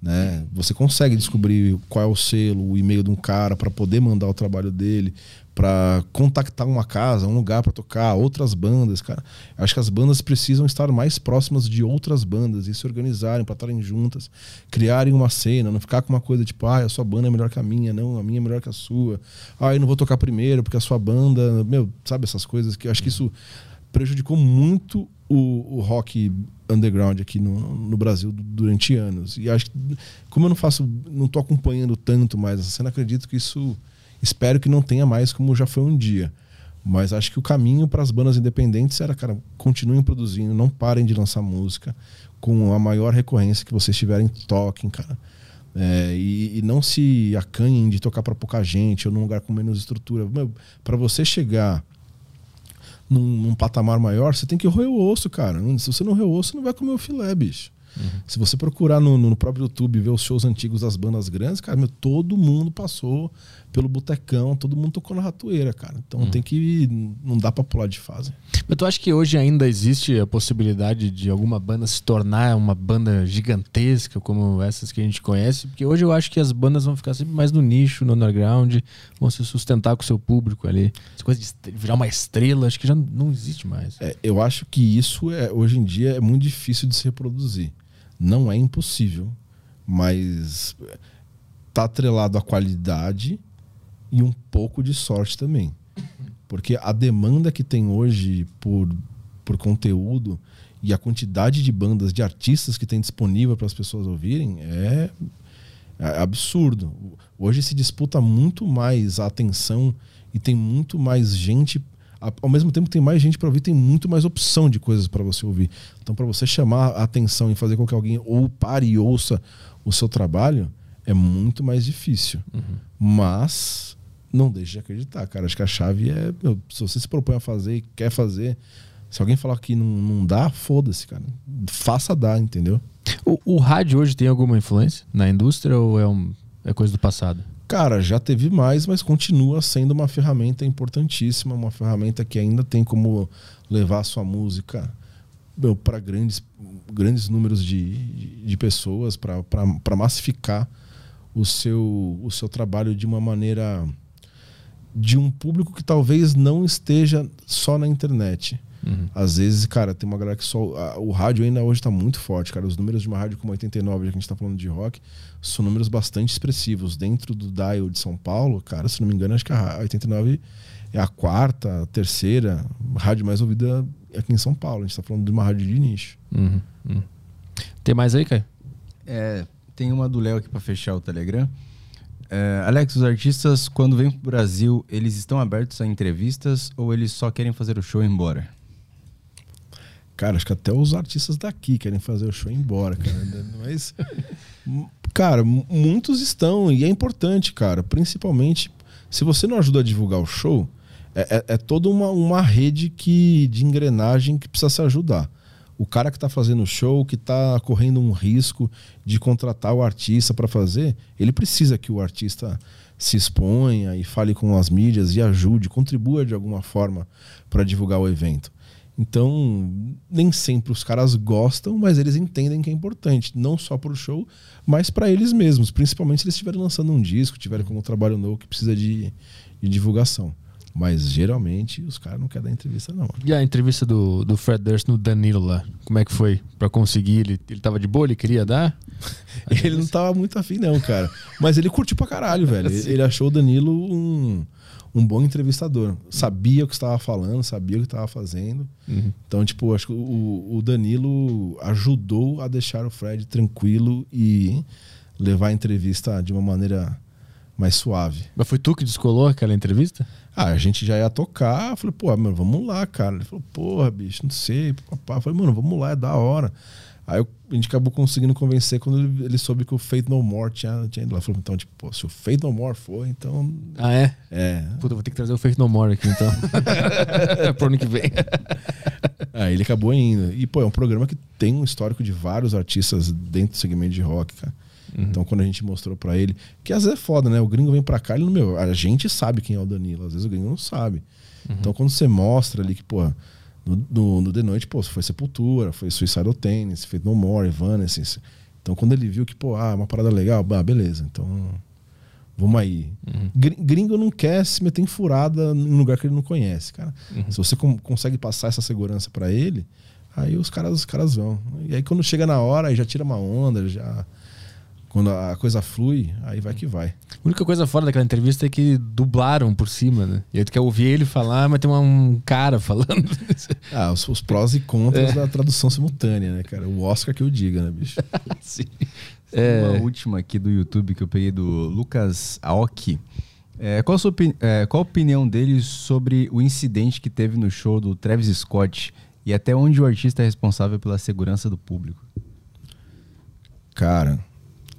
Né? Você consegue descobrir qual é o selo, o e-mail de um cara para poder mandar o trabalho dele, para contactar uma casa, um lugar para tocar, outras bandas, cara. Acho que as bandas precisam estar mais próximas de outras bandas e se organizarem para estarem juntas, criarem uma cena, não ficar com uma coisa tipo, ah, a sua banda é melhor que a minha, não, a minha é melhor que a sua. Ah, eu não vou tocar primeiro porque a sua banda, meu, sabe essas coisas que acho que isso prejudicou muito o, o rock underground aqui no, no Brasil du- durante anos. E acho que, como eu não faço, não tô acompanhando tanto mais essa cena, acredito que isso, espero que não tenha mais como já foi um dia. Mas acho que o caminho para as bandas independentes era, cara, continuem produzindo, não parem de lançar música com a maior recorrência que vocês tiverem, toquem, cara. É, e, e não se acanhem de tocar para pouca gente ou num lugar com menos estrutura. Para você chegar num, num patamar maior, você tem que roer o osso, cara. Se você não roer o osso, não vai comer o filé, bicho. Se você procurar no, no próprio YouTube ver os shows antigos das bandas grandes, cara, meu, todo mundo passou pelo botecão, todo mundo tocou na ratoeira, cara. Então tem que. Não dá pra pular de fase.
Mas tu acha que hoje ainda existe a possibilidade de alguma banda se tornar uma banda gigantesca como essas que a gente conhece? Porque hoje eu acho que as bandas vão ficar sempre mais no nicho, no underground, vão se sustentar com o seu público ali. Essa coisa de virar uma estrela, acho que já não existe mais.
É, eu acho que isso é hoje em dia é muito difícil de se reproduzir. Não é impossível, mas tá atrelado à qualidade e um pouco de sorte também. Porque a demanda que tem hoje por, por conteúdo e a quantidade de bandas, de artistas que tem disponível para as pessoas ouvirem é, é absurdo. Hoje se disputa muito mais a atenção e tem muito mais gente. Ao mesmo tempo que tem mais gente para ouvir, tem muito mais opção de coisas para você ouvir. Então, para você chamar a atenção e fazer com que alguém ou pare e ouça o seu trabalho, é muito mais difícil. Mas não deixe de acreditar, cara. Acho que a chave é. meu, se você se propõe a fazer e quer fazer, se alguém falar que não, não dá, foda-se, cara. Faça dar, entendeu?
O, o rádio hoje tem alguma influência na indústria ou é, um, é coisa do passado?
Cara, já teve mais, mas continua sendo uma ferramenta importantíssima, uma ferramenta que ainda tem como levar a sua música para grandes, grandes números de, de, pessoas, para massificar o seu, o seu trabalho de uma maneira de um público que talvez não esteja só na internet. Às vezes, cara, tem uma galera que só. a- o rádio ainda hoje tá muito forte, cara. Os números de uma rádio como 89, já que a gente tá falando de rock, são números bastante expressivos. Dentro do dial de São Paulo, cara, se não me engano, acho que a 89 é a quarta, a terceira rádio mais ouvida aqui em São Paulo. A gente tá falando de uma rádio de nicho.
Uhum, uhum. Tem mais aí, Caio?
É, tem uma do Léo aqui pra fechar o Telegram. É, Alex, os artistas, quando vêm pro Brasil, eles estão abertos a entrevistas ou eles só querem fazer o show e ir embora?
Cara, acho que até os artistas daqui querem fazer o show e ir embora, cara. Mas, (laughs) cara, mu- muitos estão, e é importante, cara. Principalmente, se você não ajuda a divulgar o show, é, é- é toda uma, uma rede que, de engrenagem que precisa se ajudar. O cara que tá fazendo o show, que tá correndo um risco de contratar o artista para fazer, ele precisa que o artista se exponha e fale com as mídias e ajude, contribua de alguma forma para divulgar o evento. Então, nem sempre os caras gostam, mas eles entendem que é importante, não só para o show, mas para eles mesmos, principalmente se eles estiverem lançando um disco, tiverem como um trabalho novo que precisa de, de divulgação. Mas geralmente os caras não querem dar entrevista, não.
E a entrevista do, do Fred Durst no Danilo lá? Como é que foi? Pra conseguir? Ele, ele tava de boa? Ele queria dar? (laughs)
Ele não tava muito afim, não, cara. Mas ele curtiu pra caralho, velho. (laughs) Ele, ele achou o Danilo um, um bom entrevistador. Sabia o que estava falando, sabia o que estava fazendo. Então, tipo, acho que o, o Danilo ajudou a deixar o Fred tranquilo e levar a entrevista de uma maneira mais suave.
Mas foi tu que descolou aquela entrevista?
Ah, a gente já ia tocar. Eu falei, pô, mano, vamos lá, cara. Ele falou, porra, bicho, não sei. Papá. Eu falei, mano, vamos lá, é da hora. Aí a gente acabou conseguindo convencer quando ele, ele soube que o Fate No More tinha, tinha ido lá. Falou, então, tipo, pô, se o Fate No More for, então.
Ah, é?
É.
Puta, vou ter que trazer o Fate No More aqui então. (laughs) Pro ano que vem.
Aí ele acabou indo. E, pô, é um programa que tem um histórico de vários artistas dentro do segmento de rock, cara. Uhum. Então, quando a gente mostrou para ele, que às vezes é foda, né? O gringo vem pra cá, ele não, meu, a gente sabe quem é o Danilo, às vezes o gringo não sabe. Uhum. Então, quando você mostra ali que, pô, no, no, The Noite, pô, foi Sepultura, foi Suicidal Tennis, Fate No More, Evanescence. Então, quando ele viu que, pô, ah, uma parada legal, ah, beleza, então vamos aí. Uhum. Gringo não quer se meter em furada em um lugar que ele não conhece, cara. Uhum. Se você consegue passar essa segurança para ele, aí os caras, os caras vão. E aí quando chega na hora, aí já tira uma onda, já quando a coisa flui, aí vai que vai.
A única coisa fora daquela entrevista é que dublaram por cima, né? E aí tu quer ouvir ele falar, mas tem um cara falando. (laughs)
ah, os, os prós e contras é. da tradução simultânea, né, cara? O Oscar que eu diga, né, bicho? (laughs)
Sim. É... Uma última aqui do YouTube que eu peguei do Lucas Aoki. É, qual, a sua, é, qual a opinião dele sobre o incidente que teve no show do Travis Scott e até onde o artista é responsável pela segurança do público?
Cara,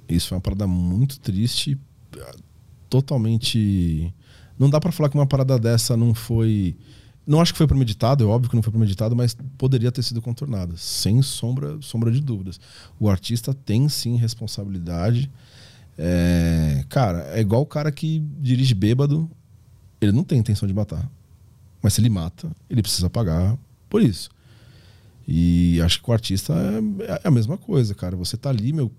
isso foi uma parada muito triste, totalmente. Não dá para falar que uma parada dessa não foi. Não acho que foi premeditado, é óbvio que não foi premeditado, mas poderia ter sido contornada, sem sombra, sombra de dúvidas. O artista tem sim responsabilidade. É, cara, é igual o cara que dirige bêbado, ele não tem intenção de matar. Mas se ele mata, ele precisa pagar por isso. E acho que o artista é, é a mesma coisa, cara. Você tá ali, meu,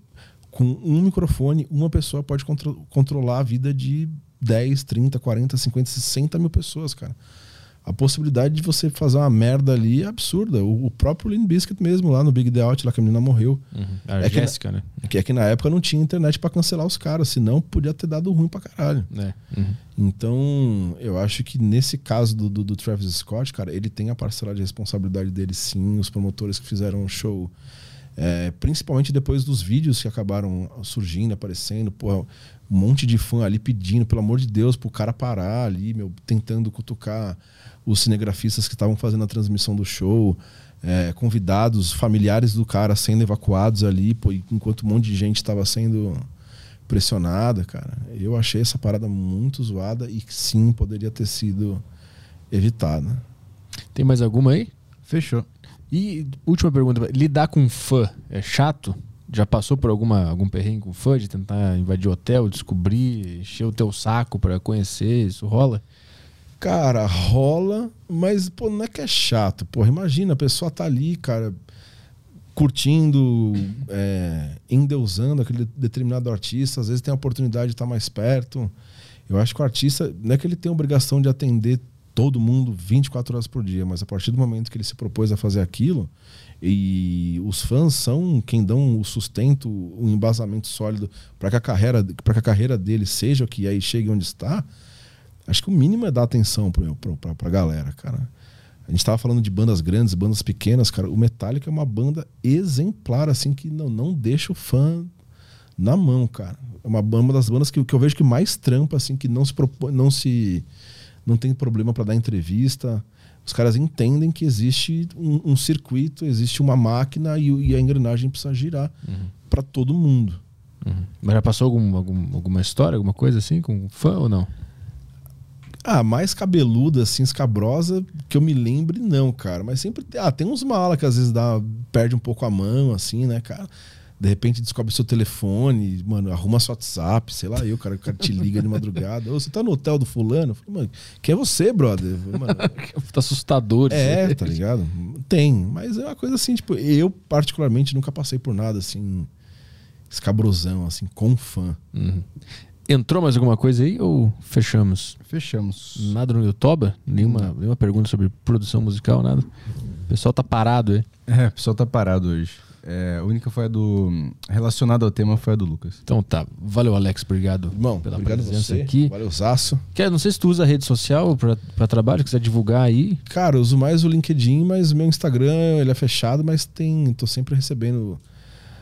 com um microfone, uma pessoa pode contro controlar a vida de 10, 30, 40, 50, 60 mil pessoas, cara. A possibilidade de você fazer uma merda ali é absurda. O, o próprio Lean Biscuit mesmo, lá no Big The Out, lá que a menina morreu.
Uhum. A é Jéssica, né?
Que é que na época não tinha internet para cancelar os caras, senão podia ter dado ruim pra caralho.
É. Uhum.
Então, eu acho que nesse caso do, do, do, Travis Scott, cara, ele tem a parcela de responsabilidade dele sim, os promotores que fizeram o show é, principalmente depois dos vídeos que acabaram surgindo, aparecendo, porra, um monte de fã ali pedindo, pelo amor de Deus, pro cara parar ali, meu, tentando cutucar os cinegrafistas que estavam fazendo a transmissão do show, é, convidados, familiares do cara sendo evacuados ali, pô, enquanto um monte de gente estava sendo pressionada, cara. Eu achei essa parada muito zoada e sim poderia ter sido evitada.
Tem mais alguma aí?
Fechou.
E última pergunta, lidar com fã é chato? Já passou por alguma, algum perrengue com fã de tentar invadir hotel, descobrir, encher o teu saco para conhecer? Isso rola?
Cara, rola, mas pô, não é que é chato. Porra, imagina, a pessoa tá ali, cara, curtindo, é, endeusando aquele determinado artista, às vezes tem a oportunidade de estar mais perto. Eu acho que o artista, não é que ele tem obrigação de atender todo mundo 24 horas por dia, mas a partir do momento que ele se propôs a fazer aquilo, e os fãs são quem dão o sustento, o embasamento sólido para que a carreira, para que a carreira dele seja o que aí chegue onde está. Acho que o mínimo é dar atenção para a galera, cara. A gente estava falando de bandas grandes, bandas pequenas, cara. O Metallica é uma banda exemplar, assim, que não, não deixa o fã na mão, cara. É uma, uma das bandas que, que eu vejo que mais trampa, assim, que não se propõe, não se não tem problema para dar entrevista. Os caras entendem que existe um, um circuito, existe uma máquina e, e, a engrenagem precisa girar uhum. para todo mundo.
Uhum. Mas já passou algum, algum, alguma história, alguma coisa assim com fã ou não?
Ah, mais cabeluda, assim, escabrosa, que eu me lembre, não, cara. Mas sempre. Ah, tem uns malas que às vezes dá, perde um pouco a mão, assim, né, cara? De repente descobre seu telefone, mano, arruma seu WhatsApp, sei lá, eu, cara, o cara te liga de madrugada. Ô, você tá no hotel do fulano? Eu falei, mano, quem é você, brother? Mano, (laughs)
tá assustador.
É, tá ligado? Tem, mas é uma coisa assim, tipo, eu particularmente nunca passei por nada assim, escabrosão, assim, com fã.
Uhum. Entrou mais alguma coisa aí ou fechamos?
Fechamos.
Nada no YouTube? Nenhuma, nenhuma pergunta sobre produção musical, nada? O pessoal tá parado aí.
É, o pessoal tá parado hoje. É, a única foi a do. Relacionada ao tema foi a do Lucas.
Então tá. Valeu, Alex. Obrigado
Bom,
pela
obrigado
presença
você.
aqui.
Valeu, Zaço.
Quer, não sei se tu usa rede social para trabalho, quiser divulgar aí.
Cara, eu uso mais o LinkedIn, mas o meu Instagram ele é fechado, mas tem. tô sempre recebendo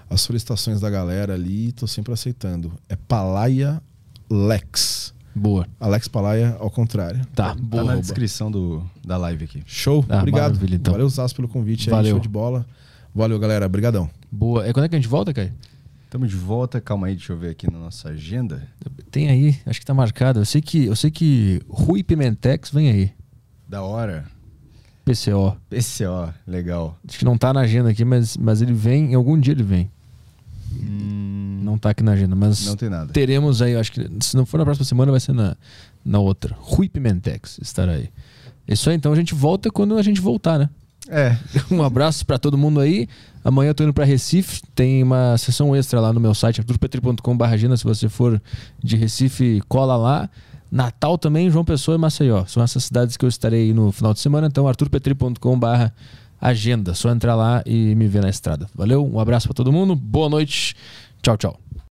as solicitações da galera ali, tô sempre aceitando. É Palaia Lex.
Boa.
Alex Palaia, ao contrário.
Tá,
Tá
boa.
na
arroba.
descrição do, da live aqui.
Show.
Ah,
Obrigado.
então.
Valeu, Zaço, pelo convite. aí,
Valeu.
show de bola. Valeu, galera. Obrigadão.
Boa. É quando é que a gente volta, Caio?
Estamos de volta. Calma aí, deixa eu ver aqui na nossa agenda.
Tem aí, acho que tá marcado. Eu sei que, eu sei que Rui Pimentex vem aí.
Da hora.
PCO.
PCO, legal.
Acho que não tá na agenda aqui, mas, mas ele vem, em algum dia ele vem. Não tá aqui na agenda, mas
Não tem nada.
teremos aí, acho que se não for na próxima semana, vai ser na, na outra. Rui Pimentex estará aí. É Isso aí, então a gente volta quando a gente voltar, né?
É, (laughs)
Um abraço pra todo mundo aí. Amanhã eu tô indo pra Recife. Tem uma sessão extra lá no meu site, arturpetri.com.br. Se você for de Recife, cola lá. Natal também, João Pessoa e Maceió. São essas cidades que eu estarei no final de semana. Então, arturpetri.com.br agenda. Só entrar lá e me ver na estrada. Valeu, um abraço pra todo mundo. Boa noite. Tchau, tchau.